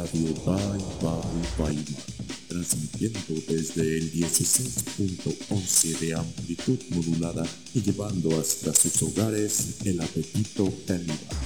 Radio Bye Bye Bye transmitiendo desde el 16.11 de amplitud modulada y llevando hasta sus hogares el apetito caníbal.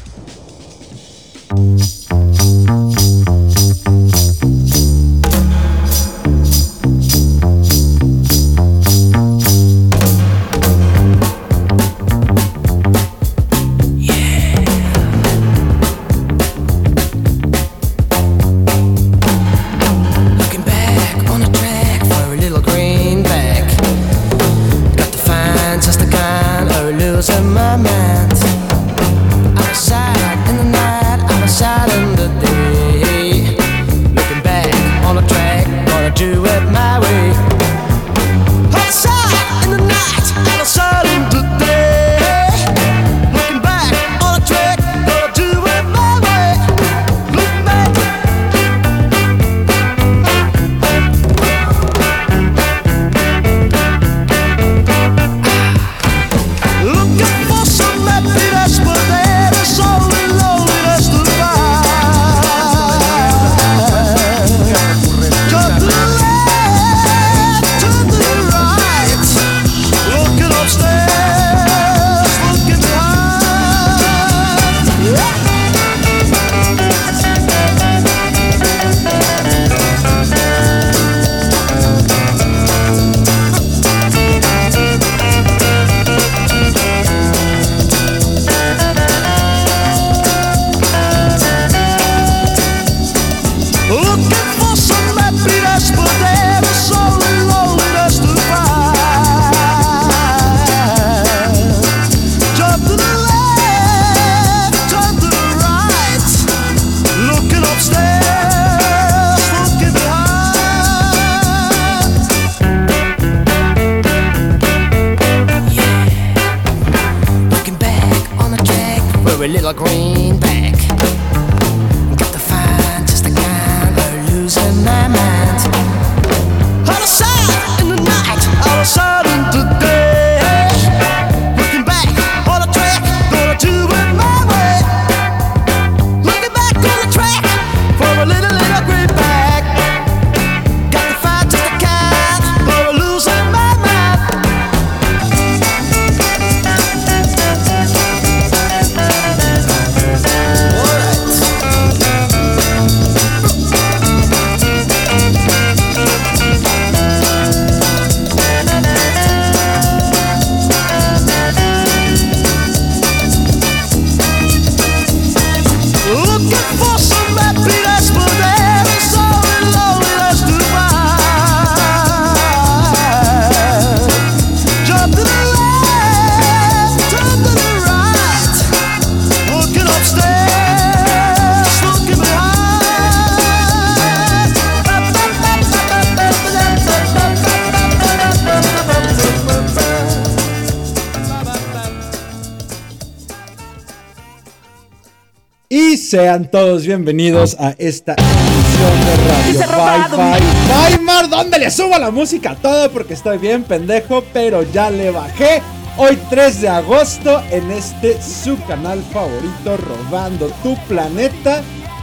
Sean todos bienvenidos a esta emisión de Radio Bye Bye. Bye Mar, donde le subo la música a todo porque estoy bien pendejo, pero ya le bajé. Hoy 3 de agosto en este su canal favorito Robando tu planeta,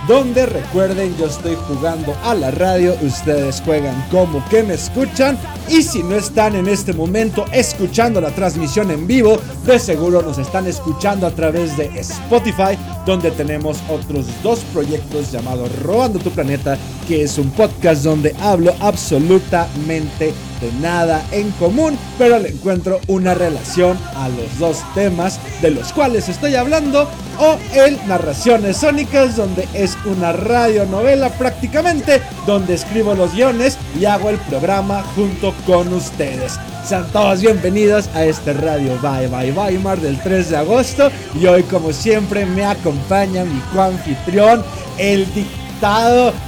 donde recuerden yo estoy jugando a la radio, ustedes juegan como que me escuchan y si no están en este momento escuchando la transmisión en vivo, de seguro nos están escuchando a través de Spotify, donde tenemos otros dos proyectos llamados Robando tu Planeta, que es un podcast donde hablo absolutamente de nada en común, pero le encuentro una relación a los dos temas de los cuales estoy hablando, o el Narraciones Sónicas, donde es una radionovela prácticamente, donde escribo los guiones y hago el programa junto con ustedes. Sean todos bienvenidos a este radio Bye Bye Weimar del 3 de agosto y hoy como siempre me acompaña mi coanfitrión, el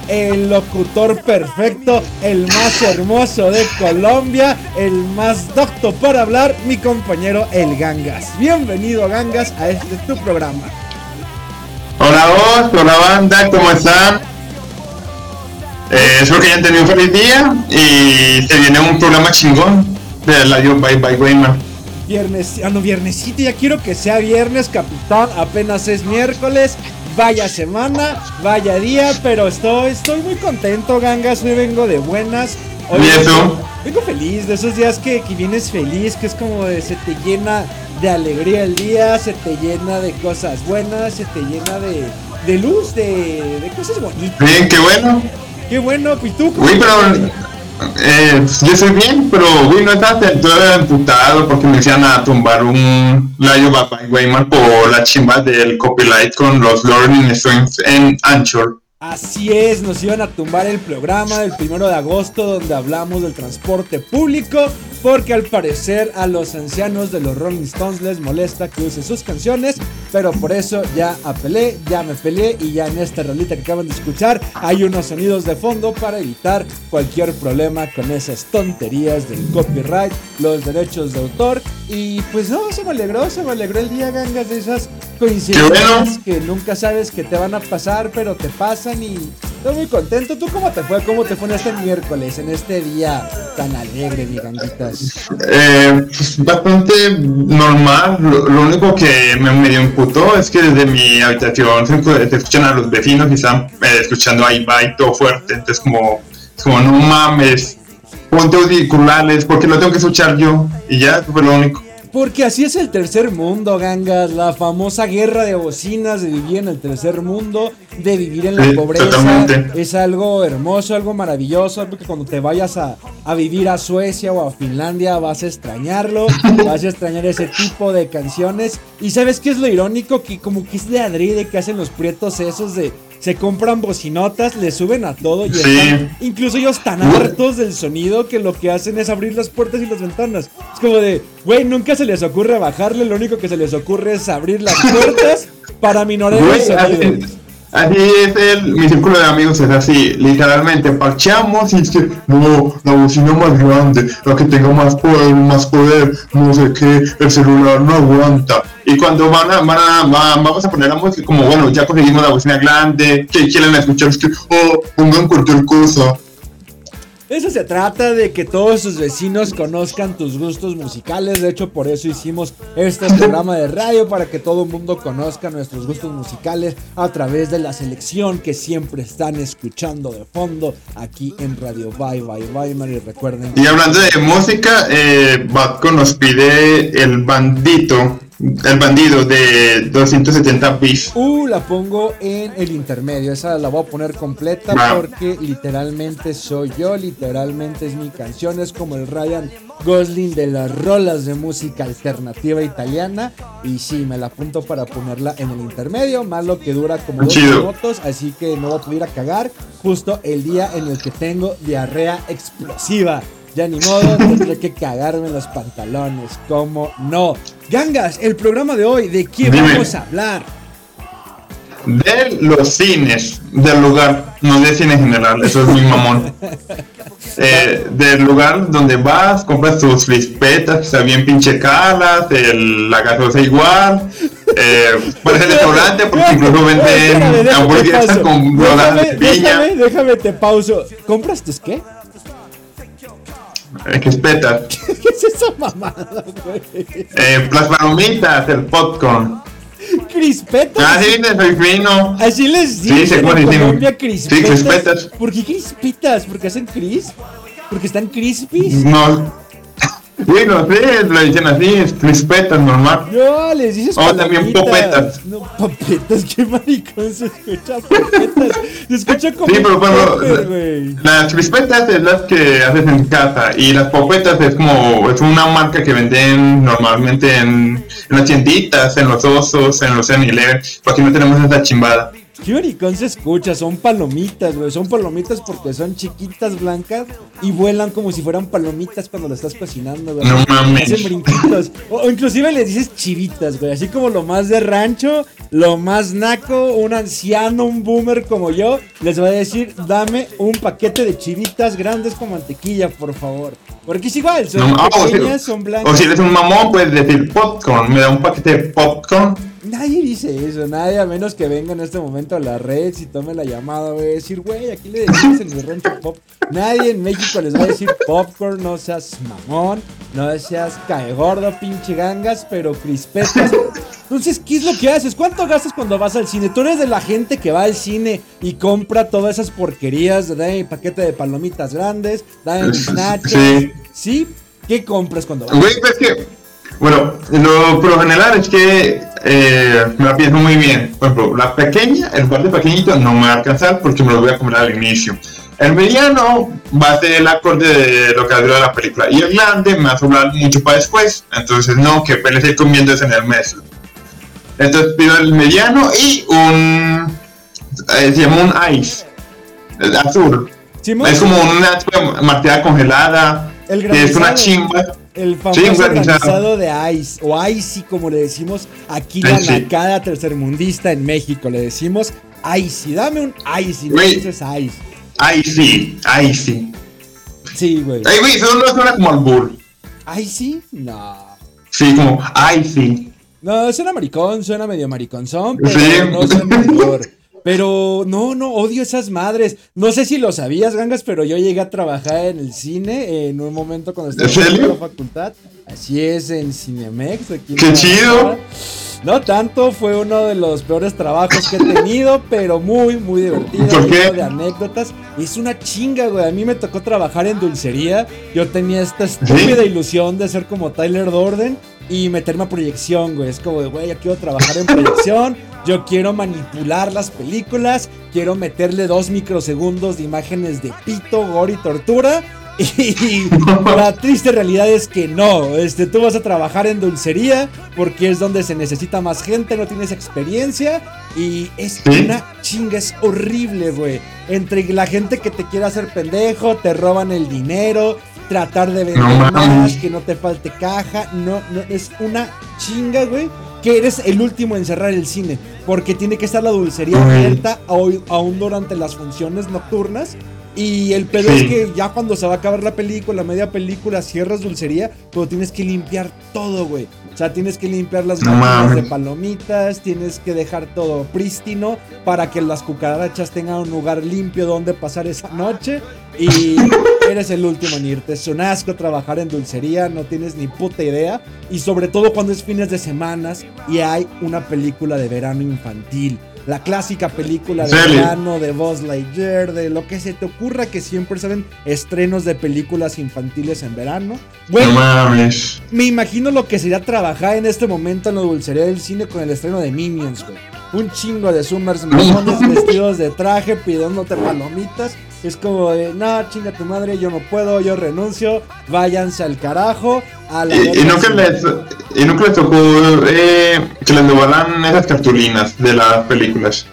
el locutor perfecto, el más hermoso de Colombia, el más docto para hablar, mi compañero el Gangas. Bienvenido Gangas a este tu programa. Hola vos, hola banda, ¿cómo están? Eh, espero que hayan tenido un feliz día y se viene un programa chingón de Radio Bye Bye Gamer. Viernes, ah no, viernesito, ya quiero que sea viernes, capitán, apenas es miércoles. Vaya semana, vaya día, pero estoy, estoy muy contento, gangas. Hoy vengo de buenas. Hoy vengo, vengo feliz, de esos días que, que vienes feliz, que es como de se te llena de alegría el día, se te llena de cosas buenas, se te llena de, de luz, de, de cosas bonitas. Bien, qué bueno. Qué bueno, ¿y tú? Güey, te pero? Eh, yo estoy bien, pero güey, no estaba todo emputado porque me decían a tumbar un Layo Bye Wayman por la chimba del copyright con los learning streams en Anchor. Así es, nos iban a tumbar el programa del primero de agosto donde hablamos del transporte público porque al parecer a los ancianos de los Rolling Stones les molesta que use sus canciones, pero por eso ya apelé, ya me peleé y ya en esta rolita que acaban de escuchar hay unos sonidos de fondo para evitar cualquier problema con esas tonterías del copyright, los derechos de autor y pues no, se me alegró, se me alegró el día gangas de esas coincidencias que nunca sabes que te van a pasar, pero te pasan y estoy muy contento. ¿Tú cómo te fue? ¿Cómo te fue este miércoles, en este día tan alegre, mi ganguitas? Eh, pues, bastante normal. Lo, lo único que me medio imputó es que desde mi habitación se, se escuchan a los vecinos y están eh, escuchando ahí bye todo fuerte. Entonces como, es como no mames, ponte auriculares porque lo tengo que escuchar yo. Y ya, fue lo único. Porque así es el tercer mundo, gangas. La famosa guerra de bocinas de vivir en el tercer mundo, de vivir en la Sí, pobreza. totalmente. Es algo hermoso, algo maravilloso. Algo que cuando te vayas a, a vivir a Suecia o a Finlandia vas a extrañarlo. vas a extrañar ese tipo de canciones. Y sabes qué es lo irónico? Que como que es de adrede que hacen los prietos esos de. Se compran bocinotas, le suben a todo y Sí. están incluso ellos tan hartos del sonido que lo que hacen es abrir las puertas y las ventanas. Es como de, güey, nunca se les ocurre bajarle, lo único que se les ocurre es abrir las puertas para minorar el sonido. Así, es el, mi círculo de amigos, es así, literalmente, parcheamos y es que, no, la bocina más grande, la que tenga más poder, más poder, no sé qué, el celular no aguanta. Y cuando van a, van a, va- vamos a poner la música, como bueno, ya conseguimos la bocina grande, que quieren escuchar, es que, oh, pongan cualquier cosa. Eso se trata de que todos sus vecinos conozcan tus gustos musicales. De hecho, por eso hicimos este programa de radio, para que todo el mundo conozca nuestros gustos musicales a través de la selección que siempre están escuchando de fondo aquí en Radio Bye Bye Weimar. Y recuerden Y hablando de música, eh, Batco nos pide el bandito, el bandido de 270 bis. Uh, la pongo en el intermedio. Esa la voy a poner completa porque literalmente soy yo, literalmente es mi canción. Es como el Ryan Gosling de las rolas de música alternativa italiana. Y sí, me la apunto para ponerla en el intermedio. Más lo que dura como dos minutos. Así que no voy a poder a cagar justo el día en el que tengo diarrea explosiva. Ya ni modo, tendré que cagarme en los pantalones. ¿Cómo no? Gangas, el programa de hoy, ¿de qué Dime. vamos a hablar? De los cines del lugar, no de cine en general, eso es muy mamón. Eh, del lugar donde vas, compras tus crispetas, que están bien pinche caras, el- la gaseosa igual. Eh, puedes el restaurante porque incluso venden hamburguesas con rodajas de piña, déjame, déjame, te pauso. ¿Compras tus qué? Eh, crispetas, ¿Qué es esa mamada, güey? eh, las palomitas, el popcorn. ¿Crispetas? Ah, sí, soy fino. Así les Sí, dicen se en. Colombia Sí, crispetas. crispetas. ¿Por qué crispetas? ¿Porque hacen cris? ¿Porque están crispies? No. Sí, no sé, lo dicen así, es crispetas normal. No, les dices Oh, también popetas. No, popetas, qué maricón se escucha popetas. Se escucha como Sí, pero bueno, güey. las crispetas es las que haces en casa y las popetas es como, es una marca que venden normalmente en, en las tienditas, en los osos, en los 7-Eleven, porque no tenemos esa chimbada. ¿Qué maricón se escucha? Son palomitas, güey. Son palomitas porque son chiquitas, blancas y vuelan como si fueran palomitas cuando las estás cocinando, güey. No mames. Hacen brinquitos. O, o inclusive les dices chivitas, güey. Así como lo más de rancho, lo más naco, un anciano, un boomer como yo, les va a decir, dame un paquete de chivitas grandes con mantequilla, por favor. Porque es igual, son No, o, pequeñas, si, son blancas. o si eres un mamón, puedes decir popcorn, me da un paquete de popcorn Nadie dice eso, nadie, a menos que venga en este momento a la red y tome la llamada, güey, decir, güey, aquí le decimos en mi rancho pop. Nadie en México les va a decir popcorn, no seas mamón, no seas cae gordo, pinche gangas, pero crispetas. Entonces, ¿qué es lo que haces? ¿Cuánto gastas cuando vas al cine? Tú eres de la gente que va al cine y compra todas esas porquerías, dame mi paquete de palomitas grandes, dame mis nachos. Sí. ¿Sí? ¿Qué compras cuando vas? Güey, pues que, bueno, lo, por lo general es que eh, me la pienso muy bien. Por ejemplo, la pequeña, el parte pequeñito no me va a alcanzar porque me lo voy a comer al inicio. El mediano va a ser el acorde de lo que dura la película. Y el grande me va a sobrar mucho para después. Entonces, no, que pele estoy comiendo eso en el mes. Entonces pido el mediano y un. eh, se llama un ice. El azul. Simón, Es como una martilla congelada. El que es una chimba. El famoso Sí, granizado de Ice, o Icy como le decimos aquí Ay, la sí. nacada tercermundista en México, le decimos Icy, dame un Icy, no dices Ice. Sí, ahí sí. Güey. Ay, güey, eso no suena como al bull. ¿Icy? No. Sí, como, sí. No, suena maricón, suena medio mariconzón, pero Sí. no suena mejor. Pero no, no, odio esas madres. No sé si lo sabías, gangas, pero yo llegué a trabajar en el cine en un momento cuando estaba ¿En la facultad. Así es, en Cinemex. Aquí en ¡Qué chido! No tanto, fue uno de los peores trabajos que he tenido, pero muy, muy divertido. ¿Por qué? lleno de anécdotas. Es una chinga, güey. A mí me tocó trabajar en dulcería. Yo tenía esta estúpida ilusión de ser como Tyler Dorden y meterme a proyección, güey. Es como, de, güey, yo quiero trabajar en proyección. Yo quiero manipular las películas. Quiero meterle dos microsegundos de imágenes de pito, gore y tortura. Y la triste realidad es que no, este, tú vas a trabajar en dulcería porque es donde se necesita más gente, no tienes experiencia y es una chinga, es horrible, güey. Entre la gente que te quiere hacer pendejo, te roban el dinero, tratar de vender No más, que no te falte caja, no, no, es una chinga, güey. Que eres el último en cerrar el cine, porque tiene que estar la dulcería abierta aún durante las funciones nocturnas. Y el pedo Sí. es que ya cuando se va a acabar la película, media película, cierras dulcería, pero tienes que limpiar todo, güey. O sea, tienes que limpiar las No de palomitas, tienes que dejar todo prístino para que las cucarachas tengan un lugar limpio donde pasar esa noche. Y eres el último en irte. Es un asco trabajar en dulcería, no tienes ni puta idea. Y sobre todo cuando es fines de semanas y hay una película de verano infantil. La clásica película de verano de Buzz Lightyear, de lo que se te ocurra que siempre salen estrenos de películas infantiles en verano. Güey, No mames. me imagino lo que sería trabajar en este momento en la dulcería del cine con el estreno de Minions, güey. Un chingo de Summers vestidos de traje pidiéndote palomitas. Es como de, no, chinga tu madre, yo no puedo, yo renuncio, váyanse al carajo. A la Y, y nunca les, y nunca les tocó eh, que les devuelvan esas cartulinas de las películas.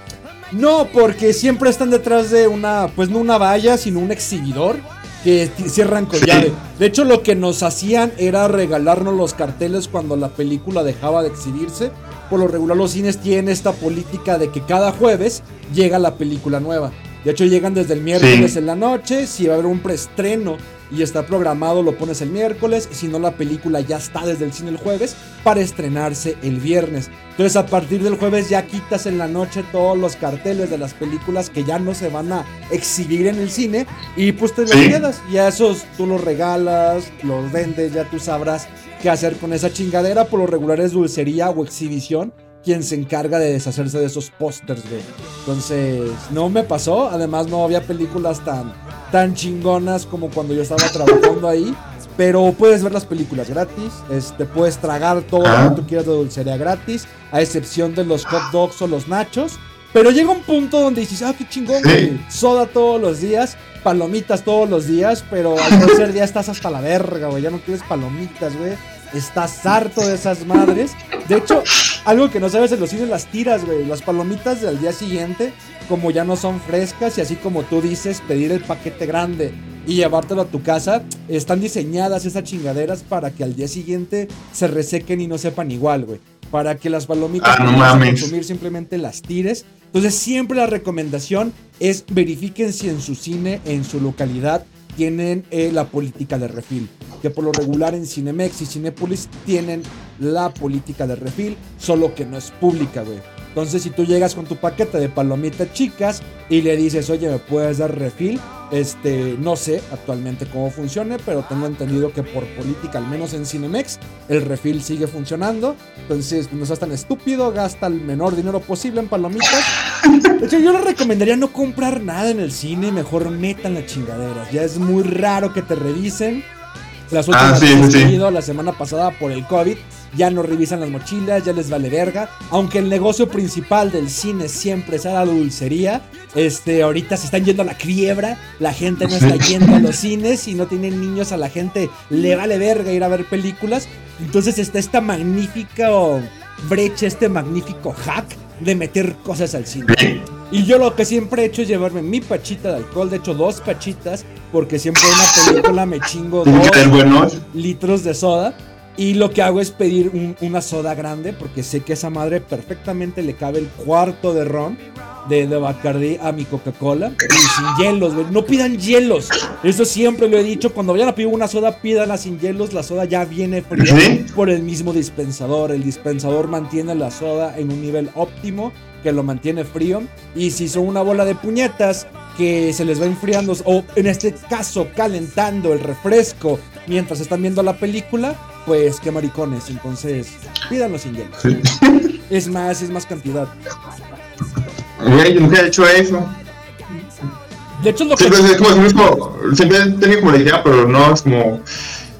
No, porque siempre están detrás de una, pues no una valla, sino un exhibidor que cierran con Sí. llave. De hecho, lo que nos hacían era regalarnos los carteles cuando la película dejaba de exhibirse. Por lo regular, los cines tienen esta política de que cada jueves llega la película nueva. De hecho, llegan desde el miércoles Sí. en la noche. Si va a haber un preestreno y está programado, lo pones el miércoles. Si no, la película ya está desde el cine el jueves para estrenarse el viernes. Entonces, a partir del jueves ya quitas en la noche todos los carteles de las películas que ya no se van a exhibir en el cine y pues te los Sí. quedas. Y a esos tú los regalas, los vendes, ya tú sabrás qué hacer con esa chingadera. Por lo regular es dulcería o exhibición quien se encarga de deshacerse de esos pósters, güey. Entonces, no me pasó. Además, no había películas tan, tan chingonas como cuando yo estaba trabajando ahí. Pero puedes ver las películas gratis. Este, puedes tragar todo lo que tú quieras de dulcería gratis. A excepción de los hot dogs o los nachos. Pero llega un punto donde dices, ah, qué chingón, güey. Soda todos los días, palomitas todos los días, pero al tercer día estás hasta la verga, güey. Ya no quieres palomitas, güey. Estás harto de esas madres. De hecho, algo que no sabes en los cines, las tiras, güey. Las palomitas del día siguiente, como ya no son frescas y así como tú dices, pedir el paquete grande y llevártelo a tu casa, están diseñadas esas chingaderas para que al día siguiente se resequen y no sepan igual, güey. Para que las palomitas Ah, no mames. consumir simplemente las tires. Entonces siempre la recomendación es verifiquen si en su cine, en su localidad, tienen eh, la política de refil. Que por lo regular en Cinemex y Cinepolis tienen la política de refil, solo que no es pública, güey. Entonces, si tú llegas con tu paquete de palomitas chicas y le dices, oye, ¿me puedes dar refil? Este, no sé actualmente cómo funcione, pero tengo entendido que por política, al menos en Cinemex, el refil sigue funcionando. Entonces, no seas tan estúpido, gasta el menor dinero posible en palomitas. De hecho, yo le recomendaría no comprar nada en el cine, mejor metan las chingaderas. Ya es muy raro que te revisen. Las últimas Ah, sí, veces sí, que he sí. ido la semana pasada por el COVID, ya no revisan las mochilas, ya les vale verga. Aunque el negocio principal del cine siempre es a la dulcería, este, ahorita se están yendo a la quiebra, la gente no está yendo a los cines y no tienen niños, a la gente le vale verga ir a ver películas. Entonces está esta magnífica brecha, este magnífico hack de meter cosas al cine. Y yo lo que siempre he hecho es llevarme mi pachita de alcohol, de hecho dos pachitas, porque siempre en una película me chingo dos litros de soda. Y lo que hago es pedir un- una soda grande porque sé que esa madre perfectamente le cabe el cuarto de ron de, de Bacardi a mi Coca-Cola. Y sin hielos, güey. No pidan hielos. Eso siempre lo he dicho. Cuando vayan a pedir una soda, pídanla sin hielos. La soda ya viene fría ¿Sí? por el mismo dispensador. El dispensador mantiene la soda en un nivel óptimo que lo mantiene frío. Y si son una bola de puñetas que se les va enfriando, o en este caso calentando el refresco mientras están viendo la película, pues qué maricones. Entonces, pídanlo sin hielo. Sí. Es más, es más cantidad. Yo nunca he hecho eso. De hecho, es lo que. Siempre es como, siempre es como, siempre la idea, pero no es como.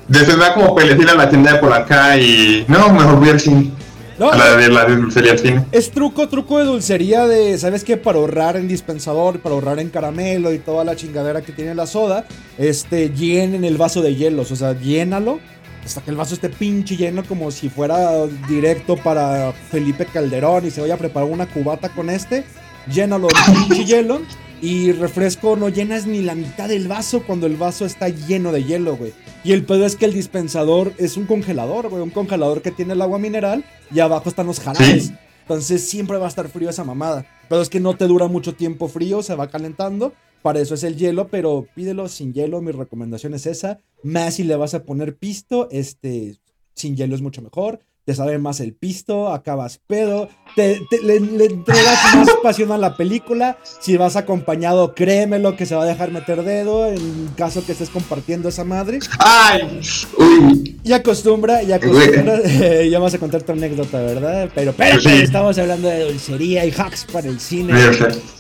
Desde da como pelecir a la tienda de por acá y. No, mejor voy al cine. No, A la de la de dulcería al cine. Es truco, truco de dulcería de, ¿sabes qué? Para ahorrar en dispensador, para ahorrar en caramelo y toda la chingadera que tiene la soda, este, llenen el vaso de hielos, o sea, llénalo hasta que el vaso esté pinche lleno como si fuera directo para Felipe Calderón y se vaya a preparar una cubata con este, llénalo de pinche hielo y refresco no llenas ni la mitad del vaso cuando el vaso está lleno de hielo, güey. Y el pedo es que el dispensador es un congelador, güey, un congelador que tiene el agua mineral y abajo están los jarabes. Sí. Entonces siempre va a estar frío esa mamada. Pero es que no te dura mucho tiempo frío, se va calentando. Para eso es el hielo, pero pídelo sin hielo. Mi recomendación es esa. Más si le vas a poner pisto, este, sin hielo es mucho mejor. Te sabe más el pisto, acabas pedo. Te, te- le, le entregas más pasión a la película. Si vas acompañado, créemelo que se va a dejar meter dedo en caso que estés compartiendo esa madre. ¡Ay! Uy. Y acostumbra, y acostumbra. ya vas a contar tu anécdota, ¿verdad? Pero, pero, Sí. estamos hablando de dulcería y hacks para el cine.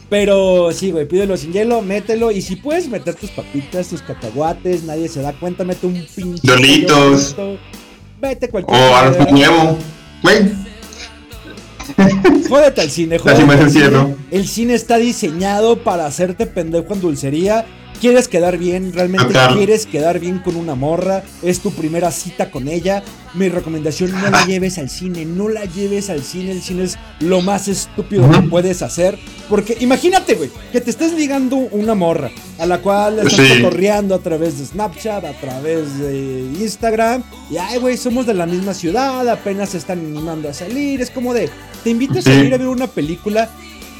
Pero sí, güey, pídelo sin hielo, mételo. Y si puedes meter tus papitas, tus cacahuates, nadie se da cuenta, mete un pinche. Doritos. Dorito, Vete cualquier. O a los nuevo. Güey. Jódete al cine, jódete me hace cine. El cine está diseñado para hacerte pendejo en dulcería. Quieres quedar bien, realmente quieres quedar bien con una morra, es tu primera cita con ella. Mi recomendación, no la lleves al cine, no la lleves al cine, el cine es lo más estúpido que puedes hacer. Porque imagínate, güey, que te estés ligando una morra a la cual le estás Sí. cotorreando a través de Snapchat, a través de Instagram. Y ay, güey, somos de la misma ciudad, apenas se están animando a salir. Es como de, te invito a salir a ver una película.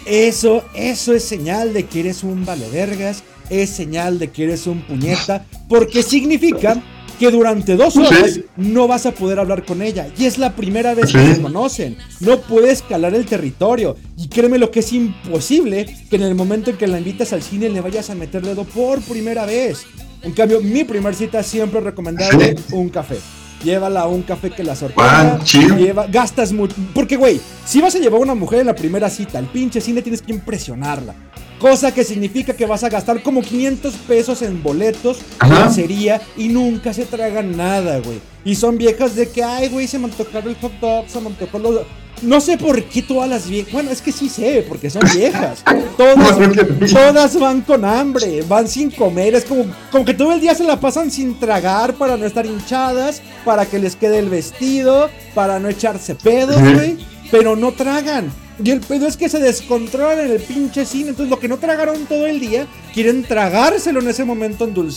Eso, eso es señal de que eres un valevergas. Es señal de que eres un puñeta. Porque significa que durante dos horas Sí. no vas a poder hablar con ella. Y es la primera vez Sí. que se conocen. No puedes escalar el territorio. Y créeme lo que es imposible que en el momento en que la invitas al cine le vayas a meter dedo por primera vez. En cambio, mi primer cita siempre recomendable un café. Llévala a un café que la sorprenda. Lleva, gastas mucho. Porque, güey, si vas a llevar a una mujer en la primera cita al pinche cine, tienes que impresionarla. Cosa que significa que vas a gastar como 500 pesos en boletos, dulcería y nunca se tragan nada, güey. Y son viejas de que, ay, güey, se me antojaron el hot dog, se me antojó los... No sé por qué todas las viejas... Bueno, es que sí sé, porque son viejas. Todas, todas van con hambre, van sin comer. Es como, como que todo el día se la pasan sin tragar para no estar hinchadas, para que les quede el vestido, para no echarse pedos, güey. Pero no tragan. Y el pedo es que se descontrolan en el pinche cine. Entonces, lo que no tragaron todo el día, quieren tragárselo en ese momento en güey.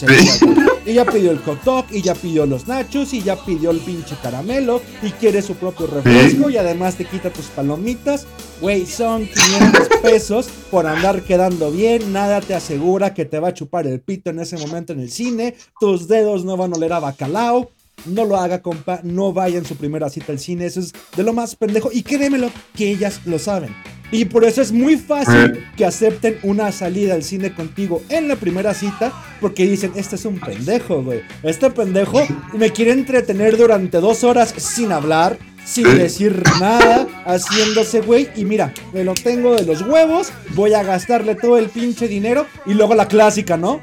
Y ya pidió el hot dog, y ya pidió los nachos, y ya pidió el pinche caramelo, y quiere su propio refresco, y además te quita tus palomitas. Güey, son 500 pesos por andar quedando bien. Nada te asegura que te va a chupar el pito en ese momento en el cine. Tus dedos no van a oler a bacalao. No lo haga, compa. No vaya en su primera cita al cine. Eso es de lo más pendejo. Y créemelo, que ellas lo saben. Y por eso es muy fácil que acepten una salida al cine contigo en la primera cita. Porque dicen, este es un pendejo, güey. Este pendejo me quiere entretener durante dos horas sin hablar, sin decir nada, haciéndose güey. Y mira, me lo tengo de los huevos. Voy a gastarle todo el pinche dinero. Y luego la clásica, ¿no?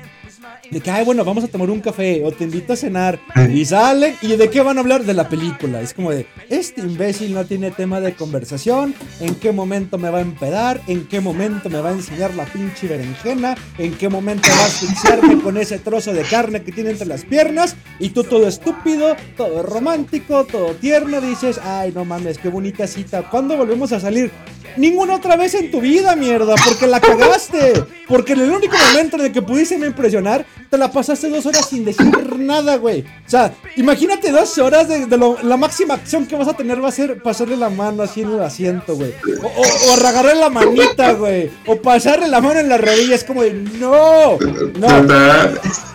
De que, ay, bueno, vamos a tomar un café o te invito a cenar. Y salen. ¿Y de qué van a hablar? De la película. Es como de, este imbécil no tiene tema de conversación. ¿En qué momento me va a empedar? ¿En qué momento me va a enseñar la pinche berenjena? ¿En qué momento va a asfixiarme con ese trozo de carne que tiene entre las piernas? Y tú todo estúpido, todo romántico, todo tierno. Dices, ay, no mames, qué bonita cita. ¿Cuándo volvemos a salir? Ninguna otra vez en tu vida, mierda, porque la cagaste. Porque en el único momento en el que pudiste impresionar, te la pasaste dos horas sin decir nada, güey. O sea, imagínate dos horas de, de lo- la máxima acción que vas a tener va a ser pasarle la mano así en el asiento, güey. O, o, o agarrarle la manita, güey. O pasarle la mano en la rodilla. Es como de, no, no.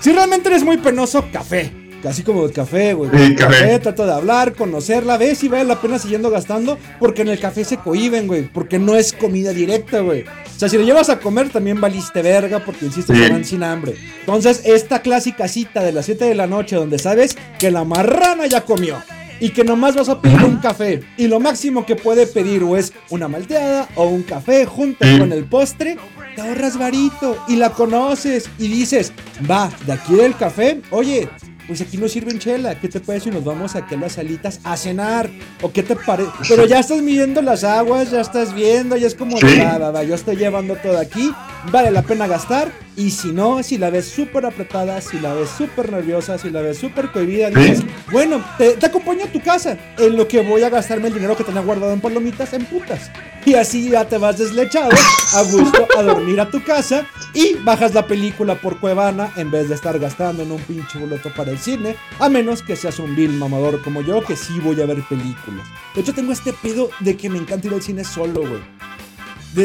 Si realmente eres muy penoso, café. Así como el café, güey. Sí, café. Trato de hablar, conocerla, ves si vale la pena siguiendo gastando. Porque en el café se cohiben, güey. Porque no es comida directa, güey. O sea, si lo llevas a comer, también valiste verga. Porque insisto, Sí. se van sin hambre. Entonces, esta clásica cita de las 7 de la noche, donde sabes que la marrana ya comió. Y que nomás vas a pedir un café. Y lo máximo que puede pedir o es una malteada o un café junto Sí. con el postre. Te ahorras varito y la conoces y dices, va, de aquí del café, oye, pues aquí nos sirven chela, ¿qué te parece si nos vamos aquí a las salitas a cenar? ¿O qué te parece? Pero ya estás midiendo las aguas, ya estás viendo, ya es como, Sí. va, va, va, yo estoy llevando todo aquí, vale la pena gastar. Y si no, si la ves súper apretada, si la ves súper nerviosa, si la ves súper cohibida, dices, bueno, te, te acompaño a tu casa, en lo que voy a gastarme el dinero que tenía guardado en palomitas en putas. Y así ya te vas deslechado, a gusto, a dormir a tu casa y bajas la película por Cuevana en vez de estar gastando en un pinche boleto para el cine, a menos que seas un vil mamador como yo, que sí voy a ver películas. De hecho, tengo este pedo de que me encanta ir al cine solo, güey.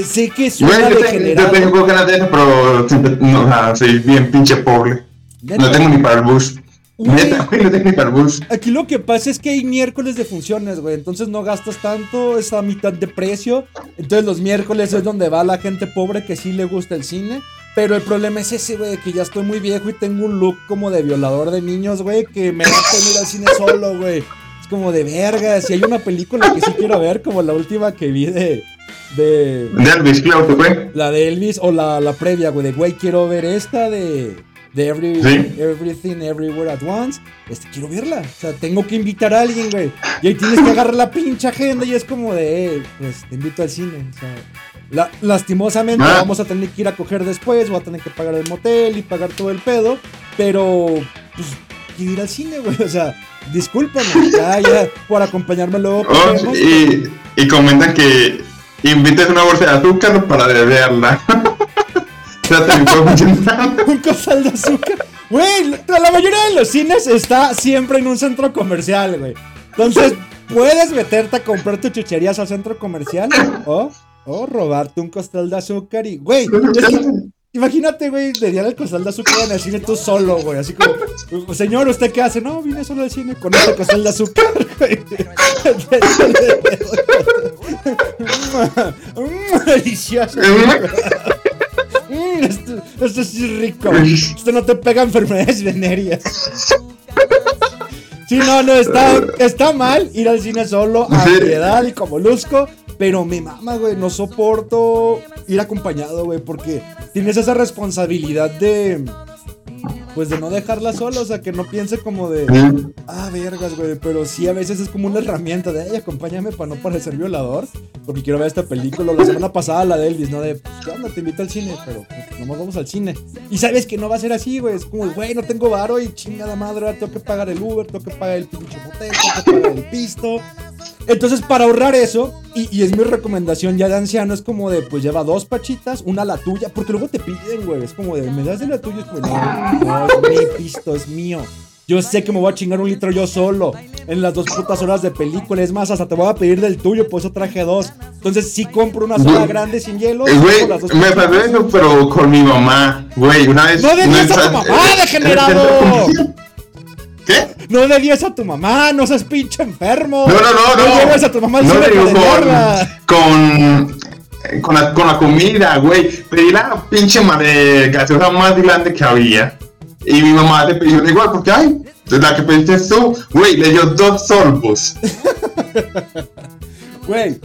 Sé que suena Bueno, yo, tengo, yo degenerado. tengo ganas de eso, pero siempre- no, o sea, soy bien pinche pobre. No tengo ni para el bus. Neta, güey, no tengo ni para el bus. Aquí lo que pasa es que hay miércoles de funciones, güey. Entonces no gastas tanto, es a mitad de precio. Entonces los miércoles es donde va la gente pobre que sí le gusta el cine. Pero el problema es ese, güey, que ya estoy muy viejo y tengo un look como de violador de niños, güey, que me da pena ir al cine solo, güey. Es como de verga. Si hay una película que sí quiero ver, como la última que vi de. De De Elvis, claro que fue. la de Elvis o la, la previa, güey, de güey, quiero ver esta de, de Every, Sí. Everything Everywhere at Once. Este, quiero verla. O sea, tengo que invitar a alguien, güey. Y ahí tienes que agarrar la pinche agenda y es como de, eh, pues te invito al cine. O sea, la- lastimosamente Ah. vamos a tener que ir a coger después, voy a tener que pagar el motel y pagar todo el pedo. Pero, pues, quiero ir al cine, güey. O sea, discúlpame, ya, ya, por acompañarme luego. Oh, y, y comentan que invites una bolsa de azúcar para beberla. funcionar. un costal de azúcar. Güey, la la mayoría de los cines está siempre en un centro comercial, güey. Entonces, puedes meterte a comprar tus chucherías al centro comercial o, o robarte un costal de azúcar y, güey, es imagínate, güey, de día el costal de azúcar en el cine tú solo, güey. Así como, señor, ¿usted qué hace? No, vine solo al cine con este costal de azúcar, güey. Mm, Delicioso. Mm, esto, es rico. Esto no te pega enfermedades venéreas. Sí, no, no, está, está mal ir al cine solo a mi edad y como luzco. Pero me mama, güey. No soporto ir acompañado, güey. Porque tienes esa responsabilidad de. Pues de no dejarla sola. O sea, que no piense como de. Ah, vergas, güey. Pero sí, a veces es como una herramienta de, ay, acompáñame para no parecer violador. Porque quiero ver esta película. La semana pasada, la de Elvis, ¿no? De, pues, ¿qué onda? Te invito al cine. Pero nomás vamos al cine. Y sabes que no va a ser así, güey. Es como, güey, no tengo varo y chingada madre. ahora Tengo que pagar el Uber, tengo que pagar el pinche motel, tengo que pagar el pisto. Entonces, para ahorrar eso, y, y es mi recomendación ya de anciano, es como de, pues lleva dos pachitas, una la tuya, porque luego te piden, güey. Es como de, ¿me das de la tuya? Es como, no, no, es mi pisto, es mío. Yo sé que me voy a chingar un litro yo solo en las dos putas horas de película. Es más, hasta te voy a pedir del tuyo, por eso traje dos. Entonces sí compro una Güey. grande sin hielo. Eh, Güey, me pasó eso, pero con mi mamá, güey, una vez... ¡No a tu mamá, eh, degenerado! ¿Qué? No le digas a tu mamá, no seas pinche enfermo. No, no, no, no. lleves a tu mamá al no cine con, con, con, la, con la comida, güey. Pedí la pinche madre gaseosa más grande que había. Y mi mamá le pidió igual, porque, ay, la que pediste tú, güey, le dio dos sorbos. Güey.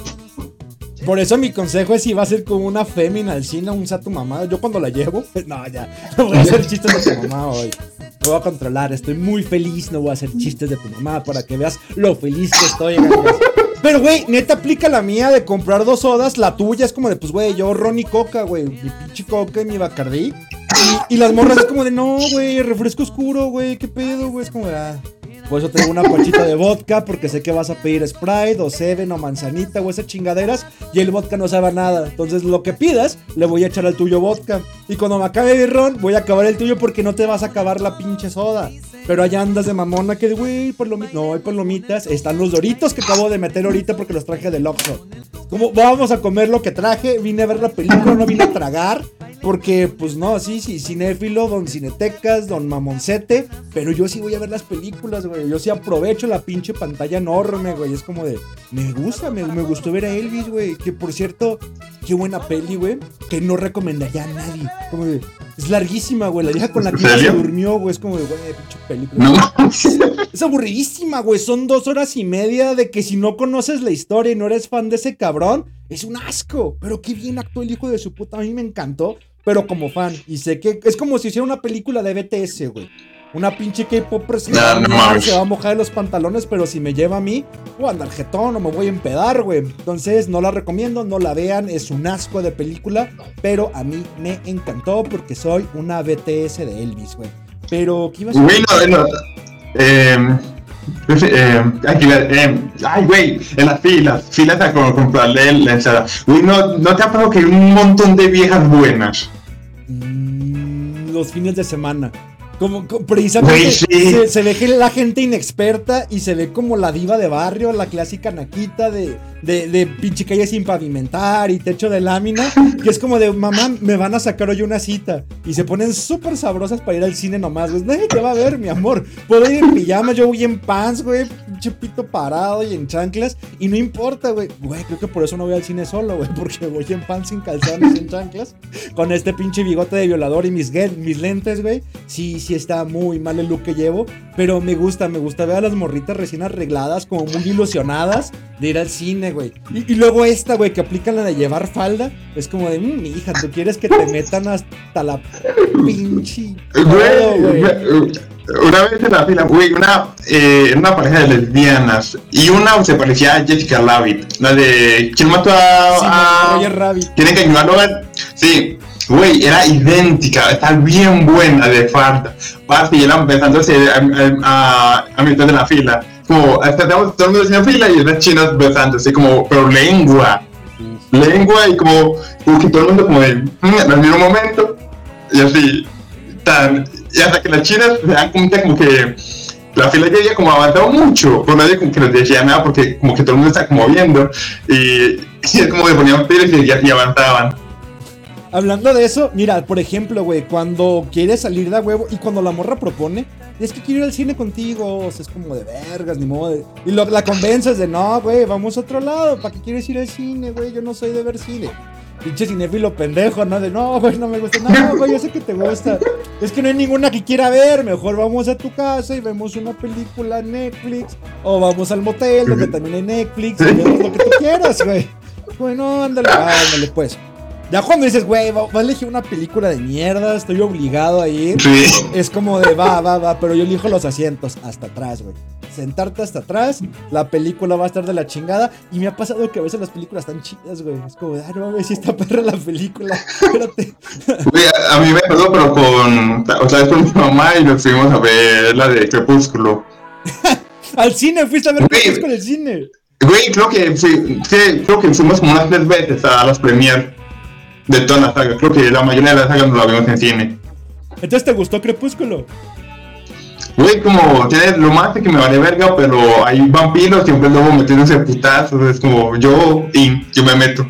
Por eso mi consejo es si va a ser como una fémina al cine, un a tu mamá. Yo cuando la llevo, no, ya. No voy a hacer chistes de tu mamá hoy. Me voy a controlar, estoy muy feliz, no voy a hacer chistes de tu mamá para que veas lo feliz que estoy. galgas. Pero, güey, neta aplica la mía de comprar dos sodas. La tuya es como de, pues, güey, yo Ron y Coca, güey. Mi pinche Coca y mi Bacardí. Y, y las morras es como de, no, güey, refresco oscuro, güey, qué pedo, güey. Es como de, ah. Por eso tengo una pachita de vodka, porque sé que vas a pedir Sprite o Seven o manzanita o esas chingaderas. Y el vodka no sabe nada. Entonces, lo que pidas, le voy a echar al tuyo vodka. Y cuando me acabe el ron, voy a acabar el tuyo porque no te vas a acabar la pinche soda. Pero allá andas de mamona que, güey, palomitas. No, hay palomitas. Están los doritos que acabo de meter ahorita porque los traje del Oxxo. Como vamos a comer lo que traje, vine a ver la película, no vine a tragar. Porque, pues no, sí, sí, cinéfilo, don Cinetecas, don Mamoncete. Pero yo sí voy a ver las películas, güey. Yo sí aprovecho la pinche pantalla enorme, güey. Es como de, me gusta, me, me gustó ver a Elvis, güey. Que por cierto, qué buena peli, güey. Que no recomendaría a nadie. Como de, es larguísima, güey. La vieja con la que ¿En se durmió, güey. Es como de, güey, pinche película. No, Es aburridísima, güey. Son dos horas y media de que si no conoces la historia y no eres fan de ese cabrón, es un asco. Pero qué bien actuó el hijo de su puta. A mí me encantó, pero como fan. Y sé que es como si hiciera una película de BTS, güey. Una pinche K-pop se, va a No, no mojar, mames. se va a mojar en los pantalones, pero si me lleva a mí, voy a andar jetón o me voy a empedar, güey. Entonces, no la recomiendo, no la vean, es un asco de película, pero a mí me encantó porque soy una BTS de Elvis, güey. Pero, ¿qué ibas a güey, no, no. Eh, eh, aquí, eh, ay, güey, en las filas, filas a co- comprarle la ensalada. Güey, no, no te ha pasado que hay un montón de viejas buenas. Mm, los fines de semana. Como, co- precisamente sí. se, se ve que la gente inexperta y se ve como la diva de barrio, la clásica naquita de, de, de pinche calle sin pavimentar y techo de lámina, que es como de mamá, me van a sacar hoy una cita. Y se ponen súper sabrosas para ir al cine nomás, güey. Nadie te va a ver, mi amor. Puedo ir en pijama, yo voy en pants, güey, pinche pito parado y en chanclas. Y no importa, güey. Güey, creo que por eso no voy al cine solo, güey, porque voy en pants sin calzones en chanclas con este pinche bigote de violador y mis, mis lentes, güey. Sí, sí está muy mal el look que llevo, pero me gusta, me gusta ver a las morritas recién arregladas, como muy ilusionadas de ir al cine, güey. Y, y luego esta, güey, que aplican la de llevar falda, es como de, mmm, hija, tú quieres que te metan hasta la pinche... Güey, una vez en la fila, güey, una, eh, una pareja de lesbianas y una se parecía a Jessica Rabbit, la de ¿Quién mató a, Sí, a- Roger Rabbit. ¿Quieren que a Sí, güey, era idéntica, está bien buena de falda. Parce, y era besándose a, a, a mitad de la fila. Como, estamos todo el mundo en fila y las chinas besándose, como, pero lengua. Lengua y como, como que todo el mundo como de, "Mm", al mismo momento, y así, tan, y hasta que las chinas se dan cuenta como que la fila ya había como avanzado mucho, pero nadie como que les decía nada porque como que todo el mundo está como viendo y, y es como que ponían pilas y, y avanzaban. Hablando de eso, mira, por ejemplo, güey, cuando quieres salir de huevo y cuando la morra propone, es que quiero ir al cine contigo, o sea, es como de vergas, ni modo. de- y lo- la convences de, no, güey, vamos a otro lado, ¿para qué quieres ir al cine, güey? Yo no soy de ver cine. Pinche cinéfilo pendejo, ¿no? De, no, güey, no me gusta. No, güey, yo sé que te gusta. Es que no hay ninguna que quiera ver. Mejor vamos a tu casa y vemos una película en Netflix. O vamos al motel, donde también hay Netflix. Y vemos lo que tú quieras, güey. Bueno, ándale, ándale, pues. Ya cuando dices, güey, va, va a elegir una película de mierda, estoy obligado a ir. Sí. Es como de, va, va, va, pero yo elijo los asientos hasta atrás, güey. Sentarte hasta atrás, la película va a estar de la chingada. Y me ha pasado que a veces las películas están chidas, güey. Es como ah, no mames, si está perra la película. Espérate. Güey, a, a mí me pasó, pero con, o sea, con mi mamá y nos fuimos a ver la de Crepúsculo. Al cine, fuiste a ver con el cine. Güey, creo que, fui- sí, creo que fuimos como unas tres veces a las premier de toda la saga. Creo que la mayoría de las sagas no la vimos en cine. Entonces, ¿te gustó Crepúsculo? Güey, como tiene lo más que me vale verga, pero hay vampiros, siempre luego metiéndose putazos, es como yo y yo me meto.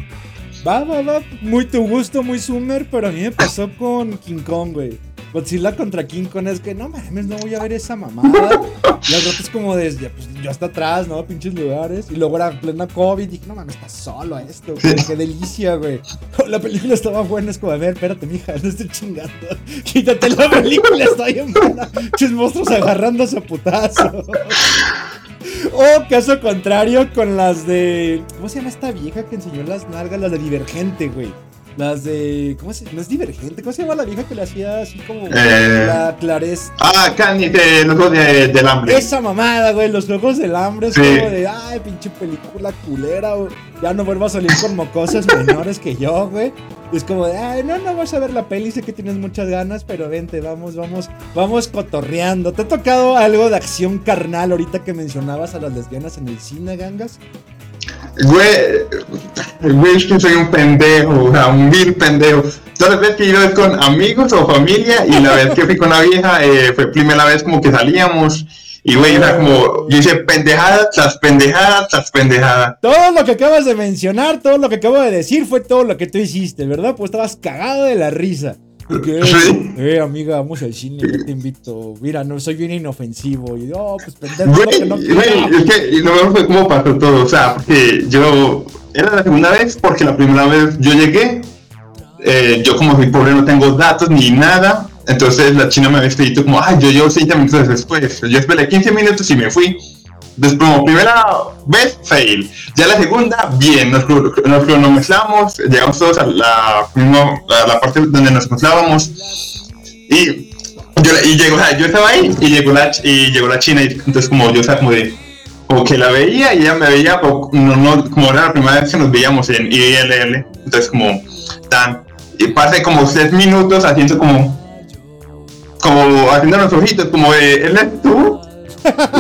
Va, va, va. Muy tu gusto, muy Summer, pero a mí me pasó con King Kong, güey. Godzilla contra King Kong es que no mames, no voy a ver esa mamada. Y al rato es como desde, pues yo hasta atrás, ¿no? Pinches lugares. Y luego era plena COVID. Y dije, no mames, está solo esto, güey. Qué delicia, güey. La película estaba buena. Es como, a ver, espérate, mija, no estoy chingando. Quítate la película, está bien buena. Pinches monstruos agarrándose a putazo. O caso contrario con las de. ¿Cómo se llama esta vieja que enseñó las nalgas? Las de Divergente, güey. Las de. ¿Cómo se No es Divergente. ¿Cómo se llama la vieja que le hacía así como. Eh. La Clarez. Ah, Candy, de los ojos de, del hambre. Esa mamada, güey. Los ojos del hambre. Es Sí. como de. Ay, pinche película culera, güey. Ya no vuelvo a salir con mocosas menores que yo, güey. Es como de, ay, no, no vas a ver la peli, sé que tienes muchas ganas, pero vente, vamos, vamos, vamos cotorreando. ¿Te ha tocado algo de acción carnal ahorita que mencionabas a las lesbianas en el cine, gangas? Güey, que soy un pendejo, o sea, un vil pendejo. Todas las veces que es con amigos o familia, y la vez que fui con la vieja eh, fue primera vez como que salíamos. Y güey, era como, yo hice pendejadas, tras pendejadas, tras pendejadas. Todo lo que acabas de mencionar, todo lo que acabo de decir fue todo lo que tú hiciste, ¿verdad? Pues estabas cagado de la risa. ¿Y qué? Sí. Eh, amiga, vamos al cine, yo te invito. Mira, no soy bien inofensivo. Y oh, pues pendejo, Güey, que no güey, es que y lo mejor fue como pasó todo, o sea, porque yo, era la segunda vez, porque la primera vez yo llegué, eh, yo como soy pobre no tengo datos ni nada, entonces la china me había escrito como, ay, yo llevo 20 minutos después, yo esperé 15 minutos y me fui. Entonces, como primera vez, fail. Ya la segunda, bien, nos, nos cronometramos, llegamos todos a la, misma- a la parte donde nos encontrábamos y yo, y llegó, o yo estaba ahí y llegó la, y llegó la china y entonces como yo, o como de, como que la veía y ella me veía, no, no, como era la primera vez que nos veíamos en ILL, entonces como tan, y pasé como tres minutos haciendo como, como haciendo los ojitos, como de, ¿él es tú?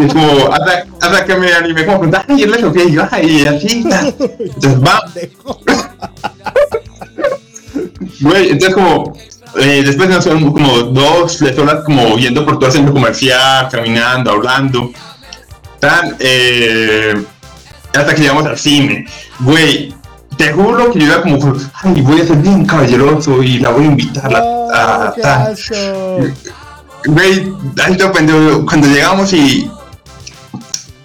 Y como, hasta, hasta que me animé como a preguntar, ay, él es Sofía, y yo, ay, y así, entonces va. Güey, entonces como, eh, después nos fueron como dos, tres horas como yendo por todo el centro comercial, caminando, hablando, tan, eh, hasta que llegamos al cine. Güey, te juro que yo iba como, ay, voy a ser bien caballeroso y la voy a invitar a, Oh, a- qué tal. asco. Güey, cuando llegamos y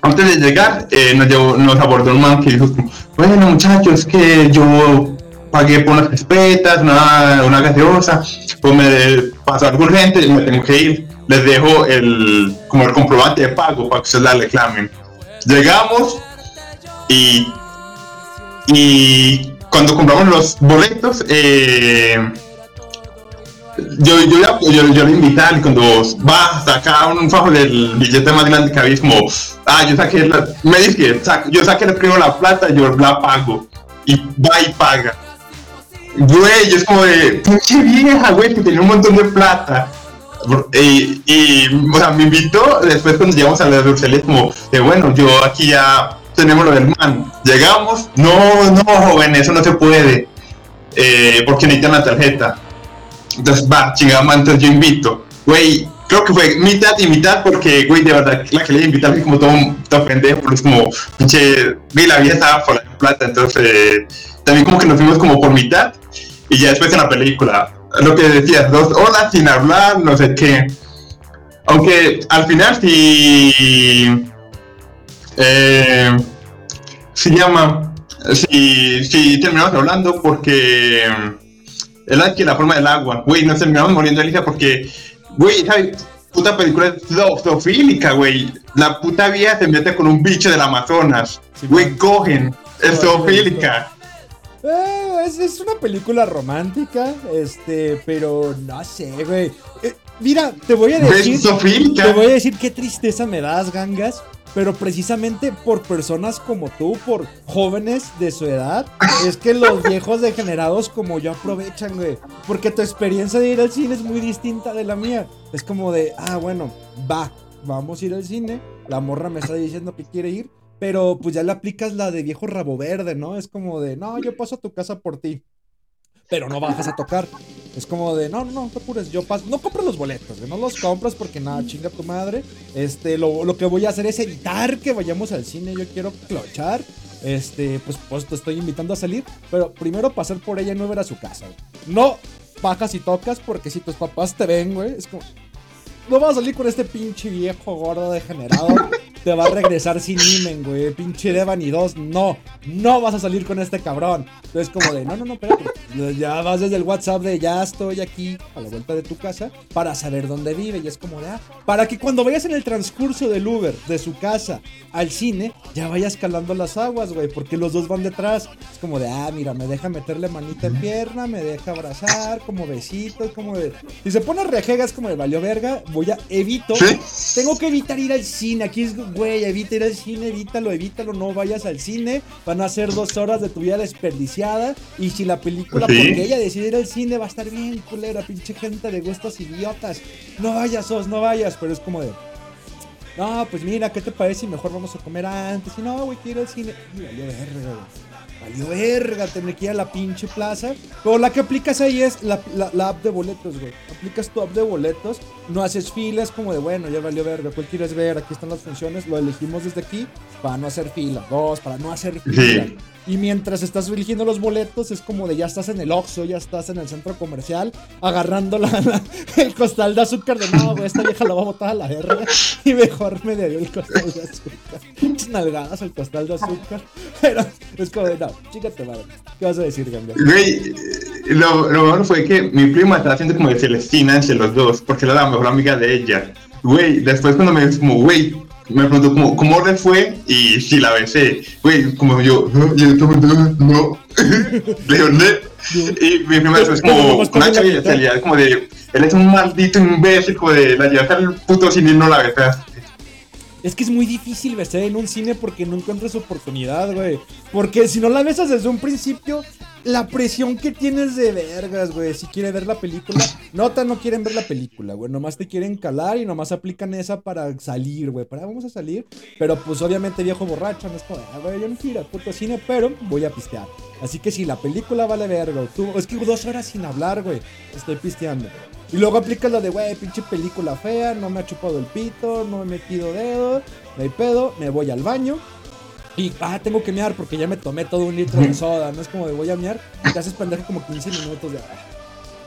antes de llegar, eh, nos, llevó- nos abordó un man que dijo, bueno muchachos, que yo pagué por unas crispetas, una, una gaseosa, pues me pasó algo urgente y me tengo que ir. Les dejo el, como el comprobante de pago para que ustedes la reclamen. Llegamos y, y cuando compramos los boletos, eh, yo, yo, ya- yo, yo le invité y cuando va a sacar un fajo del billete más grande que había, es como, ah, yo saqué, la, me dice sac- yo saqué primero la plata, yo la pago. Y va y paga. Güey, yo es como de, pinche vieja, güey, que tenía un montón de plata. Y, y, o sea, me invitó, después cuando llegamos a la Bruselas, como, de, bueno, yo aquí ya tenemos lo del man. Llegamos, no, no, joven, eso no se puede, eh, porque necesitan la tarjeta. Entonces, va, chingada, entonces yo invito. Güey, creo que fue mitad y mitad porque, güey, de verdad, la que le iba a invitar fue como todo, todo pendejo, porque es como, pinche, güey, la vida estaba por la plata, entonces, eh, también como que nos fuimos como por mitad, y ya después en la película, lo que decías, dos horas sin hablar, no sé qué. Aunque al final sí, eh, llama, sí, sí terminamos hablando porque era que la forma del agua, güey, nos terminamos muriendo de risa porque, güey, ¿sabes? Puta película es zo- zoofílica, güey. La puta vieja se mete con un bicho del Amazonas. Güey, cogen. Es zoofílica. Eh, es, es una película romántica, este, pero no sé, güey. Eh, mira, te voy a decir. Te voy a decir qué tristeza me das, gangas. Pero precisamente por personas como tú, por jóvenes de su edad, es que los viejos degenerados como yo aprovechan, güey. Porque tu experiencia de ir al cine es muy distinta de la mía. Es como de, ah, bueno, va, vamos a ir al cine. La morra me está diciendo que quiere ir. Pero pues ya le aplicas la de viejo rabo verde, ¿no? Es como de, no, yo paso a tu casa por ti. Pero no bajas a tocar. Es como de, no, no, no, te apures, yo paso. No compres los boletos, no los compras porque nada, chinga tu madre. Este, lo, lo que voy a hacer es evitar que vayamos al cine. Yo quiero clochar. Este, pues, pues te estoy invitando a salir. Pero primero pasar por ella y no ver a su casa, güey. No bajas y tocas porque si tus papás te ven, güey, es como. No vas a salir con este pinche viejo gordo degenerado. Te va a regresar sin imen, güey. Pinche Devani 2. No, no vas a salir con este cabrón. Entonces, como de, no, no, no, espérate. Ya vas desde el WhatsApp de ya estoy aquí a la vuelta de tu casa para saber dónde vive. Y es como de, ah, para que cuando vayas en el transcurso del Uber de su casa al cine, ya vayas calando las aguas, güey. Porque los dos van detrás. Es como de, ah, mira, me deja meterle manita en pierna, me deja abrazar, como besitos, como de. Si se pone rejega, es como de valió verga. Voy a, evito. ¿Sí? Tengo que evitar ir al cine. Aquí es, güey, evita ir al cine, evítalo, evítalo, no vayas al cine. Van a ser dos horas de tu vida desperdiciada. Y si la película, Sí. porque ella decide ir al cine, va a estar bien culera, pinche gente de gustos idiotas. No vayas, Os, no vayas. Pero es como de. No, pues mira, ¿qué te parece mejor vamos a comer antes? Y no, güey, quiero ir al cine. Verga. Valió verga tener que ir a la pinche plaza. Pero la que aplicas ahí es la, la- la app de boletos, güey. Aplicas tu app de boletos, no haces filas como de, bueno, ya valió verga. ¿Cuál quieres ver? Aquí están las funciones. Lo elegimos desde aquí para no hacer fila. Dos, para no hacer fila. Sí. Y mientras estás eligiendo los boletos, es como de ya estás en el Oxxo, ya estás en el centro comercial, agarrando la, el costal de azúcar de no, güey, esta vieja la va a botar a la verga. Y mejor me dio el costal de azúcar. Nalgadas el costal de azúcar. Pero es como de no, chícate, madre. ¿Qué vas a decir, Ganga? Güey, lo, lo mejor fue que mi prima estaba haciendo como de Celestina entre los dos, porque era la mejor amiga de ella. Güey, después cuando me como, güey, me preguntó como, ¿cómo le fue? Y si la besé. Güey, como yo, no, y directamente, no. Le. Y mi prima después Pero como, una chavilla como de, él es un maldito imbécil, como de, la llevaste al puto cine y no la besaste. Es que es muy difícil besar en un cine porque no encuentras oportunidad, güey. Porque si no la besas desde un principio, la presión que tienes de vergas, güey. Si quiere ver la película, nota, no quieren ver la película, güey. Nomás te quieren calar y nomás aplican esa para salir, güey. Para vamos a salir. Pero pues obviamente viejo borracho, no es como, ah, güey, yo no quiero ir al puto cine, pero voy a pistear. Así que si la película vale verga, tú, es que dos horas sin hablar, güey. Estoy pisteando. Y luego aplicas lo de, güey, pinche película fea, no me ha chupado el pito, no me he metido dedo, no hay pedo, me voy al baño. Y, ah, tengo que mear porque ya me tomé todo un litro de soda, no es como de voy a mear, y te haces pendejo como 15 minutos de... ah.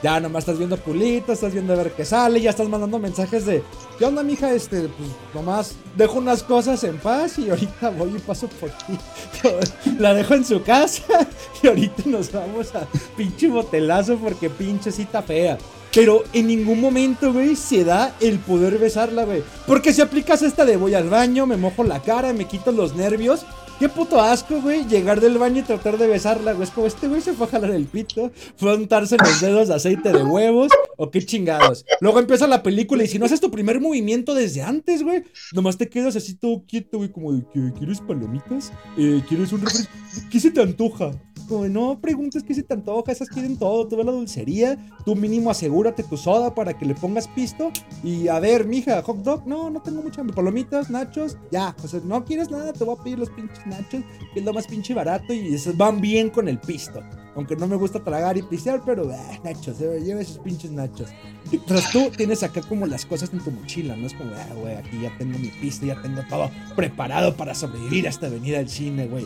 Ya nomás estás viendo pulita, estás viendo a ver qué sale, ya estás mandando mensajes de, ¿qué onda, mija? Este, pues nomás dejo unas cosas en paz y ahorita voy y paso por ti. La dejo en su casa y ahorita nos vamos a pinche botelazo porque pinche cita fea. Pero en ningún momento, güey, se da el poder besarla, güey. Porque si aplicas esta de voy al baño, me mojo la cara, me quito los nervios. Qué puto asco, güey, llegar del baño y tratar de besarla, güey. Es como este güey se fue a jalar el pito, fue a untarse los dedos de aceite de huevos, o qué chingados. Luego empieza la película y si no haces tu primer movimiento desde antes, güey, nomás te quedas así todo quieto, güey, como de que quieres palomitas, eh, quieres un refresco, ¿qué se te antoja? Como no preguntes qué se te antoja, esas quieren todo, tú ves la dulcería, tú mínimo asegúrate tu soda para que le pongas pisto. Y a ver, mija, hot dog, no, no tengo mucha hambre, palomitas, nachos, ya, o sea, no quieres nada, te voy a pedir los pinches nachos, que es lo más pinche barato y van bien con el pisto. Aunque no me gusta tragar y pistear, pero ah, nachos, eh, lleva esos pinches nachos. Y tras tú tienes acá como las cosas en tu mochila, ¿no? Es como, ah, güey, aquí ya tengo mi pisto, ya tengo todo preparado para sobrevivir hasta venir al cine, güey.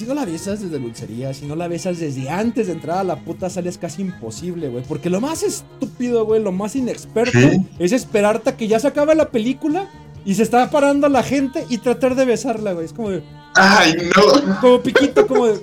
Si no la besas desde dulcería, si no la besas desde antes de entrar a la puta sala es casi imposible, güey. Porque lo más estúpido, güey, lo más inexperto ¿Sí? es esperarte a que ya se acabe la película y se está parando la gente y tratar de besarla, güey. Es como de, Ay, no. como piquito, como de,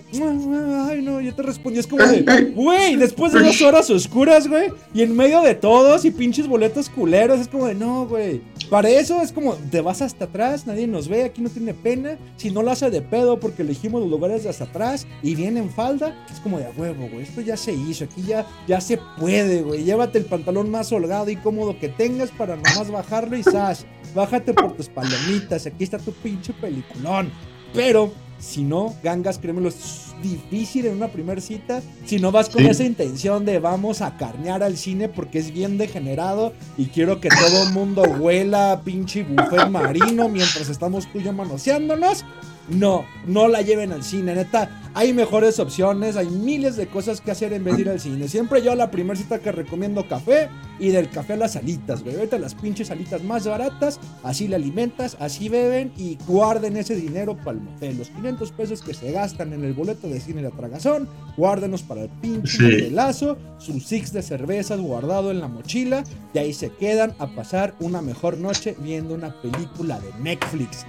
ay no, yo te respondí, es como de, güey, después de dos horas oscuras, güey, y en medio de todos y pinches boletos culeros, es como de, no, güey. Para eso es como, te vas hasta atrás, nadie nos ve, aquí no tiene pena. Si no lo hace de pedo porque elegimos los lugares de hasta atrás y viene en falda, es como de a huevo, güey. Esto ya se hizo, aquí ya, ya se puede, güey. Llévate el pantalón más holgado y cómodo que tengas para nomás bajarlo y sas. Bájate por tus palomitas, aquí está tu pinche peliculón. Pero si no, gangas, créemelo, es difícil en una primera cita. Si no vas con Sí. esa intención de vamos a carnear al cine porque es bien degenerado y quiero que todo el mundo huela a pinche buffet marino mientras estamos tú y yo manoseándonos. No, no la lleven al cine, neta. Hay mejores opciones, hay miles de cosas que hacer en vez de ir al cine. Siempre yo la primera cita que recomiendo café y del café a las alitas, güey. Vete a las pinches alitas más baratas, así le alimentas, así beben y guarden ese dinero para el motel. Los 500 pesos que se gastan en el boleto de cine de tragazón, guárdenos para el pinche Sí. lazo, sus six de cervezas guardado en la mochila y ahí se quedan a pasar una mejor noche viendo una película de Netflix.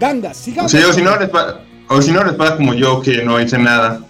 Gangas, sigamos. Sí, o si no les pa- o si no les pasa como yo que no hice nada.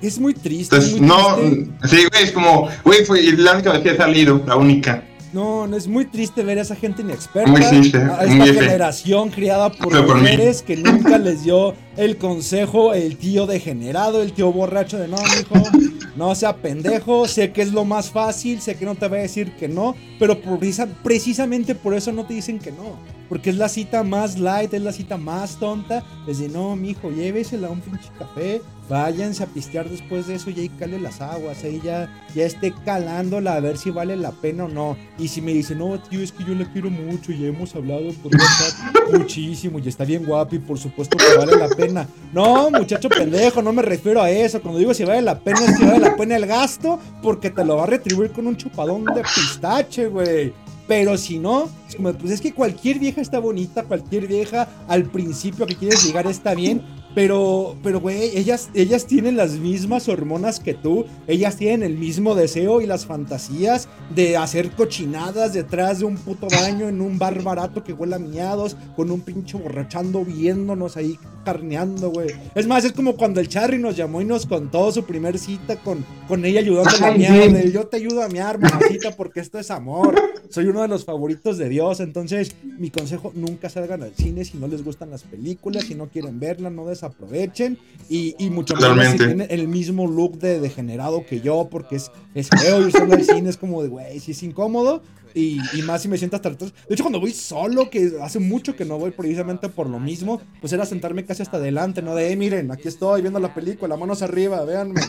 Es muy triste. es Entonces, muy no, triste. sí, güey, es como, güey, fue la única vez que he salido, la única. No, no es muy triste ver a esa gente inexperta. Muy triste, a esta muy F. generación criada por mí. mujeres que nunca les dio el consejo, el tío degenerado, el tío borracho de no, mijo, no sea pendejo, sé que es lo más fácil, sé que no te va a decir que no, pero precisa- precisamente por eso no te dicen que no. Porque es la cita más light, es la cita más tonta. Les de no, mijo, llévesela a un pinche café, váyanse a pistear después de eso y ahí cale las aguas, ahí ya, ya esté calándola a ver si vale la pena o no. Y si me dice, no, tío, es que yo la quiero mucho y ya hemos hablado por WhatsApp muchísimo y está bien guapo y por supuesto que vale la pena. No, muchacho pendejo, no me refiero a eso. Cuando digo si vale la pena, es que vale la pena el gasto porque te lo va a retribuir con un chupadón de pistache, güey. Pero si no, es pues es que cualquier vieja está bonita, cualquier vieja al principio que quieres llegar está bien, pero, pero, güey, ellas, ellas tienen las mismas hormonas que tú, ellas tienen el mismo deseo y las fantasías de hacer cochinadas detrás de un puto baño en un bar barato que huele a miados, con un pinche borrachando viéndonos ahí carneando, güey. Es más, es como cuando el Charry nos llamó y nos contó su primer cita con, con ella ayudándole a miar, sí. yo te ayudo a miar, mamacita, porque esto es amor. Soy uno de los favoritos de Dios, entonces mi consejo, nunca salgan al cine si no les gustan las películas, si no quieren verlas, no desaprovechen y, y mucho menos si tienen el mismo look de degenerado que yo, porque es, es feo ir solo al cine, es como de, güey, si es incómodo y, más si me siento hasta atrás. De hecho, cuando voy solo, que hace mucho que no voy precisamente por lo mismo, pues era sentarme casi hasta adelante, ¿no? De, "Eh, miren, aquí estoy viendo la película, manos arriba, véanme.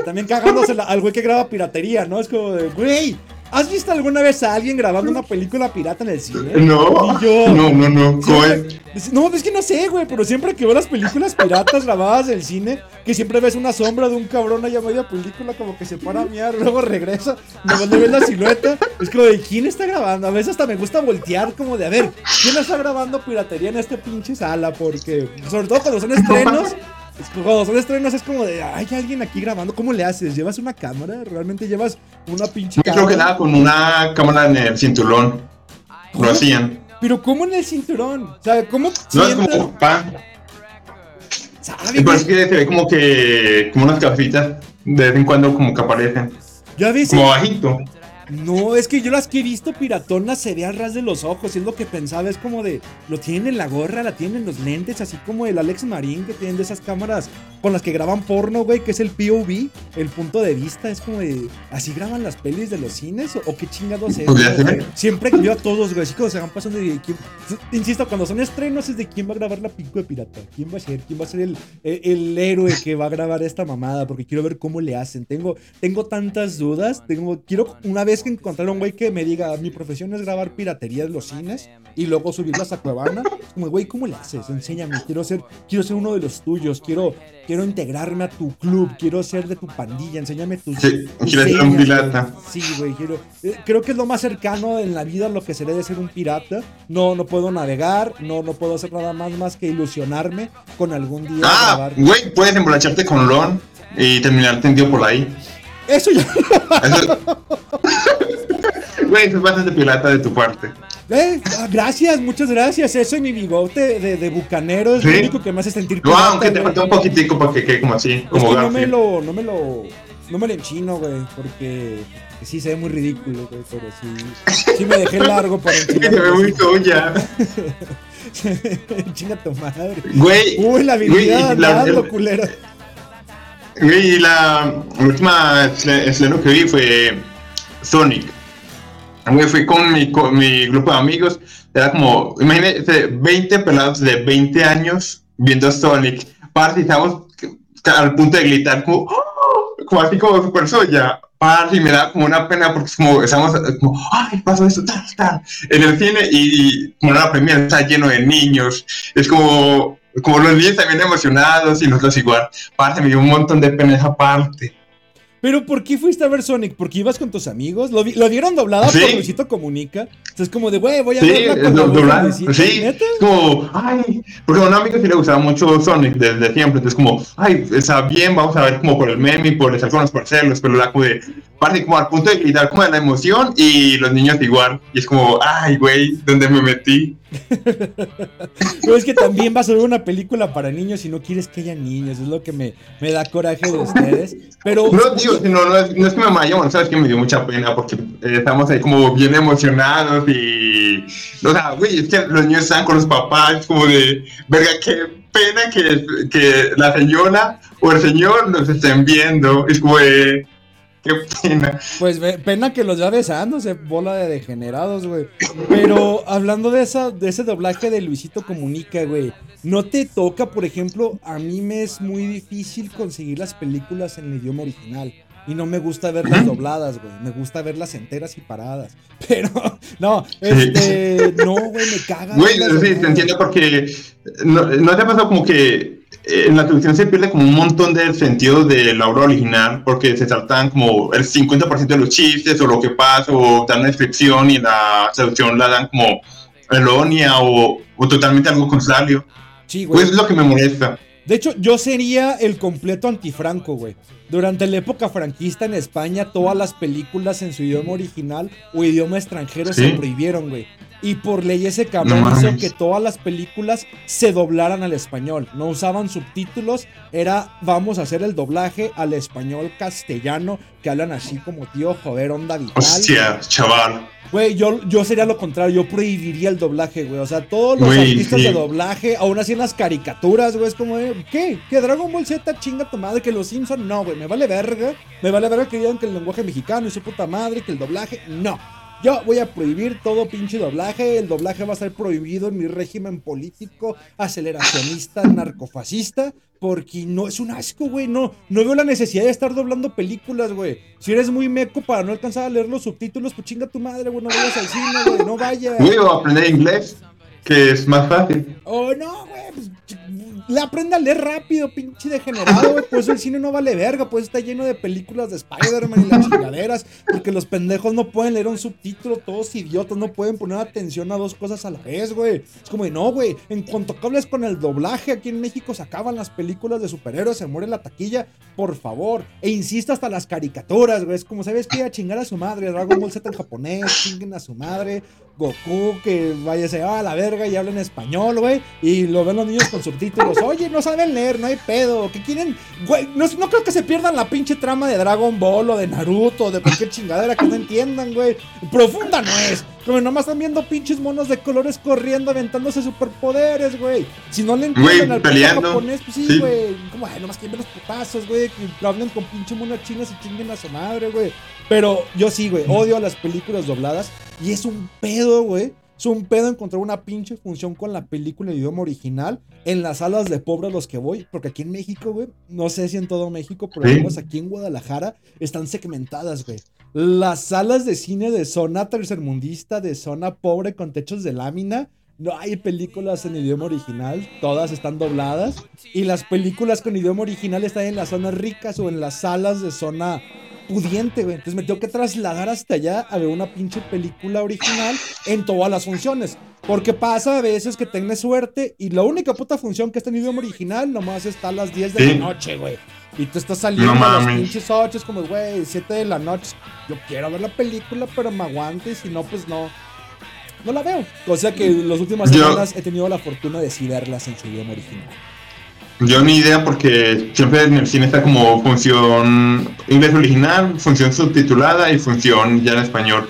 Y también cagándose al güey que graba piratería, ¿no? Es como de, güey, ¿has visto alguna vez a alguien grabando una película pirata en el cine? No, Ni yo. no, no, no. Siempre- No, es que no sé, güey, pero siempre que veo las películas piratas grabadas del cine, que siempre ves una sombra de un cabrón allá a media película como que se para a miar, luego regresa, nomás le ves la silueta, es como de ¿quién está grabando? A veces hasta me gusta voltear como de, a ver, ¿quién está grabando piratería en esta pinche sala? Porque, sobre todo cuando son estrenos, es que cuando son estrenos es como de, hay alguien aquí grabando, ¿cómo le haces? ¿Llevas una cámara? ¿Realmente llevas una pinche Yo creo que nada con una cámara en el cinturón. Lo hacían. Pero ¿cómo en el cinturón? O sea, ¿cómo No es como pan. ¿Sabe, parece que se ve como que. como unas gafitas. De vez en cuando como que aparecen. Yo a veces Como bajito. No, es que yo las que he visto piratonas se ve a ras de los ojos. y Es lo que pensaba. Es como de. Lo tienen en la gorra, la tienen en los lentes. Así como el Alex Marín que tienen de esas cámaras con las que graban porno, güey. Que es el POV, el punto de vista. Es como de. ¿Así graban las pelis de los cines? ¿O, o qué chingados es? Güey? Siempre que veo a todos, güey. Así como se van pasando de. ¿quién- Insisto, cuando son estrenos es de quién va a grabar la pico de pirata. ¿Quién va a ser? ¿Quién va a ser el, el, el héroe que va a grabar esta mamada? Porque quiero ver cómo le hacen. Tengo, tengo tantas dudas. Tengo, quiero una vez que encontrar un güey que me diga, mi profesión es grabar piratería de los cines y luego subirlas a Cuevana. Es como, güey, ¿cómo le haces? Enséñame. Quiero ser, quiero ser uno de los tuyos. Quiero, quiero integrarme a tu club. Quiero ser de tu pandilla. Enséñame tus. Sí, tus quieres ser un pirata. Sí, güey, quiero. eh, creo que es lo más cercano en la vida a lo que sería de ser un pirata. No, no puedo navegar, no, no puedo hacer nada más más que ilusionarme con algún día Ah, güey, puedes emborracharte con Ron y terminar tendido por ahí. Eso ya. Eso... Güey, eso es bastante pirata de tu parte. Eh, ah, gracias, muchas gracias. Eso y mi bigote de, de bucanero es Sí. lo único que me hace sentir No, pirata, aunque te güey. falta un poquitico para que quede como así, Es como que no me lo, no me lo, no me lo enchino, güey, porque sí se ve muy ridículo, güey, pero sí, sí me dejé largo para Se ve muy tuya. Chinga tu madre. Güey, Uy, la güey, habilidad, y la- andando, culero. Y la última escena que vi fue Sonic. Güey, fui con mi, con mi grupo de amigos. Era como, imagínate, 20 pelados de 20 años viendo Sonic. Parce, estábamos al punto de gritar como, ¡Oh! como así como super soya. Parce, me da como una pena porque es como, estamos como, ay, pasó esto, tal, tal, en el cine y, y como la premiere está lleno de niños. Es como, como los niños también emocionados y nosotros igual. Parte, me dio un montón de pena esa parte. Pero ¿por qué fuiste a ver Sonic? ¿Porque ibas con tus amigos? ¿Lo, vi- lo vieron doblado Sí. por Luisito Comunica? O sea, es como de, güey, voy a Sí, es con la do- voz de doblar. Luisito. Sí, ¿Neta? es como, ay, porque a un amigo sí le gustaba mucho Sonic desde siempre, entonces como, ay, está bien, vamos a ver como por el meme y por estar con los parcelos, pero la como de, parte como al punto de gritar como de la emoción y los niños igual, y es como, ay, güey, ¿dónde me metí? Pero es que también vas a ver una película para niños y no quieres que haya niños. Es lo que me, me da coraje de ustedes. Pero. No, digo, no, no, es, no es que me bueno, sabes que me dio mucha pena porque eh, estamos ahí como bien emocionados y, o sea, güey, es que los niños están con los papás, como de, verga, qué pena que, que la señora o el señor nos estén viendo, es como de, qué pena. Pues pena que los ya besándose, bola de degenerados, güey. Pero hablando de esa, de ese doblaje de Luisito Comunica, güey. No te toca, por ejemplo, a mí me es muy difícil conseguir las películas en el idioma original. Y no me gusta verlas dobladas, güey. Me gusta verlas enteras y paradas. Pero, no, este. No, güey, me caga. Güey, sí, te entiendo porque no, no te ha pasado como que en la traducción se pierde como un montón del sentido de la obra original porque se saltan como el 50% de los chistes o lo que pasa o dan una descripción y la traducción la dan como errónea o, o totalmente algo contrario. Sí, güey. Pues es lo que me molesta. De hecho, yo sería el completo antifranco, güey. Durante la época franquista en España, todas las películas en su idioma original o idioma extranjero Sí. se prohibieron, güey. Y por ley ese cabrón No hizo que todas las películas se doblaran al español. No usaban subtítulos, era vamos a hacer el doblaje al español castellano, que hablan así como tío, joder, onda vital. Hostia, chaval. Güey, yo, yo sería lo contrario, yo prohibiría el doblaje, güey. O sea, todos los artistas sí. de doblaje, aún así en las caricaturas, güey, es como, ¿qué? ¿Que Dragon Ball Z chinga tu madre? ¿Que los Simpson No, güey, me vale verga. Me vale verga que digan que el lenguaje mexicano es su puta madre, que el doblaje, no. Yo voy a prohibir todo pinche doblaje. El doblaje va a ser prohibido en mi régimen político, aceleracionista, narcofascista. Porque no es un asco, güey. No, no veo la necesidad de estar doblando películas, güey. Si eres muy meco para no alcanzar a leer los subtítulos, pues chinga tu madre, güey. No vayas al cine, güey. No vayas. Güey, aprender inglés, que es más fácil. Oh, no, güey. Pues, le aprende a leer rápido, pinche degenerado, güey. Pues el cine no vale verga. Pues está lleno de películas de Spider-Man y las chingaderas. Porque los pendejos no pueden leer un subtítulo. Todos idiotas no pueden poner atención a dos cosas a la vez, güey. Es como no, güey. En cuanto que hables con el doblaje, aquí en México se acaban las películas de superhéroes, se muere la taquilla. Por favor. E insisto hasta las caricaturas, güey. Es como, ¿sabes qué? A chingar a su madre. Dragon Ball Z en japonés, chinguen a su madre. Goku, que vaya se va a la verga y habla en español, güey. Y lo ven los niños con subtítulos. Oye, no saben leer, no hay pedo. ¿Qué quieren? Güey, no, no creo que se pierdan la pinche trama de Dragon Ball o de Naruto o de cualquier chingadera que no entiendan, güey. Profunda no es. Como nomás están viendo pinches monos de colores corriendo, aventándose superpoderes, güey. Si no le entienden al peleando. japonés, pues sí, Sí. güey. Como, ay, nomás quieren los putazos, güey. Que hablen con pinche monas chinas y chinguen a su madre, güey. Pero yo sí, güey, odio las películas dobladas. Y es un pedo, güey. Es un pedo encontrar una pinche función con la película en idioma original en las salas de pobres los que voy. Porque aquí en México, güey, no sé si en todo México, pero al menos aquí en Guadalajara están segmentadas, güey. Las salas de cine de zona tercermundista, de zona pobre con techos de lámina, no hay películas en idioma original, todas están dobladas. Y las películas con idioma original están en las zonas ricas o en las salas de zona pudiente, güey. Entonces me tengo que trasladar hasta allá a ver una pinche película original en todas las funciones. Porque pasa a veces que tenés suerte y la única puta función que está en idioma original nomás está a las 10 de Sí. la noche, güey. Y tú estás saliendo No a las pinches 8, es como, güey, 7 de la noche. Yo quiero ver la película, pero me aguante y si no, pues no. No la veo. O sea que en las últimas Yo- semanas he tenido la fortuna de sí verlas en su idioma original. Yo ni idea porque siempre en el cine está como función inglés original, función subtitulada y función ya en español.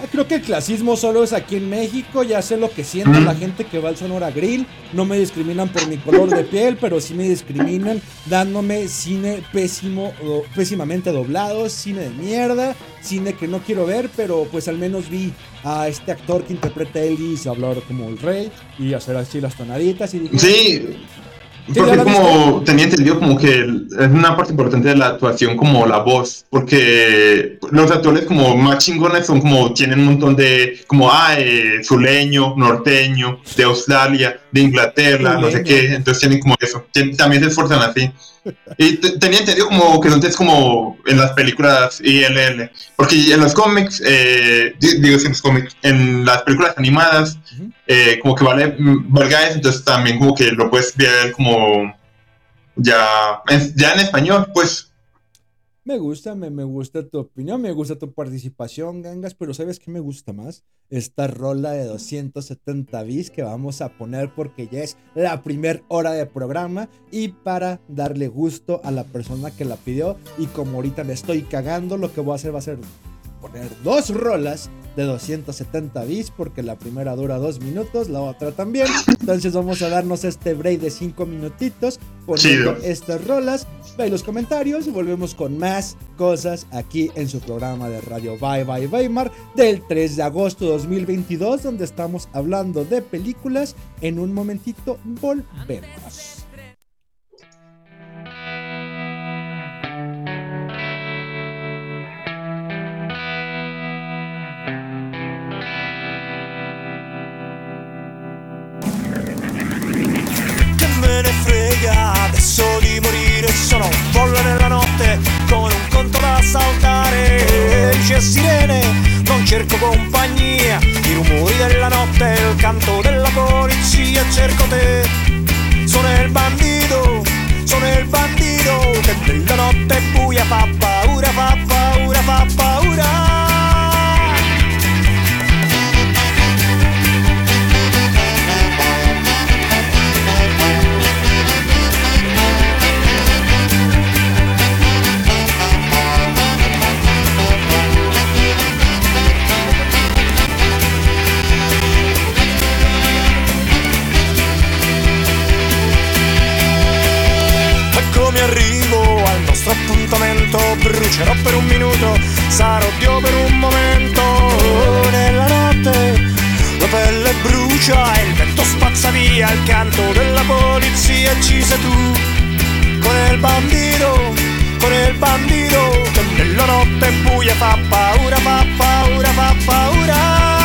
Ah, Creo que el clasismo solo es aquí en México, ya sé lo que siente Mm. la gente que va al Sonora Grill, no me discriminan por mi color de piel, pero sí me discriminan dándome cine pésimo, o pésimamente doblado, cine de mierda, cine que no quiero ver, pero pues al menos vi a este actor que interpreta a Elvis hablar como el rey y hacer así las tonaditas y dije, Sí, ¿Sí porque como tenía entendido como que es una parte importante de la actuación como la voz, porque los actores como más chingones son como tienen un montón de como ah, eh, sureño, norteño, de Australia, de Inglaterra, no sé qué, entonces tienen como eso, tien- también se esfuerzan así. Y te- tenía entendido como que es como en las películas ILL, porque en los cómics, eh, di- digo en los cómics, en las películas animadas, eh, como que vale mm, valga eso, entonces también como que lo puedes ver como ya ya en español, pues Me gusta, me, me gusta tu opinión, me gusta tu participación, Gangas, pero ¿sabes qué me gusta más? Esta rola de 270 bis que vamos a poner porque ya es la primer hora de programa y para darle gusto a la persona que la pidió y como ahorita me estoy cagando, lo que voy a hacer va a ser poner dos rolas de 270 bis porque la primera dura dos minutos, la otra también. Entonces vamos a darnos este break de cinco minutitos poniendo Chido. estas rolas. Ve los comentarios y volvemos con más cosas aquí en su programa de radio Bye Bye Weimar del 3 de agosto de 2022 donde estamos hablando de películas. En un momentito volvemos. Frega adesso di morire Sono folle nella notte con un conto da saltare Dice sirene, non cerco compagnia I rumori della notte, il canto della polizia Cerco te, sono il bandito Sono il bandito che nella notte buia fa paura, fa paura, fa paura nostro appuntamento Brucerò per un minuto, sarò Dio per un momento. Nella notte la pelle brucia e il vento spazza via il canto della polizia. Ci sei tu Con il bandito, con il bandito Che nella notte buia fa paura, fa paura, fa paura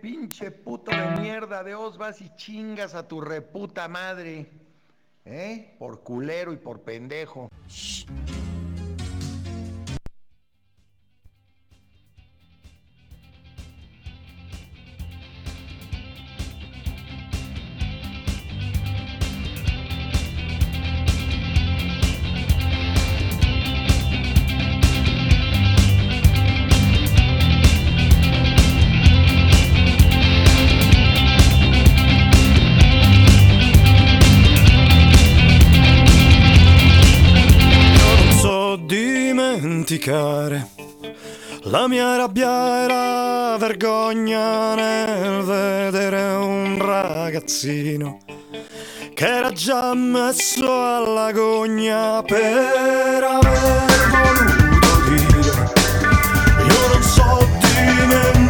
pinche puto de mierda, de os vas y chingas a tu reputa madre. ¿Eh? Por culero y por pendejo. non dimenticare. La mia rabbia e la vergogna nel vedere un ragazzino che era già messo alla gogna per aver voluto dire io non so dimenticare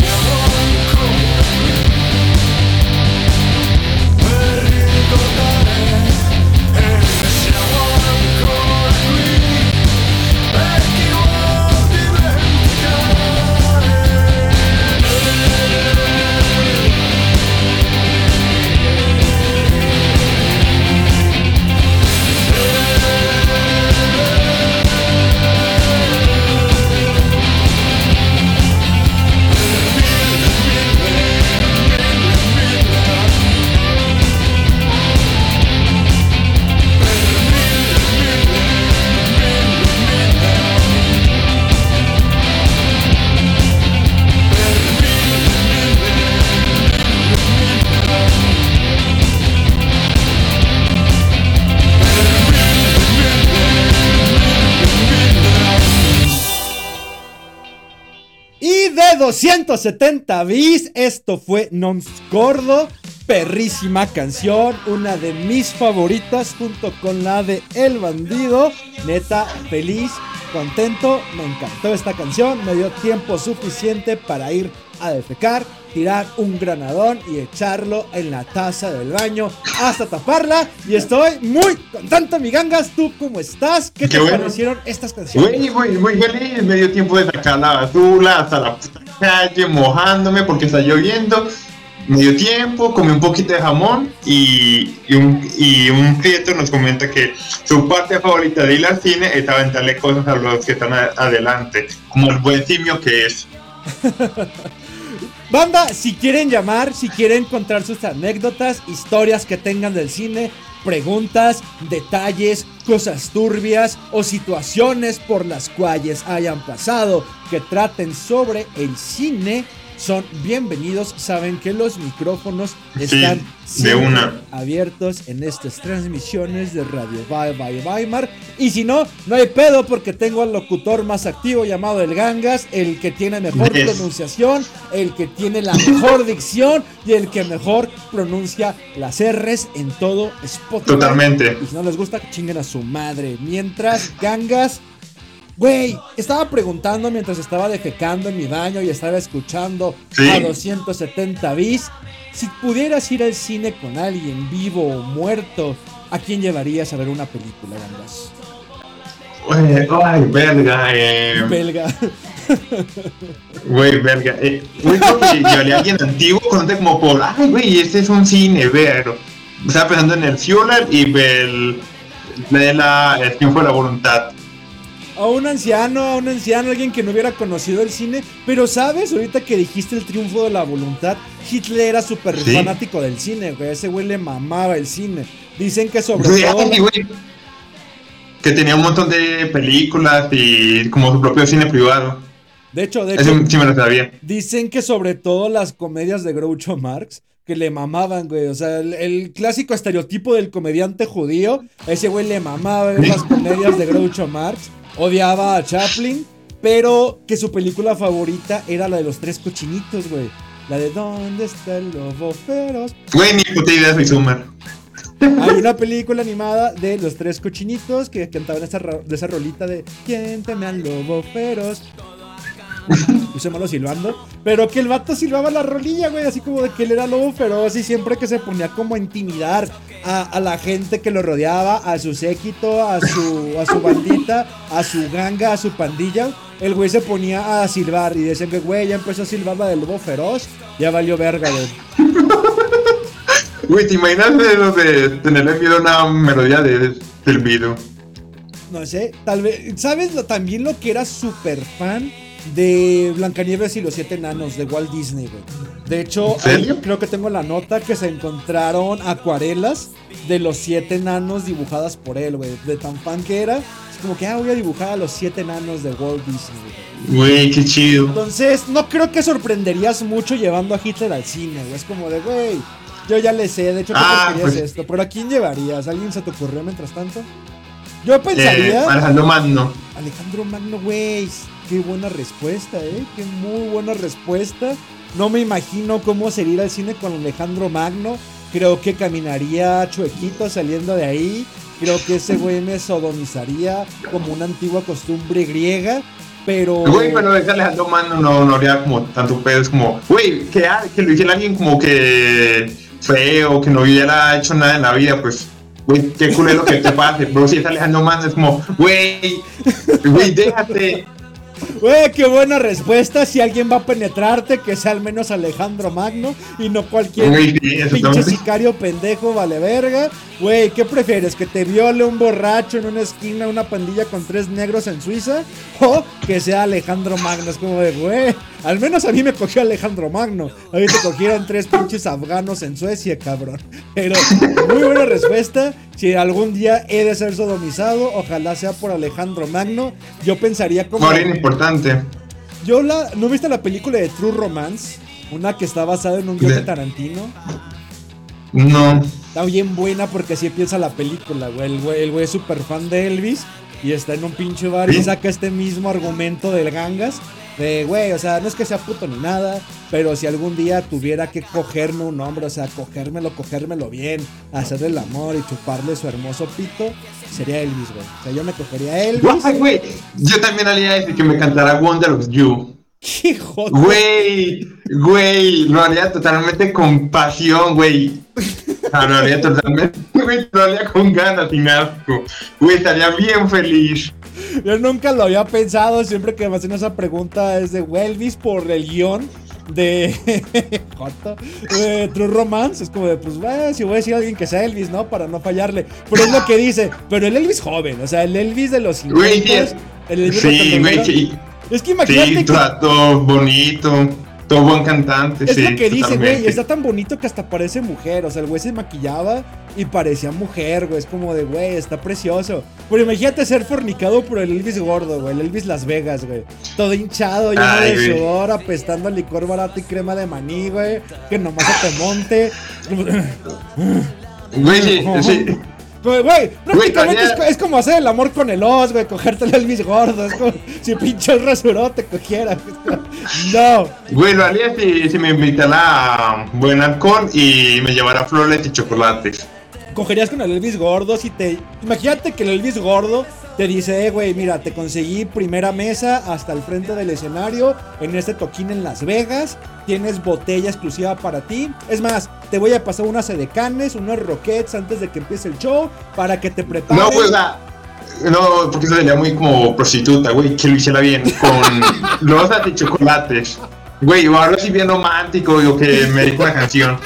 Yeah. 270 bis, esto fue Non Scordo. Perrísima canción, una de mis favoritas junto con la de El Bandido. Neta, feliz, contento, me encantó esta canción, me dio tiempo suficiente para ir a defecar, tirar un granadón y echarlo en la taza del baño hasta taparla. Y estoy muy contento, mi gangas. ¿Tú cómo estás? ¿Qué, te bueno. parecieron estas canciones? Muy, muy, muy feliz, me dio tiempo de sacar la basura hasta la puta calle, mojándome porque está lloviendo. Me dio tiempo, comí un poquito de jamón y, un, y un prieto nos comenta que su parte favorita de ir al cine es aventarle cosas a los que están adelante, como el buen simio que es. Banda, si quieren llamar, si quieren contar sus anécdotas, historias que tengan del cine, preguntas, detalles, cosas turbias o situaciones por las cuales hayan pasado que traten sobre el cine, son bienvenidos. Saben que los micrófonos Sí, están de siempre una. abiertos en estas transmisiones de Radio Bye Bye Weimar. Y si no, no hay pedo porque tengo al locutor más activo llamado el Gangas, el que tiene mejor Yes. pronunciación, el que tiene la mejor dicción y el que mejor pronuncia las R's en todo Spotify. Totalmente. Y si no les gusta, chinguen a su madre. Mientras, Gangas. Güey, estaba preguntando mientras estaba defecando en mi baño y estaba escuchando Sí. a 270 bis. Si pudieras ir al cine con alguien vivo o muerto, ¿a quién llevarías a ver una película, Gangas? Güey, Ay, verga, eh, Belga. güey, verga. Eh, güey, llevaría a alguien antiguo, conte como por, ay, güey, este es un cine, pero. Estaba pensando en el Fuller y el. la. El triunfo de la voluntad. A un anciano, a un anciano, alguien que no hubiera conocido el cine. Pero sabes, ahorita que dijiste el triunfo de la voluntad, Hitler era súper Sí. fanático del cine, güey. Ese güey le mamaba el cine. Dicen que sobre Güey, todo... ay, güey, Que tenía un montón de películas y como su propio cine privado. De hecho, de Eso hecho, sí me lo sabía. dicen que sobre todo las comedias de Groucho Marx, que le mamaban, güey. O sea, el, el clásico estereotipo del comediante judío, ese güey le mamaba ver las comedias de Groucho Marx. Odiaba a Chaplin, pero que su película favorita era la de los tres cochinitos, güey. La de ¿Dónde está el lobo feroz? Güey, ni puta idea soy Summer. Hay una película animada de los tres cochinitos que cantaban esa, de esa rolita de ¿Quién teme al lobo feroz? Puse malo silbando. Pero que el vato silbaba la rolilla, güey. Así como de que él era lobo feroz y siempre que se ponía como a intimidar a, a la gente que lo rodeaba, a su séquito, a su, a su bandita, a su ganga, a su pandilla. El güey se ponía a silbar y decían que, güey, ya empezó a silbar la del lobo feroz. Ya valió verga, güey. Güey, ¿te imaginas de lo de tenerle miedo a una melodía de, del video? No sé, tal vez. ¿Sabes lo, también lo que era súper fan de Blancanieves y los siete enanos de Walt Disney, güey? De hecho, creo que tengo la nota que se encontraron acuarelas de los siete enanos dibujadas por él, güey. De tan fan que era. Es como que, ah, voy a dibujar a los siete enanos de Walt Disney, güey. Güey, qué chido. Entonces, no creo que sorprenderías mucho llevando a Hitler al cine, güey. Es como de, güey, yo ya le sé, de hecho, ¿qué Ah, pues- esto? Pero ¿a quién llevarías? ¿Alguien se te ocurrió mientras tanto? Yo Eh, pensaría... Alejandro Magno. Alejandro Magno, güey. Qué buena respuesta, ¿eh? Qué muy buena respuesta. No me imagino cómo sería ir al cine con Alejandro Magno. Creo que caminaría chuequito saliendo de ahí. Creo que ese güey me sodomizaría como una antigua costumbre griega. Pero. Güey, pero ese Alejandro Magno no, no haría como tanto pedo. Es como, güey, que, ah, que lo hiciera alguien como que feo, que no hubiera hecho nada en la vida, pues. Güey, qué culero que te pase, pero si es Alejandro Magno es como, güey, güey, déjate. Güey, qué buena respuesta. Si alguien va a penetrarte, que sea al menos Alejandro Magno y no cualquier pinche sicario pendejo, vale verga. Güey, ¿qué prefieres? ¿Que te viole un borracho en una esquina, una pandilla con tres negros en Suiza? ¿O que sea Alejandro Magno? Es como de, güey, al menos a mí me cogió Alejandro Magno. A mí te cogieron tres pinches afganos en Suecia, cabrón. Pero, muy buena respuesta. Si algún día he de ser sodomizado, ojalá sea por Alejandro Magno. Yo pensaría como... Morir importante. Yo la. ¿No viste la película de True Romance? Una que está basada en un guion de De- Tarantino. No. Está bien buena porque así empieza la película, güey. El güey, el güey es súper fan de Elvis y está en un pinche bar y saca este mismo argumento del gangas. De, güey, o sea, no es que sea puto ni nada, pero si algún día tuviera que cogerme un hombre, o sea, cogérmelo, cogérmelo bien, hacerle el amor y chuparle su hermoso pito, sería Elvis, güey. O sea, yo me cogería a Elvis. Ay, güey, yo también haría ese que me cantara Wonder of You. Hijo Güey, güey, lo haría totalmente con pasión, güey. Ah, lo haría totalmente, güey, lo haría con ganas, sin asco. Güey, estaría bien feliz. Yo nunca lo había pensado, siempre que me hacen esa pregunta es de Elvis por el guion de de True Romance. Es como de, pues, bueno, si voy a decir a alguien que sea Elvis, ¿no? Para no fallarle. Pero es lo que dice, pero el Elvis joven, o sea, el Elvis de los Güey, 50. sí, el Elvis sí, güey, sí. Es que imagínate Sí, que- bonito, todo buen cantante, Es sí. lo que dice, güey, está tan bonito que hasta parece mujer. O sea, el güey se maquillaba y parecía mujer, güey. Es como de, güey, está precioso. Pero imagínate ser fornicado por el Elvis gordo, güey. El Elvis Las Vegas, güey. Todo hinchado, lleno Ay, de sudor, apestando a licor barato y crema de maní, güey. Que nomás se te monte. Güey, sí, sí. Güey, prácticamente es, como hacer el amor con el os, güey, cogerte el Elvis gordo. Es como si pinche el rasuró te cogiera. No. Güey, lo haría si, si me invitara a buen alcohol y me llevara flores y chocolates. cogerías con el Elvis gordo si te... Imagínate que el Elvis gordo te dice, eh, güey, mira, te conseguí primera mesa hasta el frente del escenario en este toquín en Las Vegas. Tienes botella exclusiva para ti. Es más, te voy a pasar unas edecanes, unos roquets antes de que empiece el show para que te prepares. No, pues, ah, no, porque sería muy como prostituta, güey, que lo hiciera bien, con rosas y chocolates. Güey, o algo así bien romántico, o que me dijo una canción.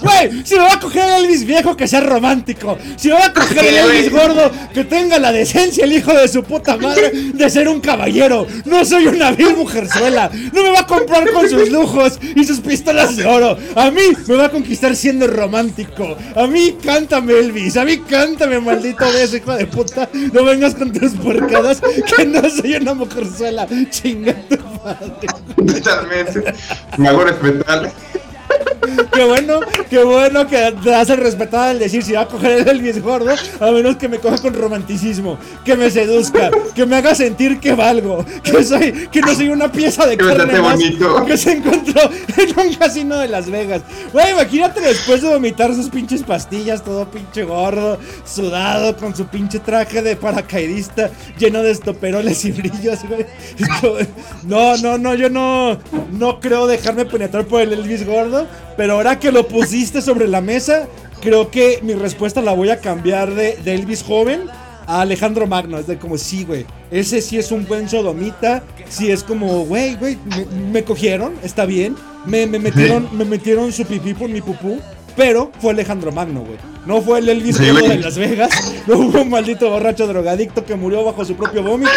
Güey, si me va a coger el Elvis viejo, que sea romántico. Si me va a coger el. Elvis gordo, que tenga la decencia, el hijo de su puta madre, de ser un caballero. No soy una vil mujerzuela. No me va a comprar con sus lujos y sus pistolas de oro. A mí me va a conquistar siendo romántico. A mí cántame, Elvis. A mí cántame, maldito beso, hijo de puta. No vengas con tus porcadas, que no soy una mujerzuela. Chinga tu madre. Totalmente. Me hago respetar. Qué bueno, qué bueno que te hace respetar al decir si va a coger el Elvis gordo, a menos que me coja con romanticismo, que me seduzca, que me haga sentir que valgo, que soy, que no soy una pieza de Que carne más que se encontró en un casino de Las Vegas. Güey, imagínate después de vomitar sus pinches pastillas, todo pinche gordo, sudado, con su pinche traje de paracaidista lleno de estoperoles y brillos, güey. No, no, no, yo no, no creo dejarme penetrar por el Elvis gordo, pero ahora que lo pusiste sobre la mesa, creo que mi respuesta la voy a cambiar de, Elvis joven a Alejandro Magno. Es de como, sí, güey. Ese sí es un buen sodomita. Sí es como, güey, güey, me, me cogieron, está bien. Me, me metieron, me metieron su pipí por mi pupú. Pero fue Alejandro Magno, güey. No fue el Elvis Sí, de Las Vegas. No hubo un maldito borracho drogadicto que murió bajo su propio vómito.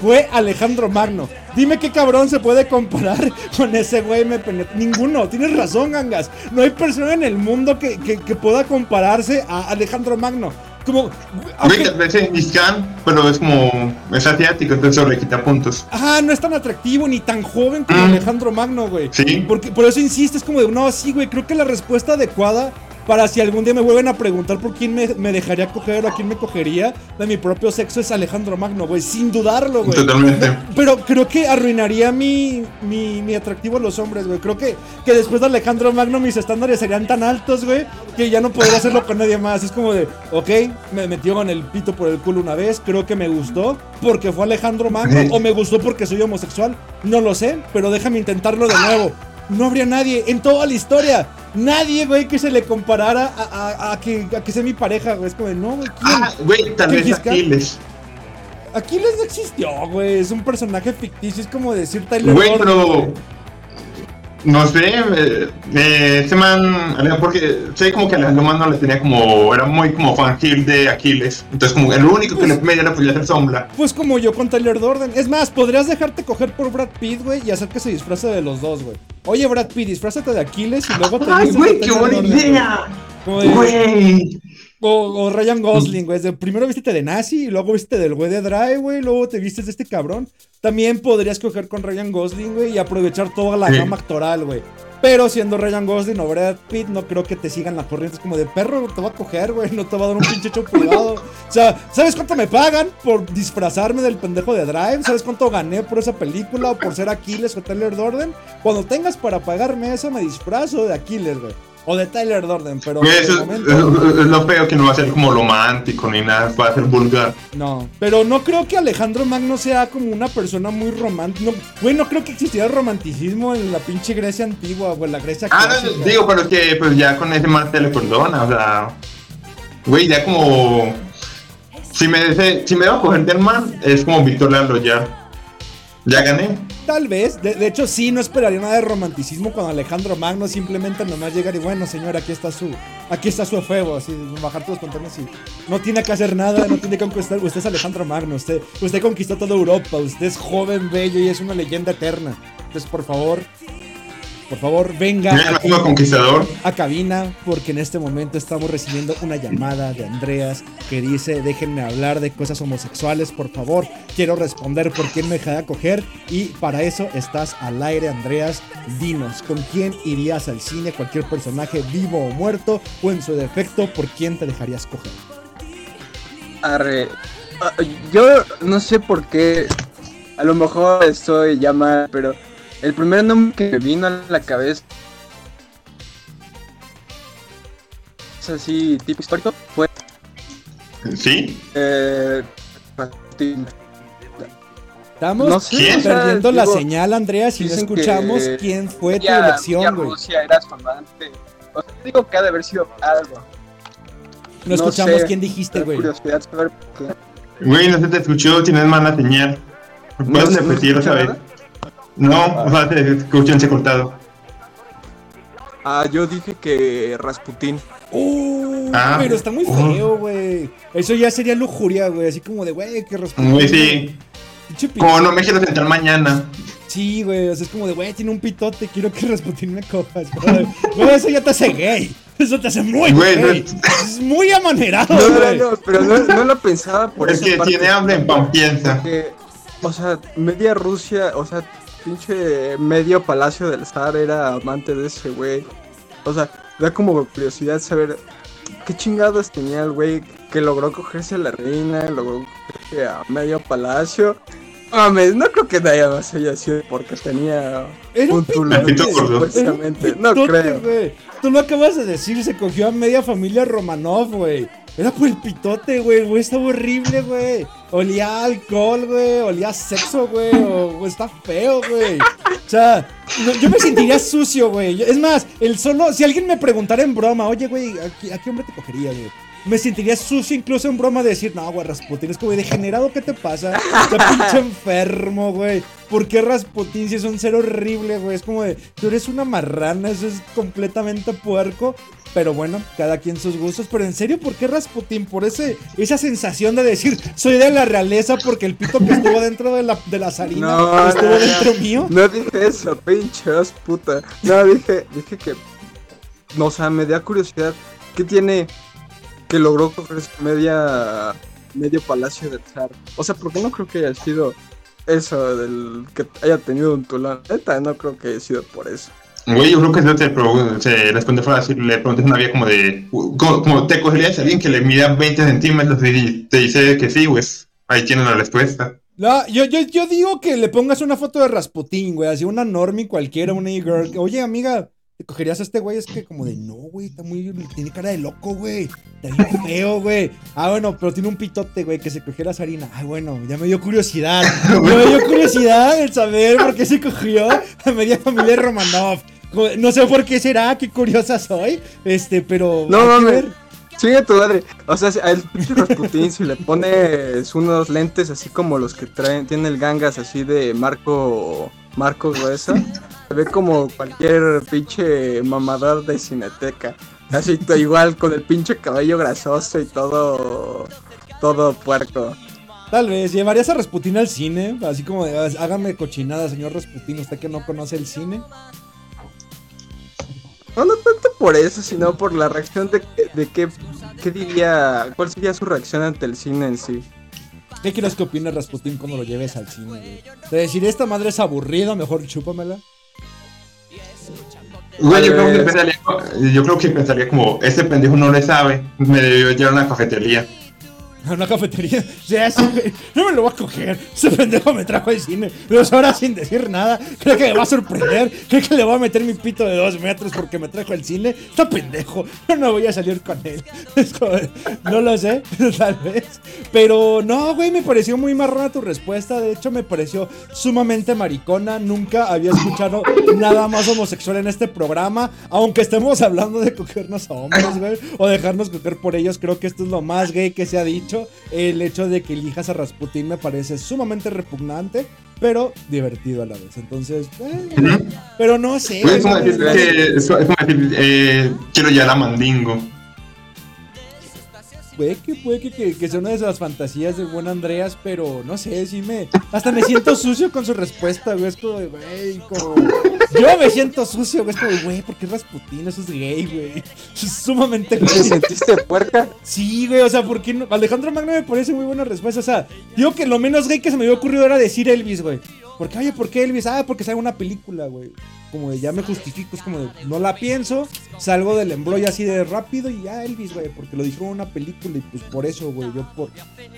Fue Alejandro Magno. Dime qué cabrón se puede comparar con ese güey. Me Ninguno. Tienes razón, gangas. No hay persona en el mundo que, que- que pueda compararse a Alejandro Magno. Como. Aunque- tal vez es Niscan, pero es como, es asiático, entonces le quita puntos. Ajá, no es tan atractivo ni tan joven como Mm. Alejandro Magno, güey. Sí. Porque por eso insistes como de, no, sí, güey, creo que la respuesta adecuada para si algún día me vuelven a preguntar por quién me, me dejaría coger o a quién me cogería de mi propio sexo es Alejandro Magno, güey, sin dudarlo, güey. Totalmente. Pero creo que arruinaría mi, mi, mi atractivo a los hombres, güey. Creo que, que después de Alejandro Magno mis estándares serían tan altos, güey, que ya no podría hacerlo con nadie más. Es como de, ok, me metió con el pito por el culo una vez, creo que me gustó porque fue Alejandro Magno o me gustó porque soy homosexual. No lo sé, pero déjame intentarlo de nuevo. No habría nadie en toda la historia. Nadie, güey, que se le comparara a, a- a que, a que sea mi pareja, güey. Es como de, no, güey, ¿quién? Ah, güey, tal vez? Aquiles. Aquiles no existió, güey. Es un personaje ficticio. Es como decir Tyler Güey, pero. No sé, eh, eh, ese man, porque sé como que Alejandro Magno le tenía como, era muy como fangirl de Aquiles. Entonces, como el único que le media le podía hacer sombra. Pues como yo con Tyler Durden. Es más, podrías dejarte coger por Brad Pitt, güey, y hacer que se disfrace de los dos, güey. Oye, Brad Pitt, disfrázate de Aquiles y luego te ¡Ay, güey, qué buena idea! Güey. O, o Ryan Gosling, güey. Primero viste de nazi y luego viste del güey de Drive, güey. Luego te vistes de este cabrón. También podrías coger con Ryan Gosling, güey, y aprovechar toda la Sí. gama actoral, güey. Pero siendo Ryan Gosling o Brad Pitt, no creo que te sigan la corriente. Es como de perro, te va a coger, güey. No te va a dar un pinche show privado. O sea, ¿sabes cuánto me pagan por disfrazarme del pendejo de Drive? ¿Sabes cuánto gané por esa película o por ser Aquiles o Tyler Durden? Cuando tengas para pagarme eso, me disfrazo de Aquiles, güey. O de Tyler Durden, pero Güey, es, momento- es- es lo feo que no va a ser como romántico ni nada, va a ser vulgar. No, pero no creo que Alejandro Magno sea como una persona muy romántica. No, güey, no creo que existiera romanticismo en la pinche Grecia antigua o en la Grecia Ah, clásica. no, digo, pero que pues ya con ese te le perdona, o sea. Güey, ya como. Si me, si me va a coger del man, es como Victoria Loyal. Ya gané. Tal vez, de, hecho sí, no esperaría nada de romanticismo cuando Alejandro Magno simplemente nomás llegar y bueno, señor, aquí está su, aquí está su efebo, así, bajar todos los pantalones y no tiene que hacer nada, no tiene que conquistar, usted es Alejandro Magno, usted, usted conquistó toda Europa, usted es joven, bello y es una leyenda eterna. Entonces, por favor, por favor, venga. Conquistador. a cabina porque en este momento estamos recibiendo una llamada de Andreas que dice déjenme hablar de cosas homosexuales por favor quiero responder por quién me dejará coger y para eso estás al aire Andreas dinos con quién irías al cine cualquier personaje vivo o muerto o en su defecto por quién te dejarías coger Arre. Ah, Yo no sé por qué. A lo mejor estoy ya mal, pero el primer nombre que me vino a la cabeza. Es así, tipo histórico. Fue. ¿Sí? Eh, estamos No sé, ¿Quién? o sea, perdiendo la digo, señal Andreas y no que escuchamos quién fue tu elección güey Rusia era su amante. O sea, digo que ha de haber sido algo. no no escuchamos sé, quién dijiste güey curiosidad saber. Güey, no se te escuchó, tienes mala señal. ¿Puedes No repetir otra vez? No, o sea, te escuché entrecortado. Ah, yo dije que Rasputín. Uh, Ah, pero está muy uh. feo, güey. Eso ya sería lujuria, güey. Así como de, güey, que respeto. Güey, sí. Como no me quiero sentar mañana. Sí, güey. O sea, es como de, güey, tiene un pitote. Quiero que Rasputin me cojas. Güey, eso ya te hace gay. Eso te hace muy Güey, gay. no- Es muy amanerado, No, no, no, pero no, no lo pensaba por Es esa que parte. tiene hambre en pan piensa. Que, o sea, media Rusia, o sea, pinche medio palacio del zar era amante de ese güey. O sea, da como curiosidad saber qué chingados tenía el güey que logró cogerse a la reina, logró cogerse a medio palacio. Mames, no creo que nada más haya sido porque tenía Era un gordo. supuestamente. Era un No creo. Tú lo acabas de decir, se cogió a media familia Romanov, güey. Era por el pitote, güey. Estaba horrible, güey. Olía alcohol, güey. Olía sexo, güey. O, está feo, güey. O sea, yo me sentiría sucio, güey. Es más, el solo. Si alguien me preguntara en broma, oye, güey, ¿a, qué- a qué hombre te cogería, güey? Me sentiría sucio incluso en broma de decir, no, güey, Rasputin es como degenerado, ¿qué te pasa? Está pinche enfermo, güey. ¿Por qué Rasputin si es un ser horrible, güey? Es como de, tú eres una marrana, eso es completamente puerco. Pero bueno, cada quien sus gustos. Pero en serio, ¿por qué Rasputin? Por ese, esa sensación de decir, soy de la realeza porque el pito que estuvo dentro de la, de la zarina No, estuvo no, no. dentro mío. No dije eso, pinches puta. No, dije, dije que. No, o sea, me da curiosidad. ¿Qué tiene que logró cogerse media. medio palacio del zar? O sea, porque no creo que haya sido eso del que haya tenido un tulón. Neta, no creo que haya sido por eso. Güey, yo creo que eso te se responde fácil. Le preguntas a una vía como de. Como, como te cogerías a alguien que le mida 20 centímetros y te dice que sí, pues ahí tienes la respuesta. No, yo, yo, yo digo que le pongas una foto de Rasputín, güey, así una normie cualquiera, una e-girl. que, Oye, amiga, ¿te cogerías a este güey? Es que como de, no, güey, está muy, tiene cara de loco, güey. Está bien feo, güey. Ah, bueno, pero tiene un pitote, güey, que se cogiera a Sarina. Ah, bueno, ya me dio curiosidad. Ya me dio curiosidad el saber por qué se cogió a media familia Romanov. No sé por qué será, qué curiosa soy. Este, pero. No mames. Sigue tu madre. O sea, al pinche Rasputín, si le pones unos lentes así como los que traen, tiene el gangas así de Marco, Marco Gruesa, se ve como cualquier pinche mamador de cineteca. Así igual con el pinche cabello grasoso y todo, todo puerco. Tal vez, llevarías a Rasputín al cine, así como de, "Ah, hágame cochinada, señor Rasputín, usted que no conoce el cine. No, no tanto por eso, sino por la reacción de, de qué, qué diría, cuál sería su reacción ante el cine en sí. ¿Qué crees que opina Rasputín cuando lo lleves al cine, güey? Te decir, esta madre es aburrida, mejor chúpamela. Güey, yo, creo que pensaría, yo creo que pensaría como: este pendejo no le sabe, me debió llevar a una cafetería. Una cafetería. Sí, ese güey, no me lo voy a coger. Ese pendejo me trajo al cine dos horas sin decir nada. Creo que me va a sorprender. Creo que le voy a meter mi pito de dos metros porque me trajo al cine. Está pendejo. Yo no voy a salir con él. Es como, no lo sé, tal vez. Pero no, güey, me pareció muy marrona tu respuesta. De hecho, me pareció sumamente maricona. Nunca había escuchado nada más homosexual en este programa. Aunque estemos hablando de cogernos a hombres, güey. O dejarnos coger por ellos. Creo que esto es lo más gay que se ha dicho. El hecho de que elijas a Rasputin me parece sumamente repugnante. Pero divertido a la vez. Entonces, eh, pero no sé. Güey, es como decir, no- que, es como decir eh, quiero ya la mandingo. Puede que, puede que, que, que sea una de esas fantasías del buen Andreas, pero no sé, sí me. Hasta me siento sucio con su respuesta, güey. Es como de, güey, como. Yo me siento sucio, güey. Es como de, güey, ¿por qué Rasputín? Eso es gay, güey. Es sumamente ¿Te gay. sentiste puerca? Sí, güey, o sea, ¿por qué no? Alejandro Magno me parece muy buena respuesta. O sea, digo que lo menos gay que se me había ocurrido era decir Elvis, güey. Porque, oye, ¿por qué Elvis? Ah, porque sale una película, güey. Como de ya me justifico, es como de no la pienso, salgo del embrollo así de rápido y ya Elvis, güey, porque lo dijo en una película y pues por eso, güey, yo por.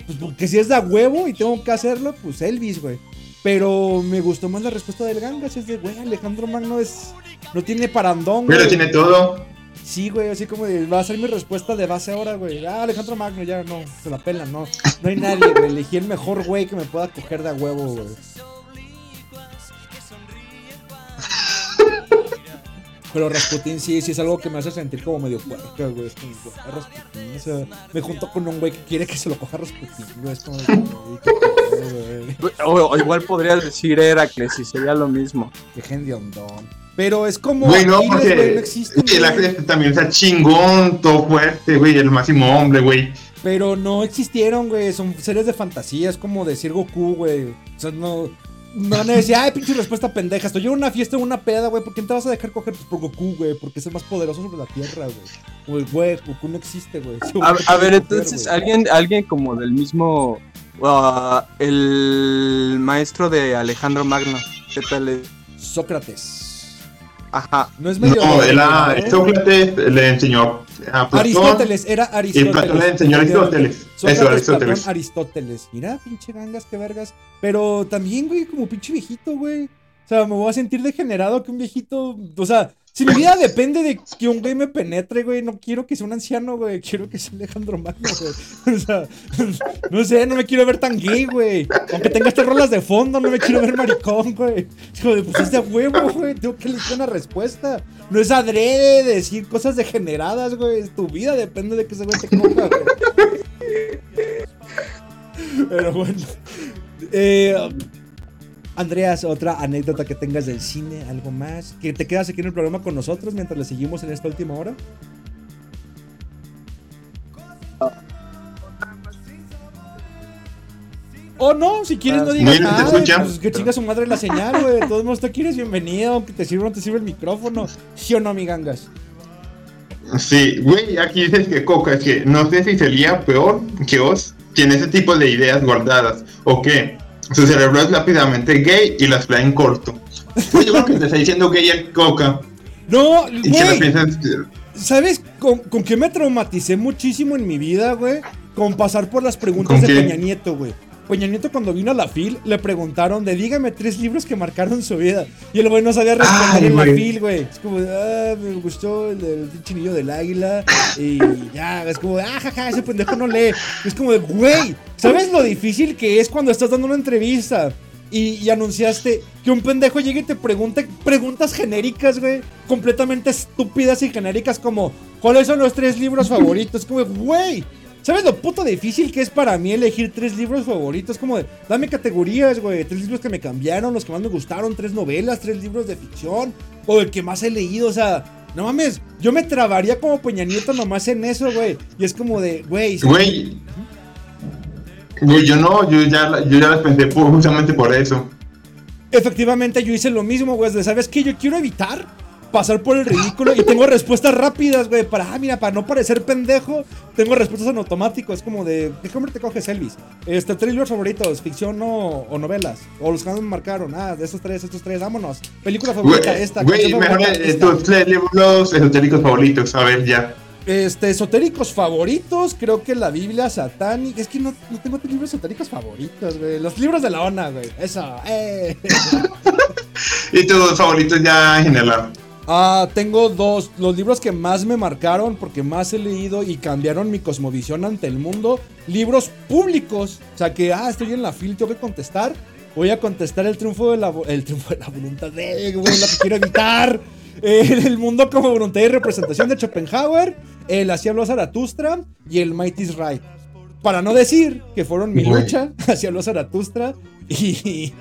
Pues porque si es de a huevo y tengo que hacerlo, pues Elvis, güey. Pero me gustó más la respuesta del Gangas, es de, güey, Alejandro Magno es. No tiene parandón, Pero güey. tiene todo. Sí, güey, así como de, va a ser mi respuesta de base ahora, güey. Ah, Alejandro Magno, ya no, se la pelan, no. No hay nadie, güey. Elegí el mejor güey que me pueda coger de a huevo, güey. Pero Rasputín sí, sí es algo que me hace sentir como medio puerca, güey. Es como, güey, Rasputín, o sea, me junto con un güey que quiere que se lo coja Rasputín, güey. Es como, güey, güey. O, o igual podrías decir Heracles y sería lo mismo. Dejen de hondón. Pero es como. Güey, no, porque güey, no existen, el. Aquiles también está chingón, todo fuerte, güey, el máximo hombre, güey. Pero no existieron, güey. Son series de fantasía. Es como decir Goku, güey. O sea, no. No van a decir, ay, pinche respuesta pendeja. Estoy en una fiesta, en una peda, güey. ¿Por qué te vas a dejar coger? Pues por Goku, güey. Porque es el más poderoso sobre la tierra, güey. Güey, güey, Goku no existe, güey. A, a ver, entonces, coger, alguien, alguien como del mismo. ah, el maestro de Alejandro Magno. ¿Qué tal es? Sócrates. Ajá. No es medio. No, él a ¿no? Sócrates le enseñó a Platón. Aristóteles, era Aristóteles. Platón le enseñó a Aristóteles. Sócrates, Eso, Aristóteles. Platón, Aristóteles. Mira, pinche gangas, qué vergas. Pero también, güey, como pinche viejito, güey. O sea, me voy a sentir degenerado que un viejito. O sea, si mi vida depende de que un güey me penetre, güey, no quiero que sea un anciano, güey. Quiero que sea Alejandro Magno, güey. O sea, no sé, no me quiero ver tan gay, güey. Aunque tenga estas rolas de fondo, no me quiero ver maricón, güey. Como de, pues es de huevo, güey. Tengo que elegir una respuesta. No es adrede decir cosas degeneradas, güey. Tu vida depende de que ese güey te coja, güey. Pero bueno. Eh, Andreas, otra anécdota que tengas del cine, algo más. Que te quedas aquí en el programa con nosotros mientras le seguimos en esta última hora. O no, si quieres no digas Bueno, ¿te nada, pues que chinga su madre la señal, güey. De todos modos, tú quieres bienvenido, aunque te sirva o no te sirve el micrófono. ¿Sí o no, mi gangas? Sí, güey, aquí dices que Coca, es que no sé si sería peor que vos tiene ese tipo de ideas guardadas, o que su cerebro es rápidamente gay y las trae en corto. Güey, yo creo que te está diciendo gay el Coca, No, Y que piensas. ¿Sabes con, con qué me traumaticé muchísimo en mi vida, güey? Con pasar por las preguntas ¿Con de qué? Peña Nieto, güey. Peña Nieto cuando vino a la FIL le preguntaron de dígame tres libros que marcaron su vida. Y el güey no sabía responder en la. FIL, güey. Es como, ah, me gustó el del niño del águila. Y ya, es como, ah, jaja, ese pendejo no lee. Es como de, güey, ¿sabes lo difícil que es cuando estás dando una entrevista? Y, y anunciaste que un pendejo llegue y te pregunte preguntas genéricas, güey. Completamente estúpidas y genéricas como, ¿cuáles son los tres libros favoritos? Como, güey. ¿Sabes lo puto difícil que es para mí elegir tres libros favoritos? Como de, dame categorías, güey. Tres libros que me cambiaron, los que más me gustaron, tres novelas, tres libros de ficción. O el que más he leído, o sea, no mames. Yo me trabaría como Peña Nieto nomás en eso, güey. Y es como de, güey. Güey. Güey, yo no, yo ya, yo ya las pensé por- justamente por eso. Efectivamente, yo hice lo mismo, güey. ¿Sabes qué? Yo quiero evitar pasar por el ridículo y tengo respuestas rápidas, güey. Para, ah, mira, para no parecer pendejo, tengo respuestas en automático. Es como de, ¿de qué hombre te coges, Elvis? Este, tres libros favoritos, ficción o, o novelas. O los que me marcaron. Ah, de estos tres, estos tres, vámonos. Película favorita, Güey, esta. güey, mejor tus tres libros esotéricos favoritos, a ver, ya. Este, esotéricos favoritos, creo que la Biblia satánica. Es que no, no tengo libros esotéricos favoritos, güey. Los libros de la ONA, güey. Eso, eh. Y tus favoritos ya en general. Ah, tengo dos, los libros que más me marcaron porque más he leído y cambiaron mi cosmovisión ante el mundo. Libros públicos, o sea que, ah, estoy en la fila, tengo que contestar. Voy a contestar el triunfo de la, vo- el triunfo de la voluntad de, güey, lo que quiero evitar. Eh, el mundo como voluntad y representación de Schopenhauer, el Así habló Zaratustra y el Mighty is Right. Para no decir que fueron mi lucha, Así habló Zaratustra y,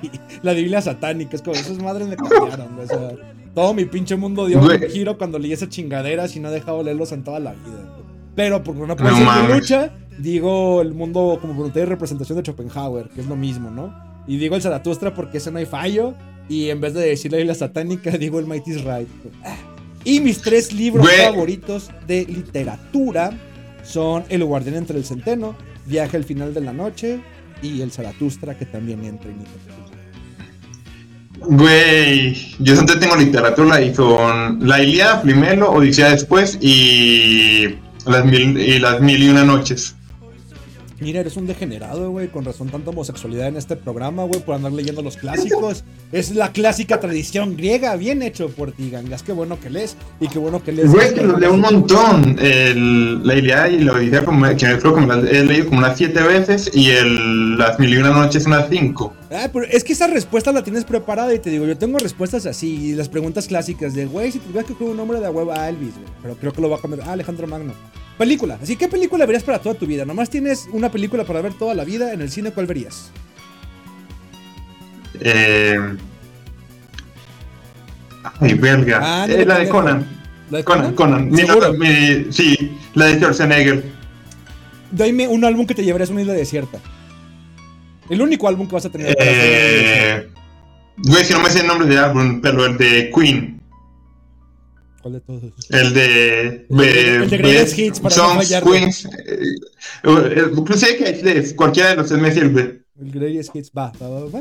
la Biblia satánica. Es como, esas madres me cambiaron, o sea, todo mi pinche mundo dio Güey. un giro cuando leí esas chingaderas y no he dejado de leerlos en toda la vida. Pero por no puedo No mames. lucha, digo el mundo como voluntad y representación de Schopenhauer, que es lo mismo, ¿no? Y digo el Zaratustra porque ese no hay fallo. Y en vez de decir la Biblia satánica, digo el Mighty Right. Y mis tres libros Güey. favoritos de literatura son El guardián entre el centeno, Viaje al final de la noche y El Zaratustra, que también entra en literatura. Güey, yo solamente tengo literatura y son La Ilíada primero, Odisea después y las mil y las mil y una noches. Mira, eres un degenerado, güey, con razón tanta homosexualidad en este programa, güey, por andar leyendo los clásicos. es la clásica tradición griega, bien hecho por ti, gangas. Qué bueno que lees y qué bueno que lees. Güey, que lo leo un montón. El, la Ilíada y la Odisea, como, que creo que me las he leído como unas siete veces y el, las mil y una noches unas cinco. Ah, pero es que esa respuesta la tienes preparada y te digo, yo tengo respuestas así, y las preguntas clásicas de, güey, si tuvieras que coger un nombre de a hueva a Elvis, güey, pero creo que lo va a cambiar, ah, Alejandro Magno. Película, así, ¿qué película verías para toda tu vida? Nomás tienes una película para ver toda la vida en el cine, ¿cuál verías? Eh, ay, verga. Ah, no Eh, la de. Conan. ¿La de Conan, Conan. Mi- ¿Seguro? mi- sí, la de Schwarzenegger. Dime un álbum que te llevarías a una isla desierta. El único álbum que vas a tener. Eh, güey, si no me sé el nombre del álbum, pero el de Queen. ¿Cuál de todos? El de. El de- el de Greatest Hits, para no Songs, eh, eh, Incluso sé que cualquiera de los tres me sirve. El Greatest Hits, va, va, va, va, va,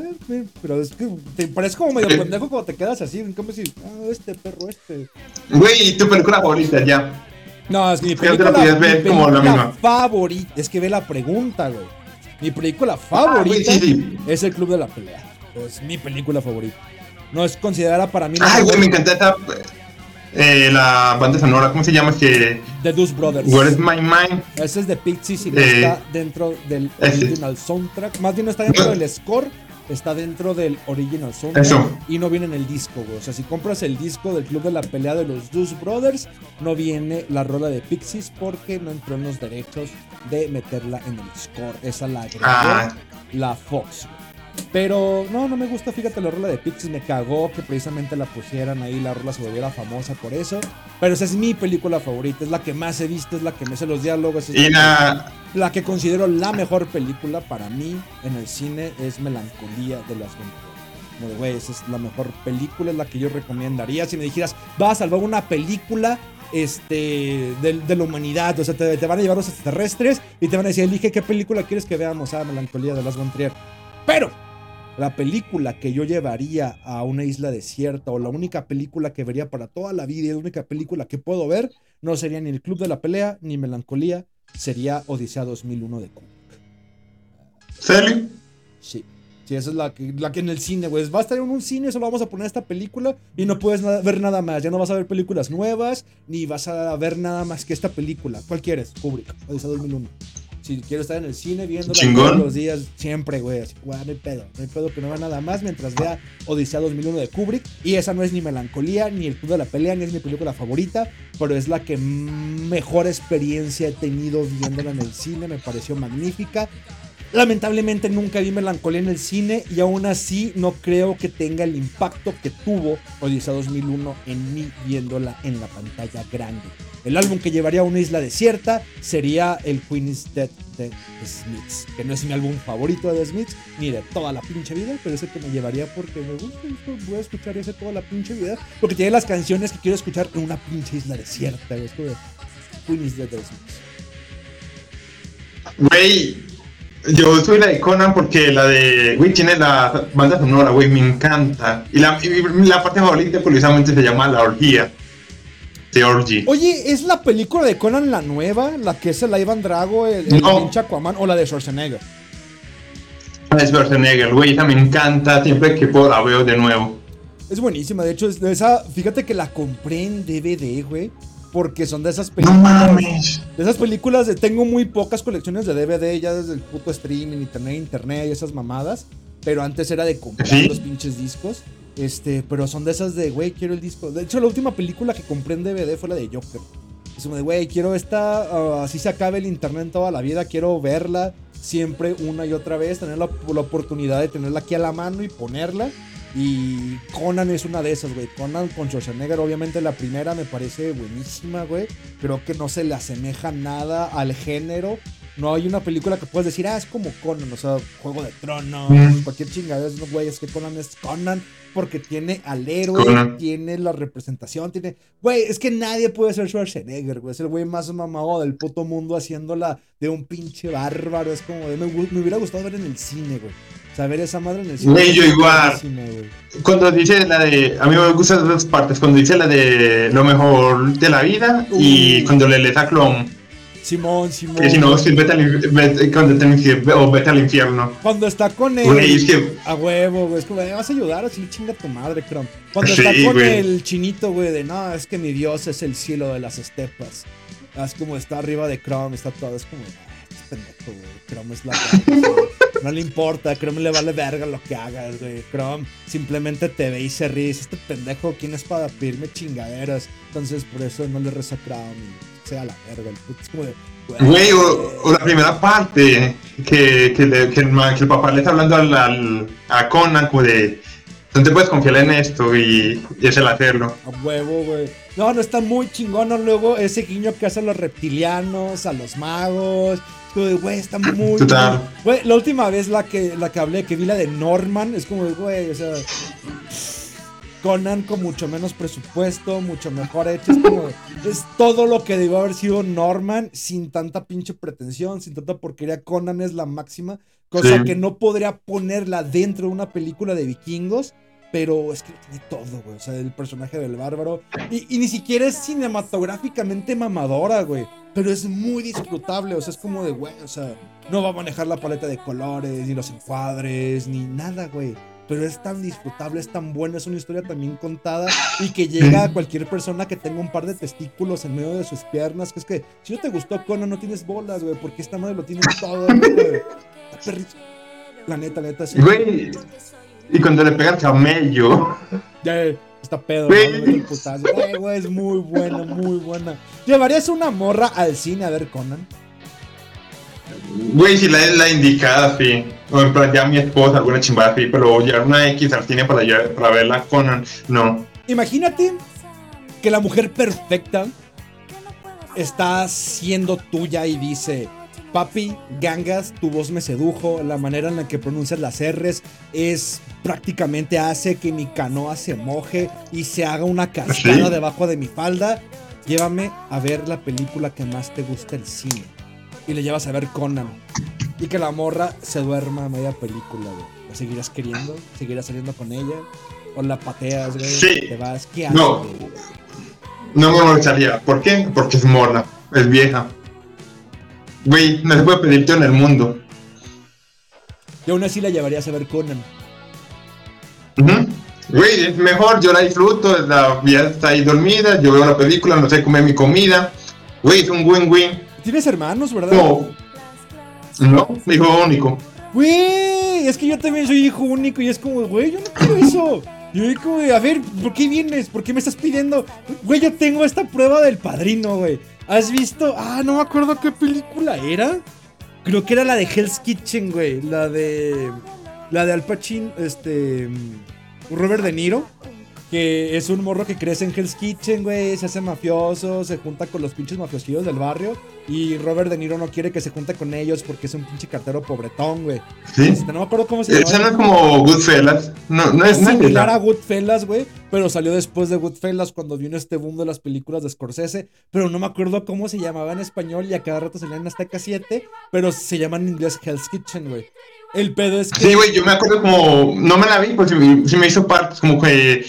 pero es que te parece como medio pendejo cuando te quedas así, en cambio si, ah, este perro, este. Güey, ¿y tu película favorita ya? No, es que mi película, ver mi como la película misma. favorita, es que ve la pregunta, güey. Mi película Ah, favorita sí, sí. es El Club de la Pelea. Es mi película favorita. No es considerada para mí Ay, güey, me encanta esta. eh, la banda sonora, ¿cómo se llama? Que. de Deuce Brothers. Where is my mind? Ese es de Pixies y no Eh, está dentro del original soundtrack. Más bien no está dentro del score, está dentro del original soundtrack. Eso. Y no viene en el disco, güey. O sea, si compras el disco del Club de la Pelea de los Deuce Brothers, no viene la rola de Pixies porque no entró en los derechos de meterla en el score. Esa la agregó Ah. la Fox. güey. Pero no, no me gusta, fíjate, la rola de Pixies me cagó que precisamente la pusieran ahí, la rola se volviera famosa por eso. Pero esa es mi película favorita, es la que más he visto, es la que me sé los diálogos, es Y la, la. que, considero la mejor película para mí en el cine es Melancolía de las. Como de, güey, esa es la mejor película, es la que yo recomendaría. Si me dijeras, vas a salvar una película este, de, de la humanidad, o sea, te, te van a llevar los extraterrestres y te van a decir, elige qué película quieres que veamos, ah, Melancolía de las Trier. Pero, La película que yo llevaría a una isla desierta o la única película que vería para toda la vida y la única película que puedo ver no sería ni El Club de la Pelea ni Melancolía, sería Odisea 2001 de Kubrick. ¿Serio? Sí. Sí, esa es la que, la que en el cine, güey. Va a estar en un cine, solo vamos a poner esta película y no puedes nada- ver nada más. Ya no vas a ver películas nuevas, ni vas a ver nada más que esta película. ¿Cuál quieres? Kubrick, Odisea 2001. Si quiero estar en el cine viéndola Chingón. todos los días, siempre, güey. Así, güey, no hay pedo. No hay pedo que no vea nada más mientras vea Odisea 2001 de Kubrick. Y esa no es ni Melancolía, ni El Club de la Pelea, ni es mi película favorita, pero es la que mejor experiencia he tenido viéndola en el cine. Me pareció magnífica. Lamentablemente nunca vi Melancolía en el cine y aún así no creo que tenga el impacto que tuvo Odisea 2001 en mí viéndola en la pantalla grande. El álbum que llevaría a una isla desierta sería el Queen is Dead de Smiths, que no es mi álbum favorito de Smiths ni de toda la pinche vida, pero es el que me llevaría porque me gusta, voy a escuchar ese toda la pinche vida, porque tiene las canciones que quiero escuchar en una pinche isla desierta. Es como de Queen is Dead de Smiths. Güey, yo soy la de Conan porque la de, güey, tiene la banda sonora, güey, me encanta. Y la, y la parte favorita, curiosamente, se llama La Orgía. The Orgy. Oye, ¿es la película de Conan la nueva? La que es el Ivan Drago, el, el No. Aquaman, o la de Schwarzenegger. Es Schwarzenegger, güey, esa me encanta, siempre que puedo la veo de nuevo. Es buenísima, de hecho, es de esa, fíjate que la compré en DVD, güey. Porque son de esas No películas. mames. De esas películas de. Tengo muy pocas colecciones de DVD, ya desde el puto streaming, internet, internet y esas mamadas. Pero antes era de comprar ¿Sí? los pinches discos. Este, pero son de esas de, güey, quiero el disco. De hecho, la última película que compré en DVD fue la de Joker. Es como de, güey, quiero esta, ah, así se acabe el internet toda la vida, quiero verla siempre una y otra vez, tener la, la oportunidad de tenerla aquí a la mano y ponerla. Y Conan es una de esas, güey. Conan con Schwarzenegger, obviamente la primera me parece buenísima, güey. Creo que no se le asemeja nada al género. No hay una película que puedas decir, ah, es como Conan, o sea, Juego de Tronos, Mm. cualquier chingadera, no, güey, es que Conan es Conan porque tiene al héroe, Conan. tiene la representación, tiene... Güey, es que nadie puede ser Schwarzenegger, güey, es el güey más mamado del puto mundo haciéndola de un pinche bárbaro, es como de... Me, me hubiera gustado ver en el cine, güey. O sea, ver esa madre en el cine. Güey, yo igual. Cuando dice la de, a mí me gustan las dos partes, cuando dice la de lo mejor de la vida y cuando le lees a Clon, Simón, Simón. que si no, vete al, vete, cuando te o vete al infierno. Cuando está con él. Güey, es que- A huevo, güey. Es como, "Eh, vas a ayudar, así chinga tu madre, Chrome. Cuando Sí, está con güey. el chinito, güey, de no, es que mi dios es el cielo de las estepas. Es como está arriba de Chrome, está todo. Es como, ah, este pendejo, güey. Chrome es la. No le importa, Chrome le vale verga lo que hagas, güey. Chrome simplemente te ve y se ríe. Este pendejo, ¿quién es para pedirme chingaderas? Entonces, por eso no le reza a Chrome sea la verga. El puto es como de, Güey, o, o la primera parte, que, que, le- que el, ma- que el papá le está hablando al, al- a Conan como de, no te puedes confiar en esto y, y es el hacerlo. A huevo, güey. No, no está muy chingón. Luego ese guiño que hace a los reptilianos, a los magos. De, Güey, está muy. Total. Güey, la última vez la que, la que hablé, que vi la de Norman, es como de, güey, o sea. Conan con mucho menos presupuesto, mucho mejor hecho. Es como. Es todo lo que debió haber sido Norman sin tanta pinche pretensión, sin tanta porquería. Conan es la máxima. Cosa Sí. que no podría ponerla dentro de una película de vikingos. Pero es que tiene todo, güey. O sea, el personaje del bárbaro. Y, ni siquiera es cinematográficamente mamadora, güey. Pero es muy disfrutable. O sea, es como de, güey. O sea, no va a manejar la paleta de colores, ni los encuadres, ni nada, güey. Pero es tan disfrutable, es tan buena, es una historia tan bien contada y que llega a cualquier persona que tenga un par de testículos en medio de sus piernas. Que es que si no te gustó Conan, no tienes bolas, güey, porque esta madre lo tiene todo, güey. La neta, la neta, sí. Güey, y cuando le pega el camello, Ya está pedo, Güey. ¿no? Güey, es muy buena, muy buena. ¿Llevarías una morra al cine a ver Conan? güey, si la es la indicada, sí. O en plan, ya mi esposa, alguna chimbada, sí, pero llevar una X al cine para, llevar- para verla Conan, no. Imagínate que la mujer perfecta está siendo tuya y dice, papi, gangas, tu voz me sedujo, la manera en la que pronuncias las R's es prácticamente hace que mi canoa se moje y se haga una cascada ¿Sí? debajo de mi falda. Llévame a ver la película que más te gusta el cine. Y le llevas a ver Conan. Y que la morra se duerma a media película, güey. ¿La seguirás queriendo? ¿Seguirás saliendo con ella? ¿O la pateas, güey? Sí. ¿Te vas? ¿Qué haces? No. güey? No me molestaría. ¿Por qué? Porque es mona, es vieja. Güey, no se puede pedir todo en el mundo. Y aún así la llevarías a ver Conan. Güey, es mejor, yo la disfruto, la vieja está ahí dormida, yo veo la película, no sé comer mi comida. Güey, es un win-win. Tienes hermanos, ¿verdad? No. No, hijo único. Güey, es que yo también soy hijo único y es como, güey, yo no quiero eso. Yo digo, como, a ver, ¿por qué vienes? ¿Por qué me estás pidiendo? Güey, yo tengo esta prueba del padrino, güey. ¿Has visto? Ah, no me acuerdo qué película era. Creo que era la de Hell's Kitchen, güey. La de. La de Al Pacino, este. Robert De Niro. Que es un morro que crece en Hell's Kitchen, güey. Se hace mafioso, se junta con los pinches mafiosillos del barrio. Y Robert De Niro no quiere que se junte con ellos porque es un pinche cartero pobretón, güey. ¿Sí? Este, no me acuerdo cómo se no llama. es como Goodfellas. No, no es, Es no similar a. Goodfellas, güey, pero salió después de Goodfellas cuando vino este boom de las películas de Scorsese, pero no me acuerdo cómo se llamaba en español y a cada rato salían en Azteca 7, pero se llama en inglés Hell's Kitchen, güey. El pedo es que Sí, güey, yo me acuerdo como. No me la vi, pues me, sí me hizo parte. Como que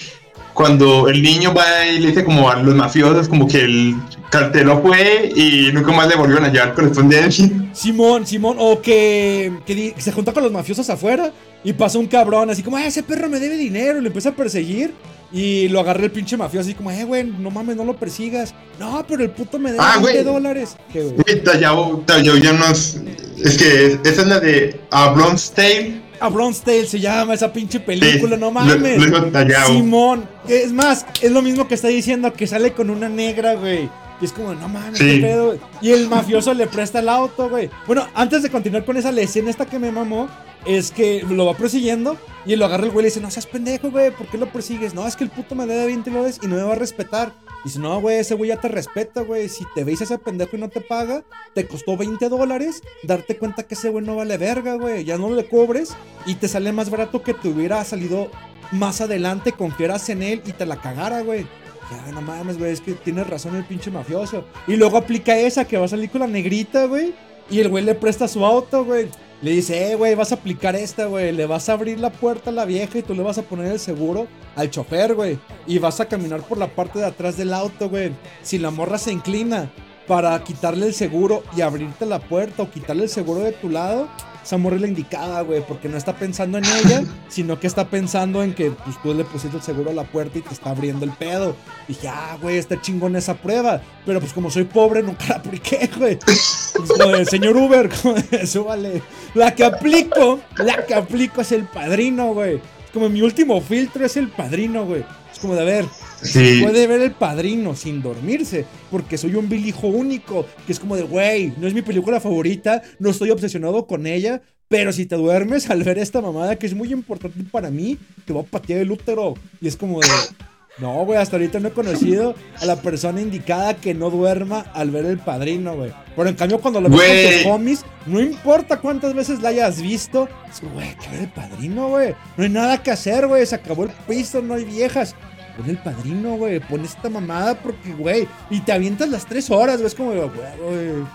cuando el niño va y le dice como a los mafiosos, como que el cartero fue y nunca más le volvieron a llevar correspondencia. Simón, Simón, o que, que se junta con los mafiosos afuera y pasa un cabrón así como, ah, ese perro me debe dinero, y le empieza a perseguir. Y lo agarra el pinche mafioso así como, eh, güey, no mames, no lo persigas. No, pero el puto me debe Ah, 20 güey. dólares. ¿Qué, güey? Tallao, Tallao ya nos. Es que esa es la de A Blonde's Tale. A Bronze Tale se llama esa pinche película, Sí, no mames. lo. Simón, es más, es lo mismo que está diciendo que sale con una negra, güey. Y es como, no mames, Sí. qué pedo. güey. Y el mafioso le presta el auto, güey. Bueno, antes de continuar con esa escena esta que me mamó, es que lo va persiguiendo y lo agarra el güey y le dice, no seas pendejo, güey, ¿por qué lo persigues? No, es que el puto me debe 20 dólares y no me va a respetar. Dice, no, güey, ese güey ya te respeta, güey. Si te veis a ese pendejo y no te paga, te costó 20 dólares darte cuenta que ese güey no vale verga, güey. Ya no le cobres y te sale más barato que te hubiera salido más adelante, confiaras en él y te la cagara, güey. Ya, no mames, güey, es que tienes razón el pinche mafioso. Y luego aplica esa que va a salir con la negrita, güey. Y el güey le presta su auto, güey. Le dice, eh, güey, vas a aplicar esta, güey. Le vas a abrir la puerta a la vieja y tú le vas a poner el seguro al chofer, güey. Y vas a caminar por la parte de atrás del auto, güey. Si la morra se inclina para quitarle el seguro y abrirte la puerta o quitarle el seguro de tu lado, esa morra es la indicada, güey. Porque no está pensando en ella, sino que está pensando en que pues, tú le pusiste el seguro a la puerta y te está abriendo el pedo. Dije, ah, güey, está chingón esa prueba. Pero pues como soy pobre, nunca la apliqué, güey. Es como de, señor Uber, de, súbale. La que aplico, la que aplico es el padrino, güey. Como mi último filtro es el padrino, güey. Como de, a ver, Sí. puede ver el padrino sin dormirse, porque soy un vil hijo único, que es como de, güey, no es mi película favorita, no estoy obsesionado con ella, pero si te duermes al ver esta mamada que es muy importante para mí, te va a patear el útero. Y es como de, no, güey, hasta ahorita no he conocido a la persona indicada que no duerma al ver el padrino, güey. Pero en cambio, cuando lo ves con tus homies, no importa cuántas veces la hayas visto, es como, güey, que ver el padrino, güey. No hay nada que hacer, güey, se acabó el piso, no hay viejas. Pon el padrino, güey. Pon esta mamada porque, güey. Y te avientas las tres horas, güey. Es como, güey, güey.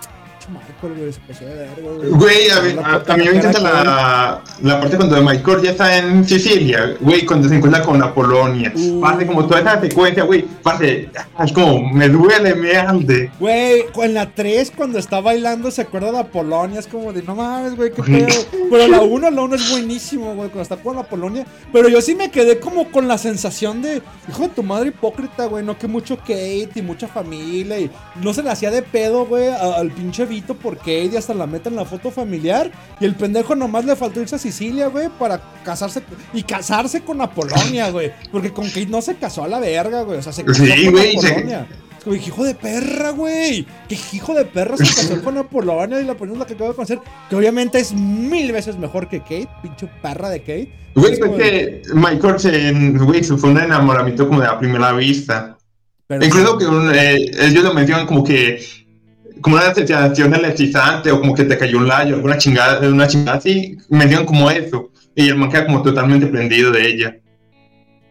Pinche Michael, güey. Se pasó de verga, güey. Güey, a mí, La a, puta a mí me encanta la, la parte cuando Michael ya está en Sicilia, güey, cuando se encuentra con la Polonia. Uh. Parte como toda esa secuencia, güey, parte, es como, me duele, me arde. Güey, en la 3, cuando está bailando, se acuerda de la Polonia. Es como de, no mames, güey, qué pedo. Pero la 1, la 1 es buenísimo, güey, cuando está con la Polonia. Pero yo sí me quedé como con la sensación de, hijo de tu madre hipócrita, güey. No que mucho Kate y mucha familia. Y no se le hacía de pedo, güey, al pinche Vito por Kate y hasta la meta en la foto familiar. Y el pendejo nomás le faltó irse a Sicilia, güey, para casarse y casarse con la Polonia, güey. Porque con Kate no se casó a la verga, güey. O sea, se casó Sí, con güey, la se- Polonia. Es como, hijo de perra, güey. Que hijo de perra se casó con la Polonia y la es la que acabo de conocer. Que obviamente es mil veces mejor que Kate, pinche perra de Kate. Güey, Es pues de- que Michael se, güey, se fue un enamoramiento como de a primera vista. pero- Incluso que eh, ellos lo mencionan como que, como una sensación electrizante o como que te cayó un layo, alguna chingada, una chingada así, mencionan como eso. Y el man queda como totalmente prendido de ella.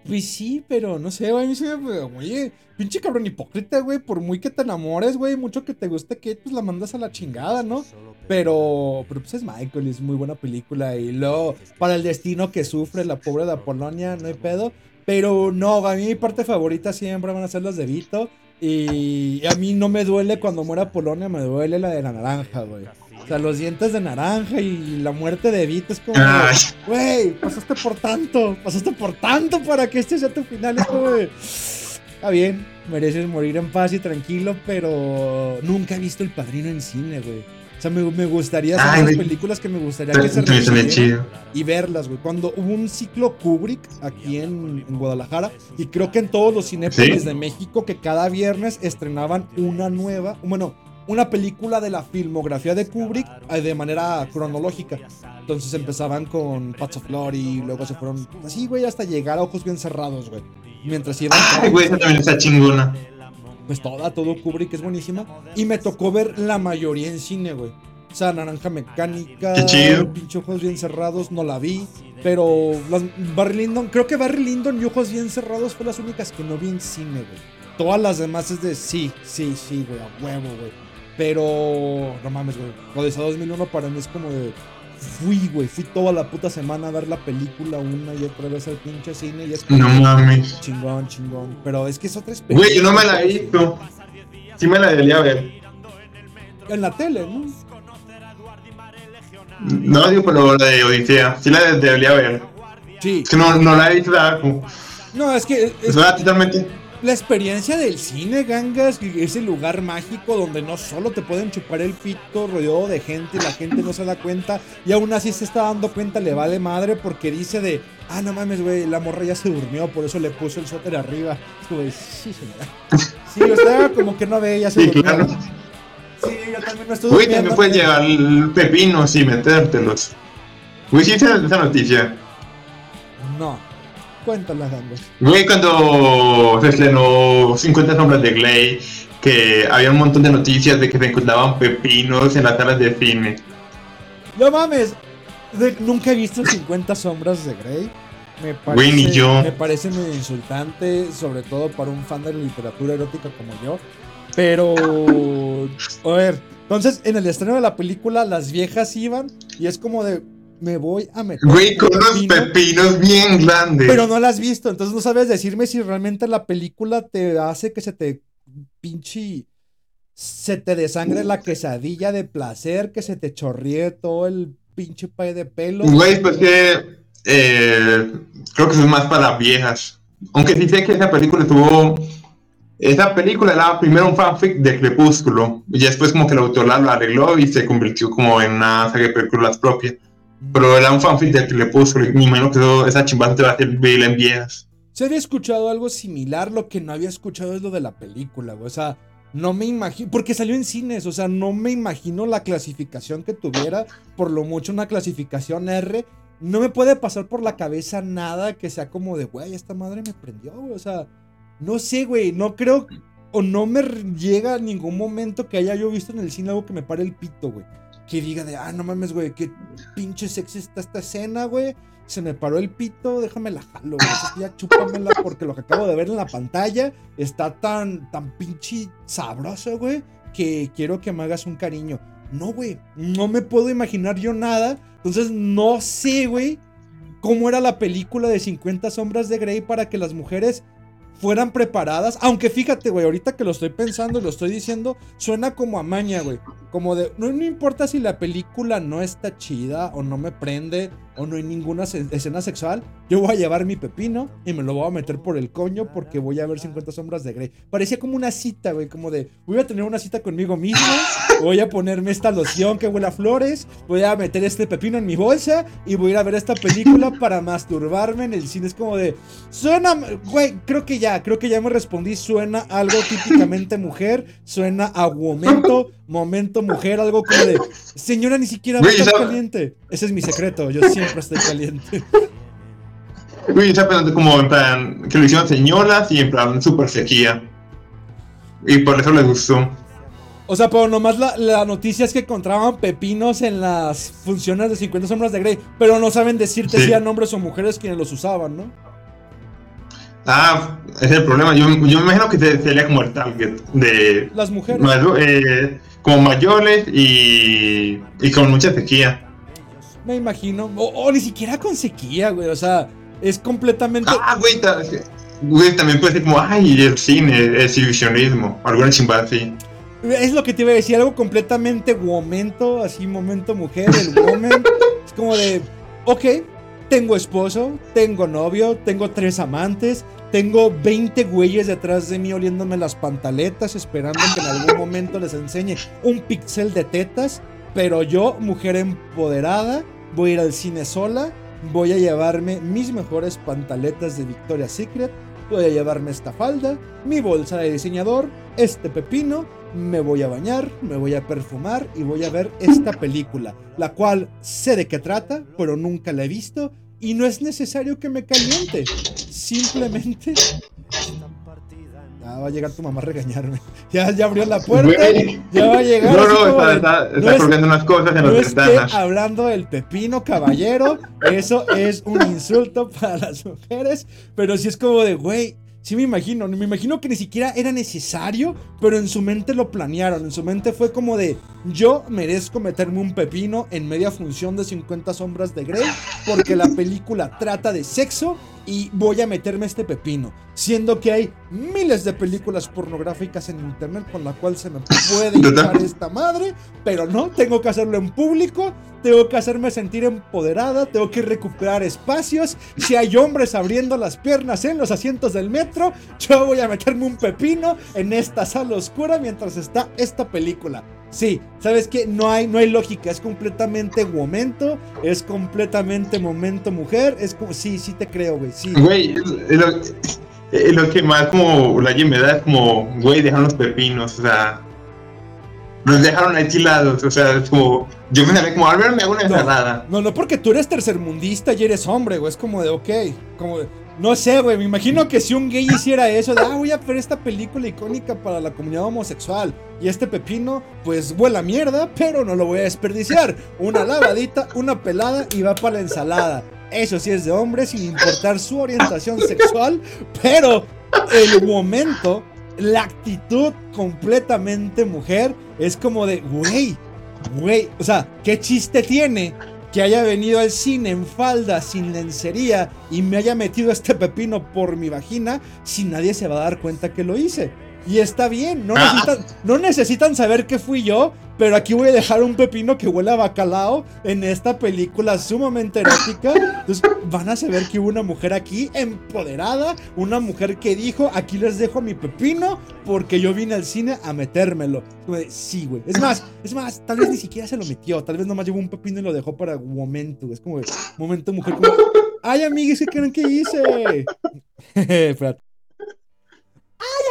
Pues sí, pero no sé, güey. Me. Oye, pinche cabrón hipócrita, güey. Por muy que te enamores, güey. Mucho que te guste que pues la mandas a la chingada, ¿no? Pero. Pero pues es Michael es muy buena película. Y luego, para el destino que sufre la pobre de Apolonia, no hay pedo. Pero no, a mí mi parte favorita siempre van a ser las de Vito. Y a mí no me duele cuando muera Polonia, me duele la de la naranja, güey. O sea, los dientes de naranja y la muerte de Vito es como, Ay. güey, pasaste por tanto, pasaste por tanto para que este sea tu final. De, está bien, mereces morir en paz y tranquilo, pero nunca he visto El Padrino en cine, güey. O sea, me, me gustaría esas güey. películas que me gustaría que se y verlas, güey. Cuando hubo un ciclo Kubrick aquí en, en Guadalajara, y creo que en todos los cinépolis ¿Sí? de México, que cada viernes estrenaban una nueva, bueno, una película de la filmografía de Kubrick eh, de manera cronológica. Entonces empezaban con Paths of Glory, luego se fueron así, güey, hasta llegar a ojos bien cerrados, güey. Mientras iban. Ay, güey, esa también está chingona. Pues toda, todo Kubrick es buenísima. Y me tocó ver la mayoría en cine, güey. O sea, Naranja Mecánica, pinche Ojos Bien Cerrados, no la vi. Pero las, Barry Lyndon, creo que Barry Lyndon y Ojos Bien Cerrados fue las únicas que no vi en cine, güey. Todas las demás es de sí, sí, sí, güey, a huevo, güey. Pero, no mames, güey. Odisea 2001 para mí es como de. Fui, güey, fui toda la puta semana a ver la película una y otra vez al pinche cine y es No mames. chingón, chingón. Pero es que es otra experiencia. Güey, yo no me la he visto. Sí me la debería ver. En la tele, ¿no? No digo, pero la de Odisea. Sí la de- debería ver. Sí. Es que no, no la he visto. No, es que es Suena totalmente. La experiencia del cine, gangas, ese lugar mágico donde no solo te pueden chupar el pito rodeado de gente y la gente no se da cuenta y aún así se está dando cuenta, le vale madre porque dice de, ah, no mames, güey, la morra ya se durmió, por eso le puso el suéter arriba. De, sí, señora. Sí, o sea, como que no ve, ya se Sí, durmió. claro. Sí, yo también me estoy Güey, durmiendo. también puedes llevar pepinos y metértelos. Güey, sí, esa, esa noticia. No, cuéntala, gangas. Güey, cuando se estrenó 50 sombras de Gley, que había un montón de noticias de que se encontraban pepinos en las salas de cine. No mames, de- nunca he visto 50 sombras de Grey. Me parece, Güey, yo. me parece medio insultante, sobre todo para un fan de la literatura erótica como yo. Pero, a ver, entonces en el estreno de la película las viejas iban y es como de, me voy a meter. Güey, con un unos pepino, pepinos bien grandes. Pero no las has visto, entonces no sabes decirme si realmente la película te hace que se te pinche... Se te desangre la quesadilla de placer, que se te chorríe todo el pinche pay de pelo. Güey, pues que eh, creo que eso es más para viejas. Aunque sí sé que esa película tuvo. Esa película era primero un fanfic de Crepúsculo. Y después, como que el autor la arregló y se convirtió como en una saga de películas propia. Pero era un fanfic de Crepúsculo. Y me imagino que esa chimbaza te va a hacer ver en viejas. Se había escuchado algo similar, lo que no había escuchado es lo de la película, güey. O sea, no me imagino, porque salió en cines, o sea, no me imagino la clasificación que tuviera, por lo mucho una clasificación R. No me puede pasar por la cabeza nada que sea como de, güey, esta madre me prendió, güey. O sea, no sé, güey, no creo, o no me llega a ningún momento que haya yo visto en el cine algo que me pare el pito, güey. Que diga de, ah, no mames, güey, qué pinche sexy está esta escena, güey. Se me paró el pito, déjame la jalo, güey. Ya chúpamela porque lo que acabo de ver en la pantalla está tan, tan pinche sabroso, güey, que quiero que me hagas un cariño. No, güey, no me puedo imaginar yo nada. Entonces no sé, güey, cómo era la película de 50 sombras de Grey para que las mujeres fueran preparadas. Aunque fíjate, güey, ahorita que lo estoy pensando y lo estoy diciendo, suena como a maña, güey. Como de, no, no importa si la película no está chida o no me prende o no hay ninguna escena sexual, yo voy a llevar mi pepino y me lo voy a meter por el coño porque voy a ver 50 sombras de Grey. Parecía como una cita, güey, como de, voy a tener una cita conmigo mismo, voy a ponerme esta loción que huele a flores, voy a meter este pepino en mi bolsa y voy a ir a ver esta película para masturbarme en el cine. Es como de, suena, güey, creo que ya, creo que ya me respondí, suena algo típicamente mujer, suena a momento, momento mujer, algo como de, señora, ni siquiera ¿sabes? caliente. Ese es mi secreto, yo siempre estoy caliente. Güey, está pensando como en plan que lo hicieron señoras y en plan super sequía. Y por eso les gustó. O sea, pero nomás la, la noticia es que encontraban pepinos en las funciones de 50 sombras de Grey, pero no saben decirte Sí. si eran hombres o mujeres quienes los usaban, ¿no? Ah, ese es el problema. Yo, yo me imagino que se- sería como el target de Las mujeres. eh, como mayores y, y con mucha sequía. Me imagino. O, o ni siquiera con sequía, güey. O sea, es completamente. Ah, güey, güey, también puede ser como, ay, el cine, el exhibicionismo, alguna chingada así. Es lo que te iba a decir, algo completamente momento, así momento mujer, el woman. es como de, ok, tengo esposo, tengo novio, tengo tres amantes, tengo 20 güeyes detrás de mí oliéndome las pantaletas, esperando que en algún momento les enseñe un pixel de tetas. Pero yo, mujer empoderada, voy a ir al cine sola, voy a llevarme mis mejores pantaletas de Victoria's Secret, voy a llevarme esta falda, mi bolsa de diseñador, este pepino, me voy a bañar, me voy a perfumar y voy a ver esta película, la cual sé de qué trata, pero nunca la he visto y no es necesario que me caliente. Simplemente... Ah, va a llegar tu mamá a regañarme. Ya, ya abrió la puerta. Güey. Ya va a llegar. No, no, está, está, no está es- colgando unas cosas en no las ventanas. hablando del pepino, caballero. Eso es un insulto para las mujeres. Pero sí es como de, güey. Sí me imagino, me imagino que ni siquiera era necesario, pero en su mente lo planearon, en su mente fue como de, yo merezco meterme un pepino en media función de 50 sombras de Grey, porque la película trata de sexo y voy a meterme este pepino, siendo que hay miles de películas pornográficas en internet con la cual se me puede hinchar esta madre, pero no, tengo que hacerlo en público, tengo que hacerme sentir empoderada, tengo que recuperar espacios. Si hay hombres abriendo las piernas en los asientos del metro, yo voy a meterme un pepino en esta sala oscura mientras está esta película. Sí, ¿sabes qué? No hay, no hay lógica, es completamente momento, es completamente momento mujer, es como, sí, sí te creo, güey, sí. Güey, lo, que más como la me da es como, güey, dejaron los pepinos, o sea, los dejaron ahí tirados, o sea, es como, yo me sale como, al me hago una ensalada. No, no, porque tú eres tercermundista y eres hombre, güey. Es como de, ok. Como de, no sé, güey. Me imagino que si un gay hiciera eso, de, ah, voy a ver esta película icónica para la comunidad homosexual. Y este pepino, pues huele a mierda, pero no lo voy a desperdiciar. Una lavadita, una pelada y va para la ensalada. Eso sí es de hombre, sin importar su orientación sexual. Pero el momento, la actitud completamente mujer, es como de, güey. Güey, o sea, ¿qué chiste tiene que haya venido al cine en falda, sin lencería y me haya metido este pepino por mi vagina si nadie se va a dar cuenta que lo hice? Y está bien, no necesitan, no necesitan saber que fui yo, pero aquí voy a dejar un pepino que huele a bacalao en esta película sumamente erótica. Entonces van a saber que hubo una mujer aquí empoderada, una mujer que dijo, aquí les dejo mi pepino porque yo vine al cine a metérmelo. Como de, Sí, güey. Es más, es más, tal vez ni siquiera se lo metió, tal vez nomás llevó un pepino y lo dejó para momento. Es como, momento mujer, como, ay, amigues, ¿qué creen que hice? Ay,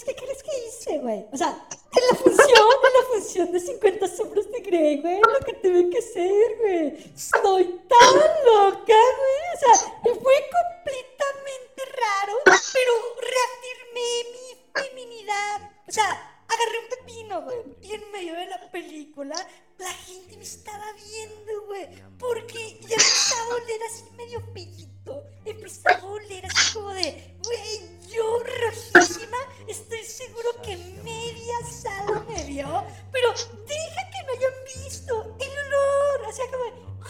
amiguis, ¿qué crees que hice, güey? O sea, en la función, en la función de 50 sombras de Grey, güey, lo que tuve que hacer, güey. Estoy tan loca, güey. O sea, fue completamente raro, pero reafirmé mi feminidad. O sea, agarré un pepino, güey, y en medio de la película la gente me estaba viendo, güey, porque ya empezaba a oler así medio pellito. Empezaba a oler así como de, güey, yo rojísima, estoy seguro que media sala me vio, pero deja que no hayan visto el olor, o sea, como,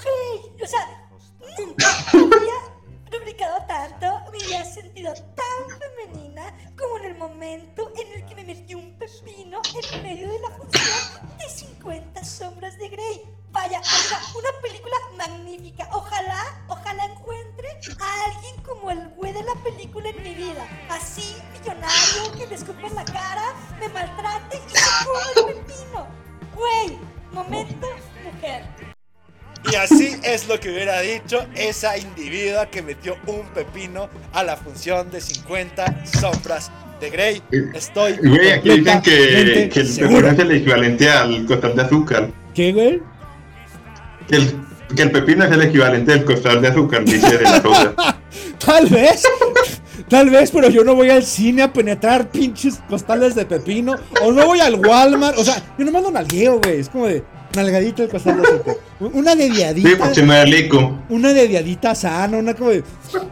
hey, o sea, nunca me había lubricado tanto, me había sentido tan femenina como en el momento en el que me metí un pepino en medio de la función de 50 sombras de Grey. Vaya, amiga, una película magnífica. Ojalá, ojalá encuentre a alguien como el güey de la película en mi vida. Así, millonario, que le escupa en la cara, me maltrate y se coma el pepino. Güey, momento, mujer. Y así es lo que hubiera dicho esa individua que metió un pepino a la función de 50 sombras de Grey. Estoy. Güey, aquí dicen que, el pepino es el equivalente al costal de azúcar. ¿Qué, güey? Que el, que el pepino es el equivalente al costal de azúcar, dice de la soda. Tal vez. Tal vez, pero yo no voy al cine a penetrar pinches costales de pepino. O no voy al Walmart. O sea, yo nomás lo nalgueo, güey. Es como de. Nalgadita el costal de azúcar. Una Sí, dediadita. porque me. Una dediadita sana, una como de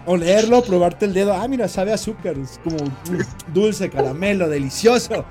olerlo, probarte el dedo. Ah, mira, sabe a azúcar. Es como dulce, caramelo, delicioso.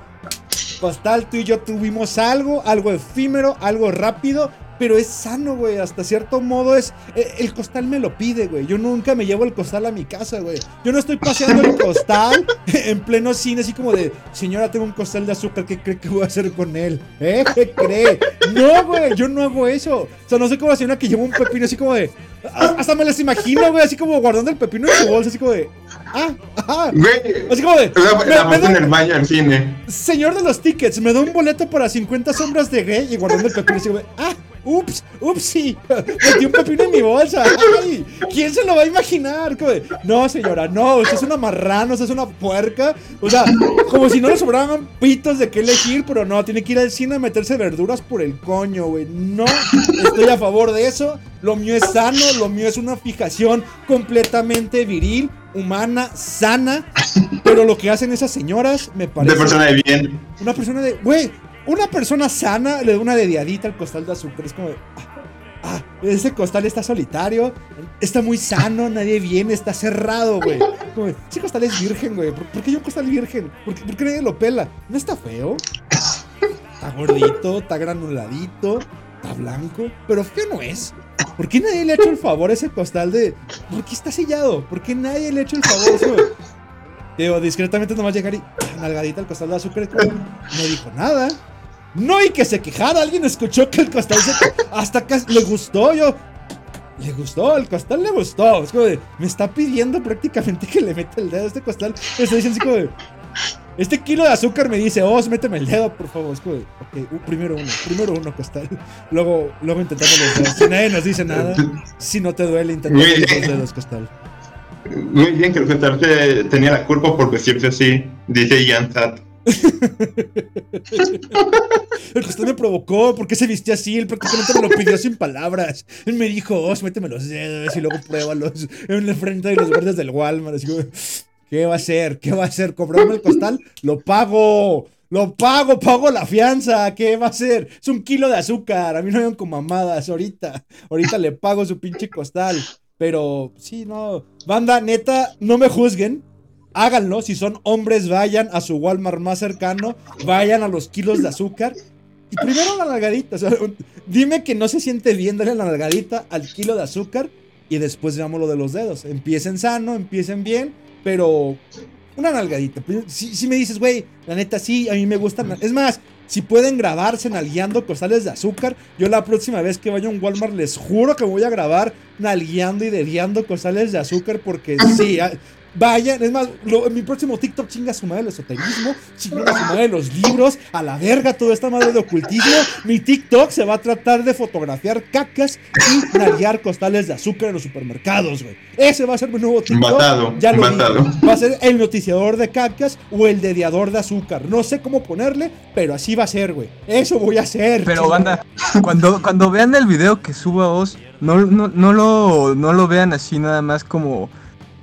Costal, tú y yo tuvimos algo, algo efímero, algo rápido, pero es sano, güey. Hasta cierto modo es. eh, El costal me lo pide, güey. Yo nunca me llevo el costal a mi casa, güey. Yo no estoy paseando el costal en pleno cine, así como de, señora, tengo un costal de azúcar, ¿qué cree que voy a hacer con él? ¿Eh? ¿Qué cree? No, güey, yo no hago eso. O sea, no sé cómo la señora que lleva un pepino así como de. ah, Hasta me las imagino, güey, así como guardando el pepino en su bolsa, así como de. Ah, ah. Güey, Así como de. la, me- la me da- en el baño del cine. Señor de los tickets, me da un boleto para 50 sombras de Grey y guardando el pepino así como de, ah, ups, upsi, metí un pepino en mi bolsa. Ay, ¿quién se lo va a imaginar? Como de, no, señora, no, usted es una marrana, usted es una puerca. O sea, como si no le sobraran pitos de qué elegir, pero no, tiene que ir al cine a meterse verduras por el coño, güey. No, estoy a favor de eso. Lo mío es sano, lo mío es una fijación completamente viril, humana, sana. Pero lo que hacen esas señoras me parece. De persona de bien. Una persona de. Güey, una persona sana le da una dediadita al costal de azúcar. Es como. Ah, ah, ese costal está solitario. Está muy sano, nadie viene, está cerrado, güey. Como ese costal es virgen, güey. ¿Por, qué yo costal virgen? ¿Por qué, nadie lo pela? ¿No está feo? Está gordito, está granuladito, está blanco. Pero feo no es. ¿Por qué nadie le ha hecho el favor a ese costal de. ¿Por qué está sellado? ¿Por qué nadie le ha hecho el favor a eso? Digo, discretamente nomás llegar y ah, nalgadita al costal de azúcar. No dijo nada. No, y que se quejara. Alguien escuchó que el costal se. Hasta que le gustó. Yo. Le gustó, el costal le gustó. Es como de. Me está pidiendo prácticamente que le meta el dedo a este costal. Me está diciendo así como de. Este kilo de azúcar me dice, oh, méteme el dedo, por favor. Es como de, ok, uh, primero uno, primero uno, costal. Luego, luego intentamos los dos. Si nadie nos dice nada, si no te duele, intentamos los dedos, costal. Muy bien que el restaurante tenía la culpa por vestirse así, dice Ian Sat. El costal me provocó, ¿por qué se vistió así? Él prácticamente me lo pidió sin palabras. Él me dijo, oh, méteme los dedos y luego pruébalos en la frente de los guardias del Walmart. ¿qué va a hacer? ¿Qué va a hacer? ¿Cobrarme el costal? ¡Lo pago! ¡Lo pago! ¡Pago la fianza! ¿Qué va a hacer? Es un kilo de azúcar. A mí no me con mamadas ahorita. Ahorita le pago su pinche costal. Pero, sí, no. Banda, neta, no me juzguen. Háganlo, si son hombres, vayan a su Walmart más cercano, vayan a los kilos de azúcar. Y primero la nalgadita, o sea, un- dime que no se siente bien darle la nalgadita al kilo de azúcar y después veamos lo de los dedos. Empiecen sano, empiecen bien, pero una nalgadita. Si, si me dices, güey, la neta sí, a mí me gustan. Es más, si pueden grabarse nalgueando costales de azúcar, yo la próxima vez que vaya a un Walmart les juro que voy a grabar nalgueando y dediando costales de azúcar porque sí. Vayan, es más, lo- en mi próximo TikTok chinga su madre el esoterismo, chinga su madre los libros, a la verga toda esta madre de ocultismo. Mi TikTok se va a tratar de fotografiar cacas y nalguear costales de azúcar en los supermercados, güey. Ese va a ser mi nuevo TikTok. Matado, ya lo matado. dije. Va a ser el noticiador de cacas o el dediador de azúcar. No sé cómo ponerle, pero así va a ser, güey. Eso voy a hacer. Pero chingada. banda, cuando, cuando vean el video que suba Oz, no, no, no, lo, no lo vean así nada más como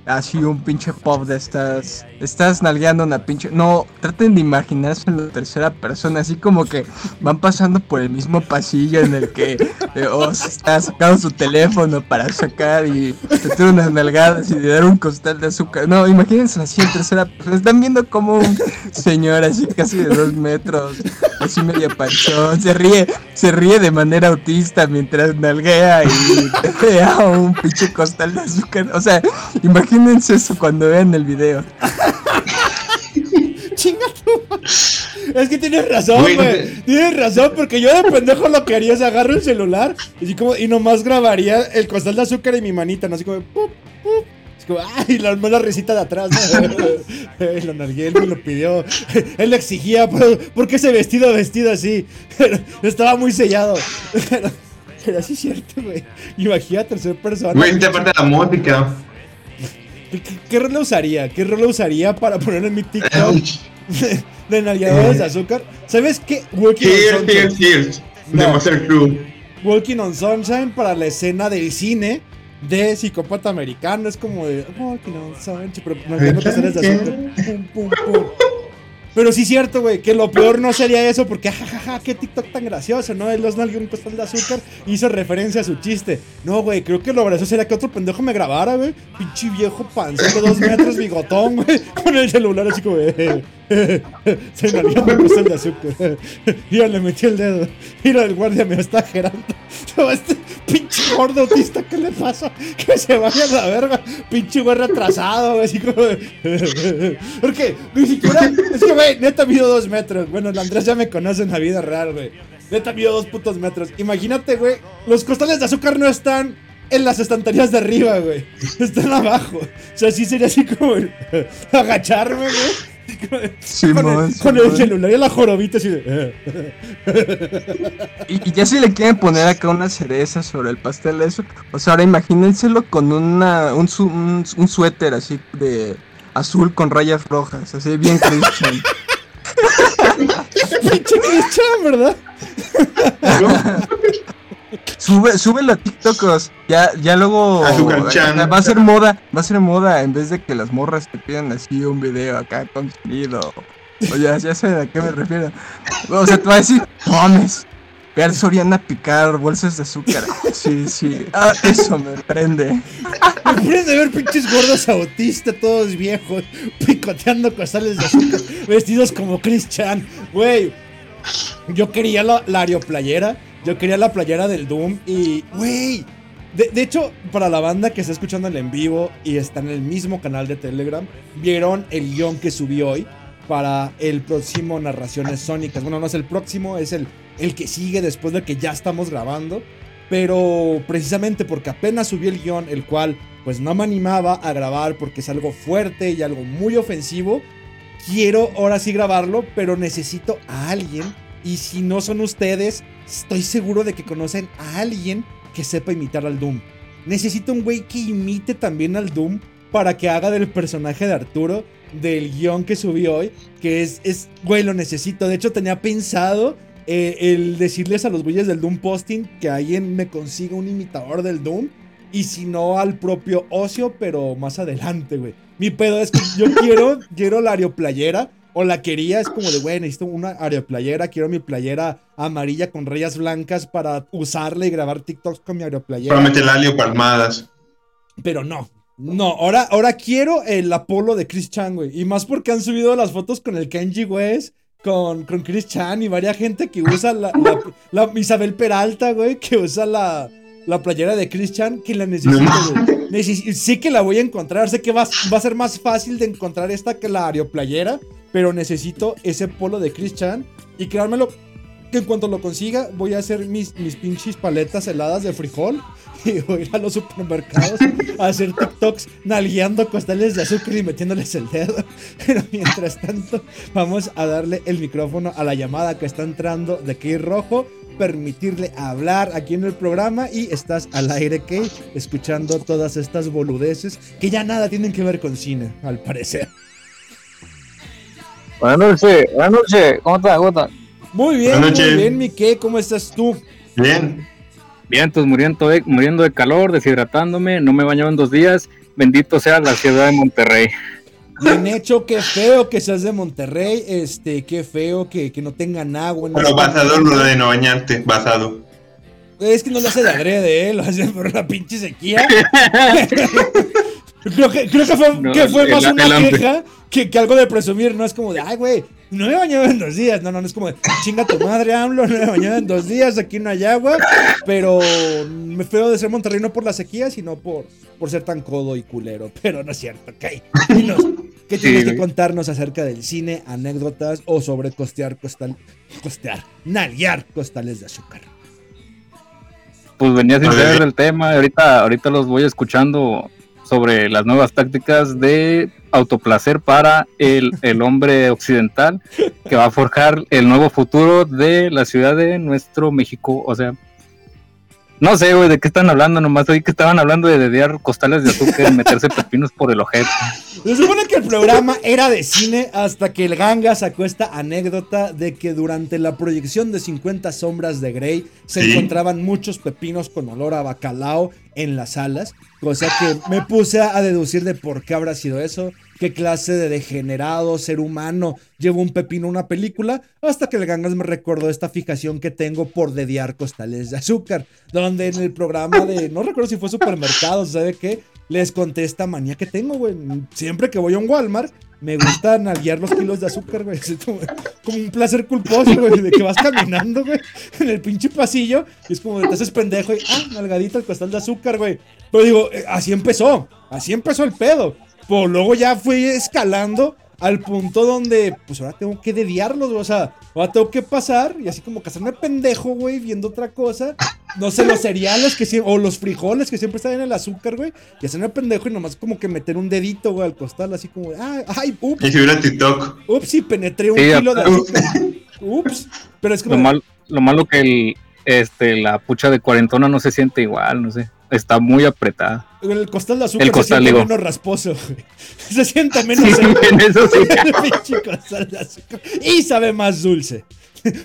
así un pinche pop de estas. Estás nalgueando una pinche. No, traten de imaginarse en la tercera persona, así como que van pasando por el mismo pasillo en el que eh, está sacando su teléfono para sacar y te tira unas nalgadas y de dar un costal de azúcar. No, imagínense así en tercera persona. Están viendo como un señor así casi de dos metros, así medio panchón, se ríe, se ríe de manera autista mientras nalguea y te da un pinche costal de azúcar. O sea, imagínense eso cuando vean el video. Chinga tu Es que tienes razón, Güey, Tienes razón, porque yo de pendejo lo que haría es agarro el celular y, así como, y nomás grabaría el costal de azúcar en mi manita, ¿no? Así como, pup, pup. Como, ay, la, la risita de atrás. ¿no? Lo nalgué, él me lo pidió. Él lo exigía, ¿por, por qué ese vestido vestido así? Estaba muy sellado. Pero, pero sí es cierto, güey. Imagina tercera persona. Güey, te aparte la música. ¿Qué, qué, qué rol usaría? ¿Qué rol usaría para poner en mi TikTok de, nalgadores de azúcar? ¿Sabes qué? Walking Here, on here, Sunshine. here. De No. Master Crew. Walking on Sunshine para la escena del cine de psicópata americano. Es como de Walking on Sunshine, pero nalgando costales de azúcar. Pum, pum, pum. Pero sí es cierto, güey, que lo peor no sería eso, porque jajaja, qué TikTok tan gracioso, ¿no? Él los nalgó un costal de azúcar hizo referencia a su chiste. No, güey, creo que lo gracioso sería que otro pendejo me grabara, güey. Pinche viejo panzón de dos metros, bigotón, güey, con el celular así como, eh, eh, se nalgó un costal de azúcar. Mira, le metí el dedo. Mira, el guardia me está gerando. Este pinche gordo autista, ¿qué le pasa? Que se vaya a la verga. Pinche güey retrasado, así como. de- Porque ni siquiera. Es que, güey, neta mido dos metros. Bueno, el Andrés ya me conoce en la vida real, güey. Neta mido dos putos metros. Imagínate, güey, los costales de azúcar no están en las estanterías de arriba, güey. Están abajo. O sea, sí sería así como agacharme, güey. Con, el, con el Simón. celular y la jorobita así de. Y, y ya si le quieren poner acá una cereza sobre el pastel, eso. O sea, ahora imagínenselo con una, un, su- un, un suéter así de azul con rayas rojas, así bien Christian. Pinche Christian, ¿verdad? Sube, súbelo a TikTokos. Ya, ya luego Azúcar Chan. va a ser moda, va a ser moda en vez de que las morras te piden así un video acá con sonido. O ya, ya sé a qué me refiero. O sea, te va a decir, "No mames. Ve al Soriana a picar bolsas de azúcar. Sí, sí. Ah, eso me prende. Imagínate ver pinches gordos autistas, todos viejos, picoteando costales de azúcar, vestidos como Chris Chan. Güey, yo quería la, la aeroplayera, yo quería la playera del Doom y, güey, de, hecho, para la banda que está escuchando en vivo y está en el mismo canal de Telegram, vieron el guion que subí hoy para el próximo Narraciones Sónicas. Bueno, no es el próximo, es el, el que sigue después de que ya estamos grabando. Pero precisamente porque apenas subí el guion, el cual pues no me animaba a grabar porque es algo fuerte y algo muy ofensivo, quiero ahora sí grabarlo, pero necesito a alguien. Y si no son ustedes, estoy seguro de que conocen a alguien que sepa imitar al Doom. Necesito un güey que imite también al Doom para que haga del personaje de Arturo del guion que subí hoy, que es, es güey, lo necesito. De hecho, tenía pensado eh, el decirles a los güeyes del Doom Posting que alguien me consiga un imitador del Doom. Y si no, al propio Ocio, pero más adelante, güey. Mi pedo es que yo quiero, quiero la aeroplayera. O la quería, es como de, güey, necesito una aeroplayera. Quiero mi playera amarilla con rayas blancas para usarla y grabar TikToks con mi aeroplayera. Para meter alio palmadas. Pero no. No, ahora, ahora quiero el Apolo de Chris Chan, güey. Y más porque han subido las fotos con el Kenji West, con, con Chris Chan y varias gente que usa la, la- la- Isabel Peralta, güey, que usa la, la playera de Chris Chan, que la necesito, güey. Necesi- sé que la voy a encontrar, sé que va, va a ser más fácil de encontrar esta que la aeroplayera, pero necesito ese polo de Chris Chan. Y créanmelo, que en cuanto lo consiga, voy a hacer mis, mis pinches paletas heladas de frijol. Y voy a ir a los supermercados a hacer TikToks nalgueando costales de azúcar y metiéndoles el dedo. Pero mientras tanto, vamos a darle el micrófono a la llamada que está entrando de Key Rojo. Permitirle hablar aquí en el programa y estás al aire, Key, escuchando todas estas boludeces que ya nada tienen que ver con cine, al parecer. Buenas noches, buenas noches, ¿cómo estás? ¿Cómo estás? Muy bien, Buenas muy bien, mi Key, ¿cómo estás tú? Bien. Bien, pues muriendo de, muriendo de calor, deshidratándome, no me he bañado en dos días. Bendito sea la ciudad de Monterrey. Bien hecho, qué feo que seas de Monterrey, este, qué feo que, que no tengan agua. en Pero basado lo de no bañarte, basado. Es que no lo hace de adrede, ¿eh? lo hace por la pinche sequía. creo que, creo que fue, No, que fue el- más una el queja que, que algo de presumir, no es como de, ay, güey, no me he bañado en dos días. No, no, no es como de, chinga tu madre, AMLO, no me he bañado en dos días, aquí no hay agua. Pero me feo de ser Monterrey no por la sequía, sino por, por ser tan codo y culero. Pero no es cierto, ok. Dinos, ¿qué tienes Sí, que contarnos acerca del cine, anécdotas o sobre costear, costal, costear, nalguear costales de azúcar? Pues venía sin saber del tema, ahorita, ahorita los voy escuchando sobre las nuevas tácticas de autoplacer para el, el hombre occidental que va a forjar el nuevo futuro de la ciudad de nuestro México. O sea, no sé, güey, de qué están hablando, nomás oí que estaban hablando de dedear costales de azúcar y meterse pepinos por el ojete. Se supone que el programa era de cine hasta que el ganga sacó esta anécdota de que durante la proyección de 50 sombras de Grey se Sí. encontraban muchos pepinos con olor a bacalao en las salas, cosa que me puse a deducir de por qué habrá sido eso. Qué clase de degenerado ser humano lleva un pepino a una película, hasta que el gangas me recordó esta fijación que tengo por dediar costales de azúcar, donde en el programa de, no recuerdo si fue supermercados, ¿sabe qué? Les conté esta manía que tengo, güey. Siempre que voy a un Walmart, me gusta nalguear los kilos de azúcar, güey. Es como, un placer culposo, güey, de que vas caminando, güey, en el pinche pasillo. Y es como, te haces pendejo y, ah, nalgadito el costal de azúcar, güey. Pero digo, eh, así empezó. Así empezó el pedo. Pero luego ya fui escalando al punto donde, pues ahora tengo que dediarlos, güey. O sea, ahora tengo que pasar y así como que hacerme pendejo, güey, viendo otra cosa. No sé, los cereales que siempre, o los frijoles que siempre están en el azúcar, güey. Y hacerme pendejo y nomás como que meter un dedito, güey, al costal, así como, ah, ay, ups. Y subir a TikTok. Ups, y penetré un Sí, kilo de azúcar. Ups. Pero es como, Lo, mal- lo malo que el, este, la pucha de cuarentona no se siente igual, no sé. Está muy apretada. el costal de azúcar El costal, se siente digo. menos rasposo. Se siente menos Sí, en eso sí. el pinche costal de azúcar. Y sabe más dulce.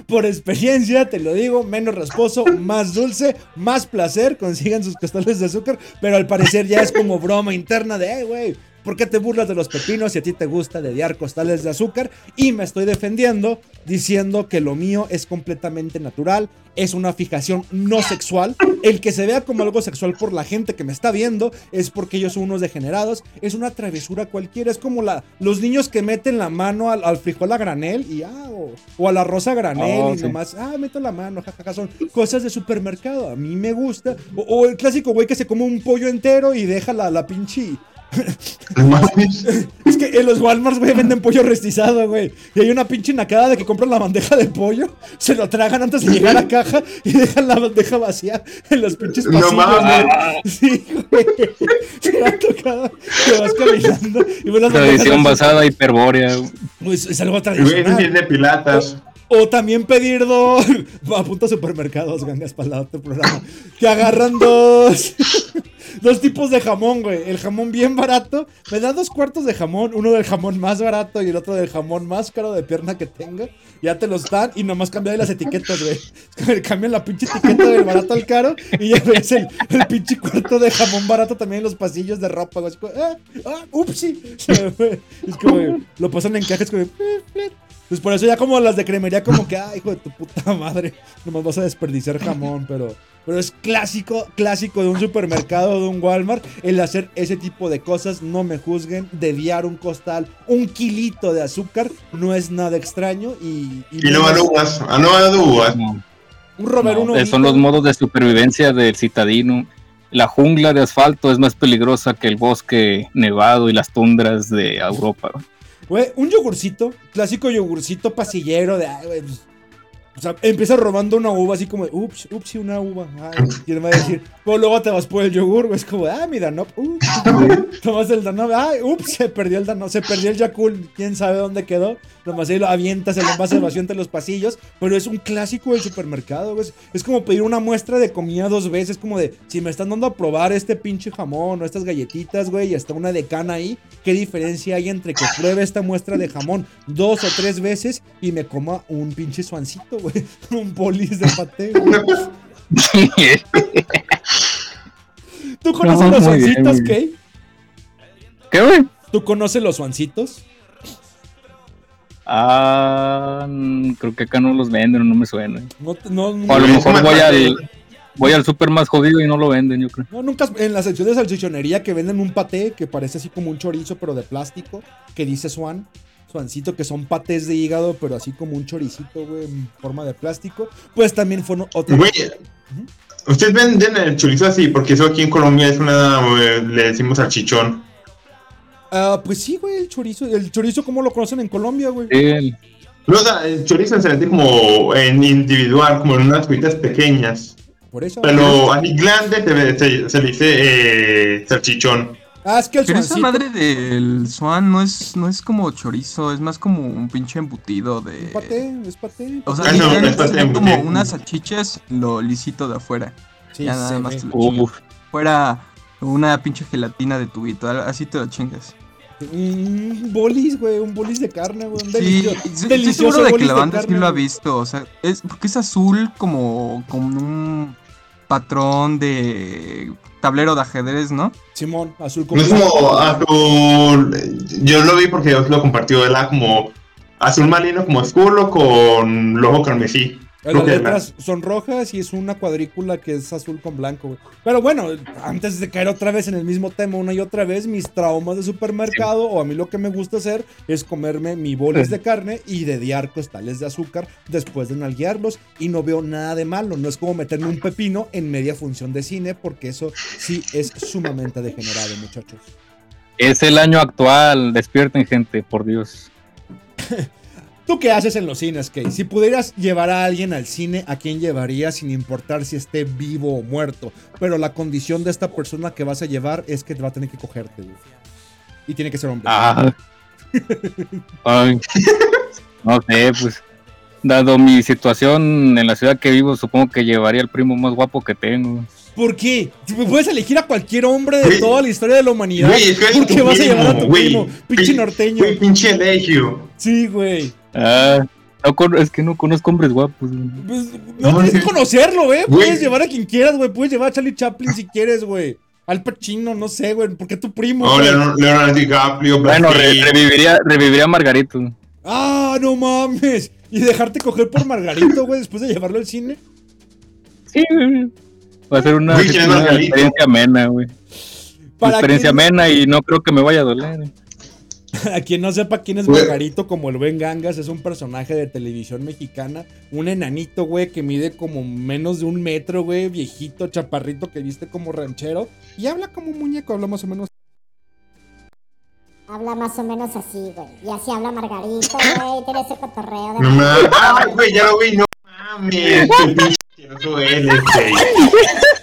Por experiencia, te lo digo, menos rasposo, más dulce, más placer, consigan sus costales de azúcar, pero al parecer ya es como broma interna de, hey, güey, ¿por qué te burlas de los pepinos si a ti te gusta dediar costales de azúcar? Y me estoy defendiendo diciendo que lo mío es completamente natural, es una fijación no sexual. El que se vea como algo sexual por la gente que me está viendo es porque ellos son unos degenerados, es una travesura cualquiera, es como la, los niños que meten la mano al, al frijol a granel y ah, o, o a la rosa a granel Oh, y sí. nomás, ah, meto la mano, jajaja, son cosas de supermercado, a mí me gusta. O, o el clásico güey que se come un pollo entero y deja la, la pinche... Es que en los Walmarts, güey, venden pollo restizado, güey. Y hay una pinche nacada de que compran la bandeja de pollo, se lo tragan antes de llegar a caja y dejan la bandeja vacía en los pinches No pasillos, mames. güey. Sí, güey. Se ha tocado que vas caminando y ves las bandejas Tradición basada hiperbórea. Pues es algo Güey, tradicional. es de pilatas. O también pedir dos. Apunta a supermercados, gangas para el otro programa. Que agarran dos. Dos tipos de jamón, güey. El jamón bien barato. Me da dos cuartos de jamón. Uno del jamón más barato y el otro del jamón más caro de pierna que tenga. Ya te los dan y nomás cambian las etiquetas, güey. Cambian la pinche etiqueta del barato al caro y ya ves el, el pinche cuarto de jamón barato también en los pasillos de ropa, güey. Ah, ah, upsi. Es como, lo pasan en cajas como, "Flip, flip". Pues por eso ya como las de cremería, como que, ah, hijo de tu puta madre, nomás vas a desperdiciar jamón, pero, pero es clásico, clásico de un supermercado, de un Walmart, el hacer ese tipo de cosas, no me juzguen, dediar un costal, un kilito de azúcar, no es nada extraño y... Y no aduas, ah, no aduas. Un Robert No, uno son los modos de supervivencia del citadino. La jungla de asfalto es más peligrosa que el bosque nevado y las tundras de Europa. Güey, un yogurcito, clásico yogurcito pasillero de, ay, güey, pues, o sea, empiezas robando una uva así como, ups, ups, y una uva. Ay, ¿quién va a decir? Pues luego te vas por el yogur, güey, es como, ah, mi Danop, ups. Tomas el Danop, ay, ups, se perdió el Danop, se perdió el Yakult, quién sabe dónde quedó. Nomás ahí lo avientas el envase vacío entre los pasillos, pero es un clásico del supermercado, güey. Es como pedir una muestra de comida dos veces, como de, si me están dando a probar este pinche jamón o estas galletitas, güey, y está una decana ahí, ¿qué diferencia hay entre que pruebe esta muestra de jamón dos o tres veces y me coma un pinche suancito, güey? Un bolis de paté, güey. ¿Tú conoces No, los suancitos. Kay? ¿Qué, güey? ¿Tú conoces los suancitos? Ah, mm, creo que acá no los venden, no me suena. No, no, O a lo mejor voy al, voy al super más jodido y no lo venden, yo creo. No, nunca en la sección de salchichonería que venden un paté que parece así como un chorizo, pero de plástico, que dice Swan. Swancito, que son patés de hígado, pero así como un choricito, güey, en forma de plástico. Pues también fueron otro. Güey, ustedes venden el chorizo así, porque eso aquí en Colombia es una, eh, le decimos salchichón. Ah, pues sí, güey, el chorizo. El chorizo, ¿cómo lo conocen en Colombia, güey? No, o sea, el chorizo se vende como en individual, como en unas cuitas pequeñas. Por eso. Pero a mi grande se, se- se le dice eh, salchichón. Ah, es que el Pero esa swancito- madre del swan no es, no es como chorizo, es más como un pinche embutido de. Paté, es paté. O sea, Ah, no, es paté como unas salchichas, lo lisito de afuera. Sí, ya nada más te lo. Fuera una pinche gelatina de tubito, así te lo chingas. Un bolis, güey, un bolis de carne, güey. Un Sí, delicioso, estoy- estoy delicioso seguro de que la banda sí lo ha visto, o sea, es porque es azul como, como un patrón de tablero de ajedrez, ¿no? Simón, azul No es como azul. Yo lo vi porque Dios lo compartió, era como azul marino, como oscuro con logo carmesí. Las letras son rojas y es una cuadrícula que es azul con blanco, güey. Pero bueno, antes de caer otra vez en el mismo tema una y otra vez, mis traumas de supermercado o a mí lo que me gusta hacer es comerme mi boles de carne y dediar costales de azúcar después de nalguearlos y no veo nada de malo. No es como meterme un pepino en media función de cine porque eso sí es sumamente degenerado, muchachos. Es el año actual, despierten gente, por Dios. ¿Tú qué haces en los cines, Kay? Si pudieras llevar a alguien al cine, ¿a quién llevarías sin importar si esté vivo o muerto? Pero la condición de esta persona que vas a llevar es que te va a tener que cogerte, güey. Y tiene que ser hombre. Ah. No sé, pues. Dado mi situación en la ciudad que vivo, supongo que llevaría al primo más guapo que tengo. ¿Por qué? Puedes elegir a cualquier hombre de toda la historia de la humanidad. Güey, es que es ¿Por qué vas a llevar a tu güey. primo? Pinche Pin- norteño. Güey, pinche elegio. Sí, güey. Ah, no con- es que no conozco hombres guapos. güey. Pues, no No, tienes que conocerlo, güey. Güey. Puedes llevar a quien quieras, güey. Puedes llevar a Charlie Chaplin si quieres, güey. Al Pacino, no sé, güey. ¿Por qué tu primo? No? Leonardo, Leonardo DiCaprio, Bueno, re- reviviría, reviviría a Margarito. Ah, no mames. ¿Y dejarte coger por Margarito, güey, después de llevarlo al cine? Sí, güey. Va a ser una, experiencia amena, güey. Experiencia amena y no creo que me vaya a doler. A quien no sepa quién es. Margarito, como el buen Gangas, es un personaje de televisión mexicana. Un enanito, güey, que mide como menos de un metro, güey. Viejito, chaparrito, que viste como ranchero. Y habla como un muñeco, habla más o menos. Habla más o menos así, güey. Y así habla Margarito, güey. Tiene ese cotorreo de. No mames. Ay, güey, ya lo vi, no mames. Güey.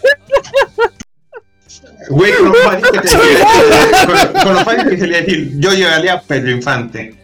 Güey, con lo fácil que te con, con lo fácil que se le decir, yo llegaría a Pedro Infante.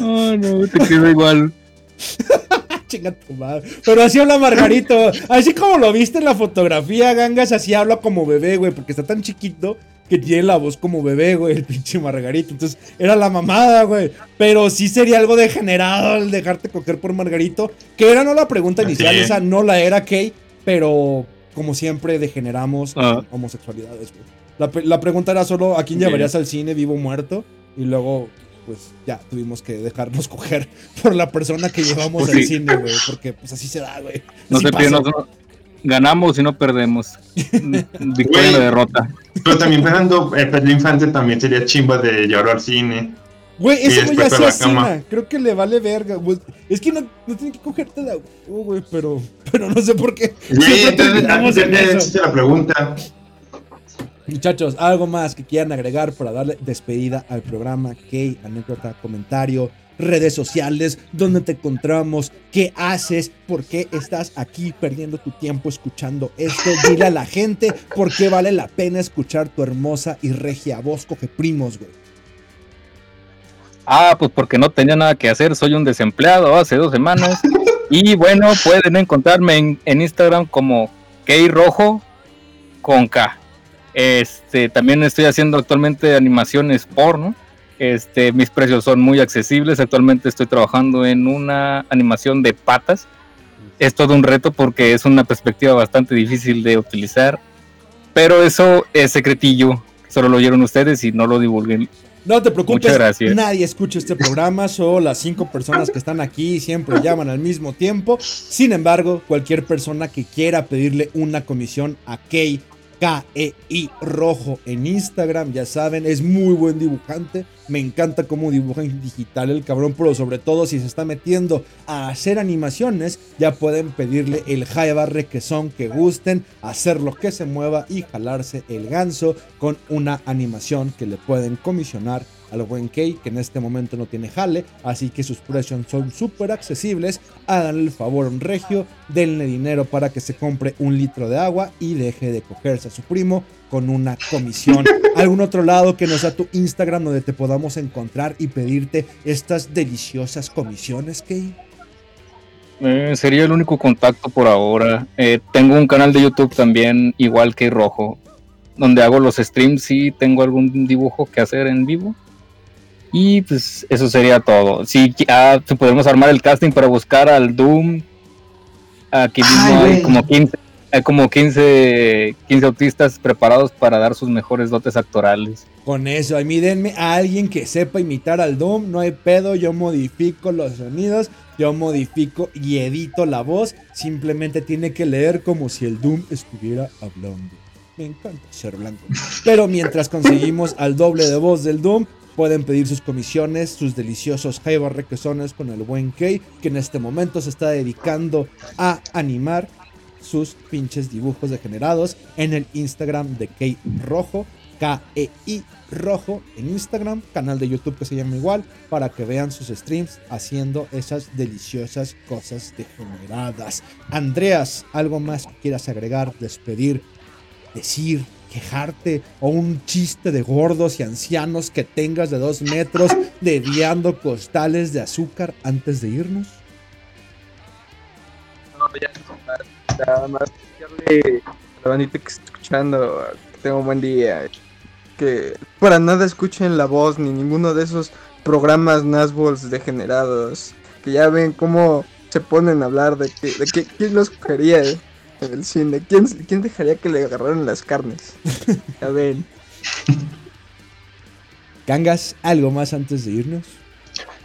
No, no, te quedo igual. Chinga tu madre. Pero así habla Margarito. Así como lo viste en la fotografía, Gangas, así habla como bebé, güey. Porque está tan chiquito que tiene la voz como bebé, güey. El pinche Margarito. Entonces, era la mamada, güey. Pero sí sería algo degenerado el dejarte coger por Margarito. Que era no la pregunta inicial, es. esa no la era Kay. Pero como siempre, degeneramos Ah. homosexualidades, güey. La, la pregunta era solo a quién Bien. llevarías al cine, vivo o muerto. Y luego, pues ya tuvimos que dejarnos coger por la persona que llevamos Pues al sí. cine, güey. Porque pues así se da, güey. No sé, pasa. no- no- ganamos y no perdemos. Victoria la derrota. Pero también pensando, eh, Pedro Infante también sería chimba de llevarlo al cine. Güey, ese güey ya se a la cama. asina. Creo que le vale verga, güey. Es que no, no tiene que cogerte la huevo, güey, pero, pero no sé por qué. Sí, Siempre entonces, terminamos en entonces, eso. esa es la pregunta. Muchachos, algo más que quieran agregar para darle despedida al programa, Key, anécdota, comentario, redes sociales, dónde te encontramos, qué haces, por qué estás aquí perdiendo tu tiempo escuchando esto. Dile a la gente por qué vale la pena escuchar tu hermosa y regia voz, coge primos, güey. Ah, pues porque no tenía nada que hacer, soy un desempleado hace dos semanas. y bueno, pueden encontrarme en, en Instagram como Key Rojo con K. Este, también estoy haciendo actualmente animaciones porno. Este, mis precios son muy accesibles. Actualmente estoy trabajando en una animación de patas. Es todo un reto porque es una perspectiva bastante difícil de utilizar. Pero eso es secretillo. Solo lo oyeron ustedes y no lo divulguen. No te preocupes, nadie escucha este programa, solo las cinco personas que están aquí siempre llaman al mismo tiempo. Sin embargo, cualquier persona que quiera pedirle una comisión a Key, K-E-I Rojo en Instagram, ya saben, es muy buen dibujante. Me encanta cómo dibuja en digital el cabrón, pero sobre todo si se está metiendo a hacer animaciones, ya pueden pedirle el high requesón que gusten, hacer lo que se mueva y jalarse el ganso con una animación que le pueden comisionar al buen Key, que en este momento no tiene jale, así que sus precios son súper accesibles. Háganle el favor a un regio, denle dinero para que se compre un litro de agua y deje de cogerse a su primo con una comisión. ¿Algún otro lado que no sea tu Instagram donde te podamos encontrar y pedirte estas deliciosas comisiones, Key? Eh, sería el único contacto por ahora. Eh, tengo un canal de YouTube también, igual que Rojo, donde hago los streams y tengo algún dibujo que hacer en vivo. Y pues eso sería todo. Si, ah, si podemos armar el casting para buscar al Doom, aquí mismo Ay, hay como 15, hay como 15, 15 autistas preparados para dar sus mejores dotes actorales. Con eso, a mí denme a alguien que sepa imitar al Doom, no hay pedo, yo modifico los sonidos, yo modifico y edito la voz, simplemente tiene que leer como si el Doom estuviera hablando. Me encanta ser blanco. Pero mientras conseguimos al doble de voz del Doom, pueden pedir sus comisiones, sus deliciosos jaiba requesones con el buen Key, que en este momento se está dedicando a animar sus pinches dibujos degenerados en el Instagram de Key Rojo, K-E-I Rojo en Instagram, canal de YouTube que se llama igual, para que vean sus streams haciendo esas deliciosas cosas degeneradas. Andreas, ¿algo más que quieras agregar, despedir, decir, quejarte o un chiste de gordos y ancianos que tengas de dos metros dediando costales de azúcar antes de irnos? No, ya, nada más a la bandita que está escuchando que tenga un buen día. Que para nada escuchen la voz ni ninguno de esos programas Nazbols degenerados. Que ya ven cómo se ponen a hablar de que, de que quién los cogería en el cine. ¿Quién, quién dejaría que le agarraran las carnes? Ya ven. Gangas, ¿algo más antes de irnos?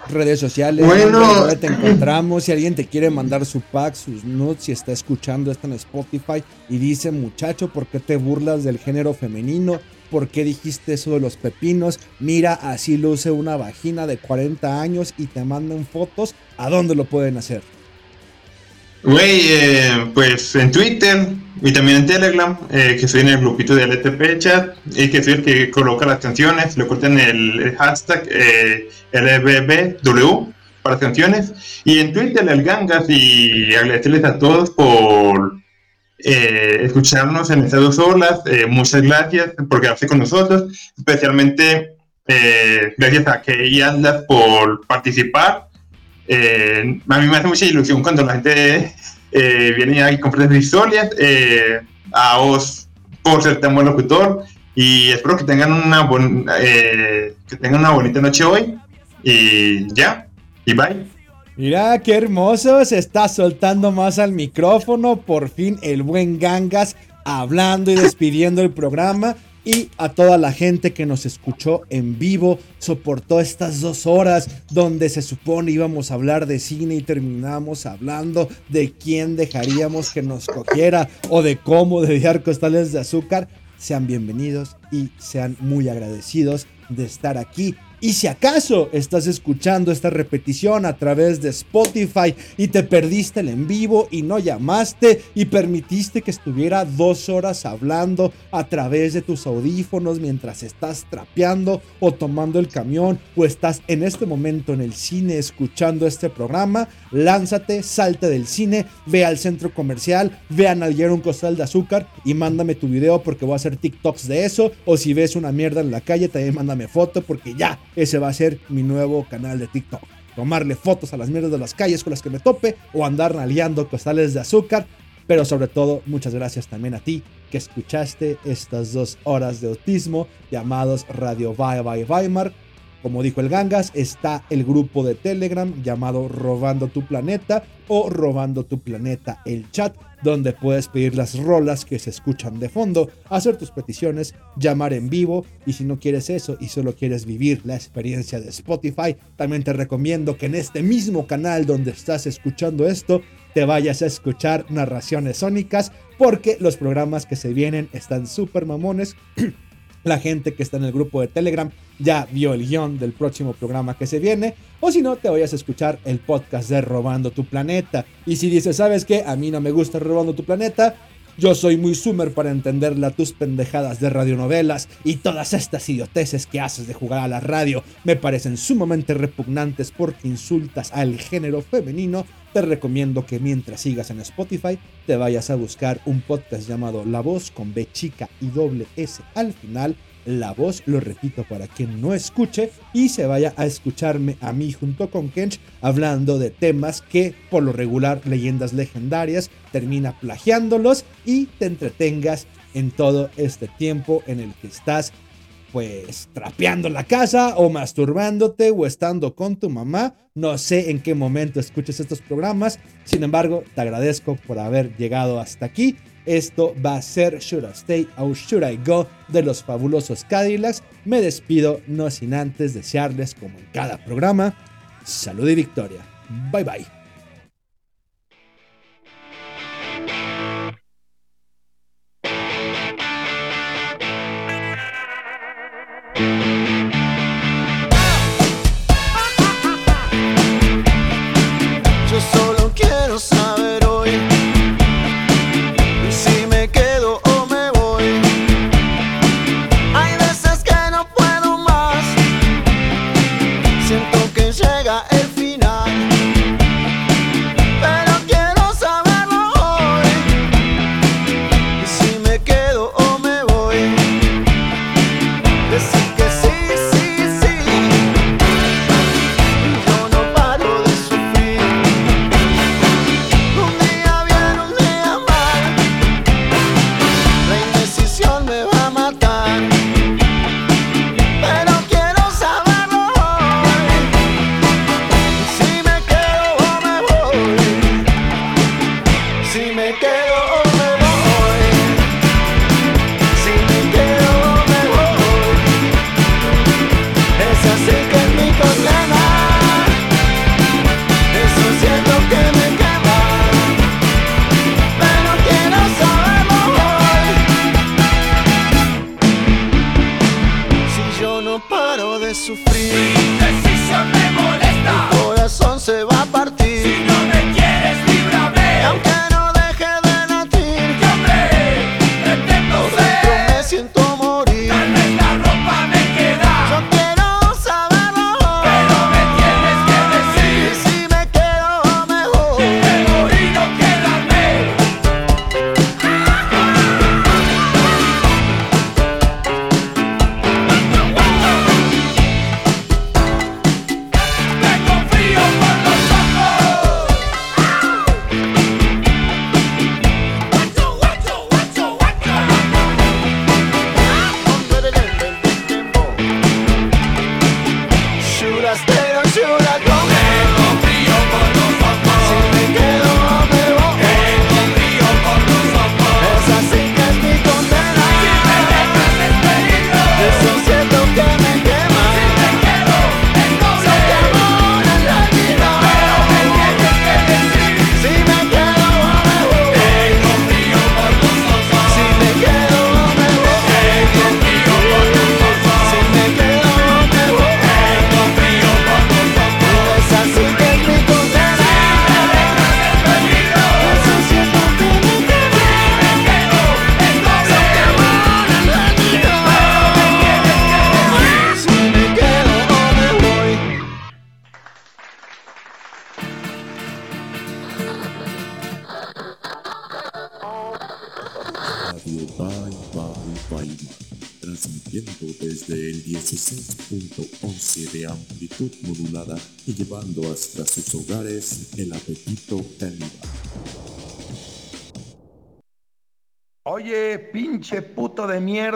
Redes sociales, Bueno. ¿dónde te encontramos. Si alguien te quiere mandar su pack, sus nudes, si está escuchando esto en Spotify y dice, muchacho, ¿por qué te burlas del género femenino? ¿Por qué dijiste eso de los pepinos? Mira, así luce una vagina de 40 años y te mandan fotos. ¿A dónde lo pueden hacer? Güey, eh, pues en Twitter y también en Telegram, eh, que estoy en el grupito de LTP chat, y que soy el que coloca las canciones, le cortan el, hashtag eh, LBBW para canciones, y en Twitter el Gangas y agradecerles a todos por eh, escucharnos en estas dos horas, eh, muchas gracias por quedarse con nosotros, especialmente eh, gracias a Key y Atlas por participar. Eh, a mí me hace mucha ilusión cuando la gente eh, viene y compra sus historias. Eh, a vos por ser tan buen locutor y espero que tengan una bon- eh, que tengan una bonita noche hoy y ya y bye. Mira, qué hermoso, se está soltando más al micrófono, por fin el buen Gangas hablando y despidiendo el programa. Y a toda la gente que nos escuchó en vivo, soportó estas dos horas donde se supone íbamos a hablar de cine y terminamos hablando de quién dejaríamos que nos cogiera o de cómo dediar costales de azúcar. Sean bienvenidos y sean muy agradecidos de estar aquí. Y si acaso estás escuchando esta repetición a través de Spotify y te perdiste el en vivo y no llamaste y permitiste que estuviera dos horas hablando a través de tus audífonos mientras estás trapeando o tomando el camión o estás en este momento en el cine escuchando este programa, lánzate, salte del cine, ve al centro comercial, ve a nalguear un costal de azúcar y mándame tu video porque voy a hacer TikToks de eso. O si ves una mierda en la calle, también mándame foto porque ya, ese va a ser mi nuevo canal de TikTok. Tomarle fotos a las mierdas de las calles con las que me tope o andar nalgueando costales de azúcar. Pero sobre todo, muchas gracias también a ti que escuchaste estas dos horas de autismo llamados Radio Bye Bye Weimar. Como dijo el Gangas, está el grupo de Telegram llamado Robando tu Planeta o Robando tu Planeta el chat, donde puedes pedir las rolas que se escuchan de fondo, hacer tus peticiones, llamar en vivo y si no quieres eso y solo quieres vivir la experiencia de Spotify, también te recomiendo que en este mismo canal donde estás escuchando esto, te vayas a escuchar narraciones sónicas porque los programas que se vienen están súper mamones. La gente que está en el grupo de Telegram ya vio el guion del próximo programa que se viene. O si no, te vayas a escuchar el podcast de Robando tu Planeta. Y si dices, ¿sabes qué? A mí no me gusta Robando tu Planeta. Yo soy muy sumer para entenderla tus pendejadas de radionovelas y todas estas idioteces que haces de jugar a la radio me parecen sumamente repugnantes porque insultas al género femenino. Te recomiendo que mientras sigas en Spotify te vayas a buscar un podcast llamado La Voz con B chica y doble S al final. La voz, lo repito para quien no escuche, y se vaya a escucharme a mí junto con Kench hablando de temas que por lo regular leyendas legendarias termina plagiándolos y te entretengas en todo este tiempo en el que estás pues trapeando la casa o masturbándote o estando con tu mamá. No sé en qué momento escuches estos programas. Sin embargo, te agradezco por haber llegado hasta aquí esto va a ser Should I Stay or Should I Go de los fabulosos Cadillacs. Me despido, no sin antes desearles, como en cada programa, salud y victoria. Bye bye.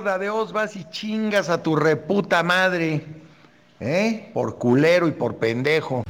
mierda de os vas y chingas a tu reputa madre, ¿eh? Por culero y por pendejo.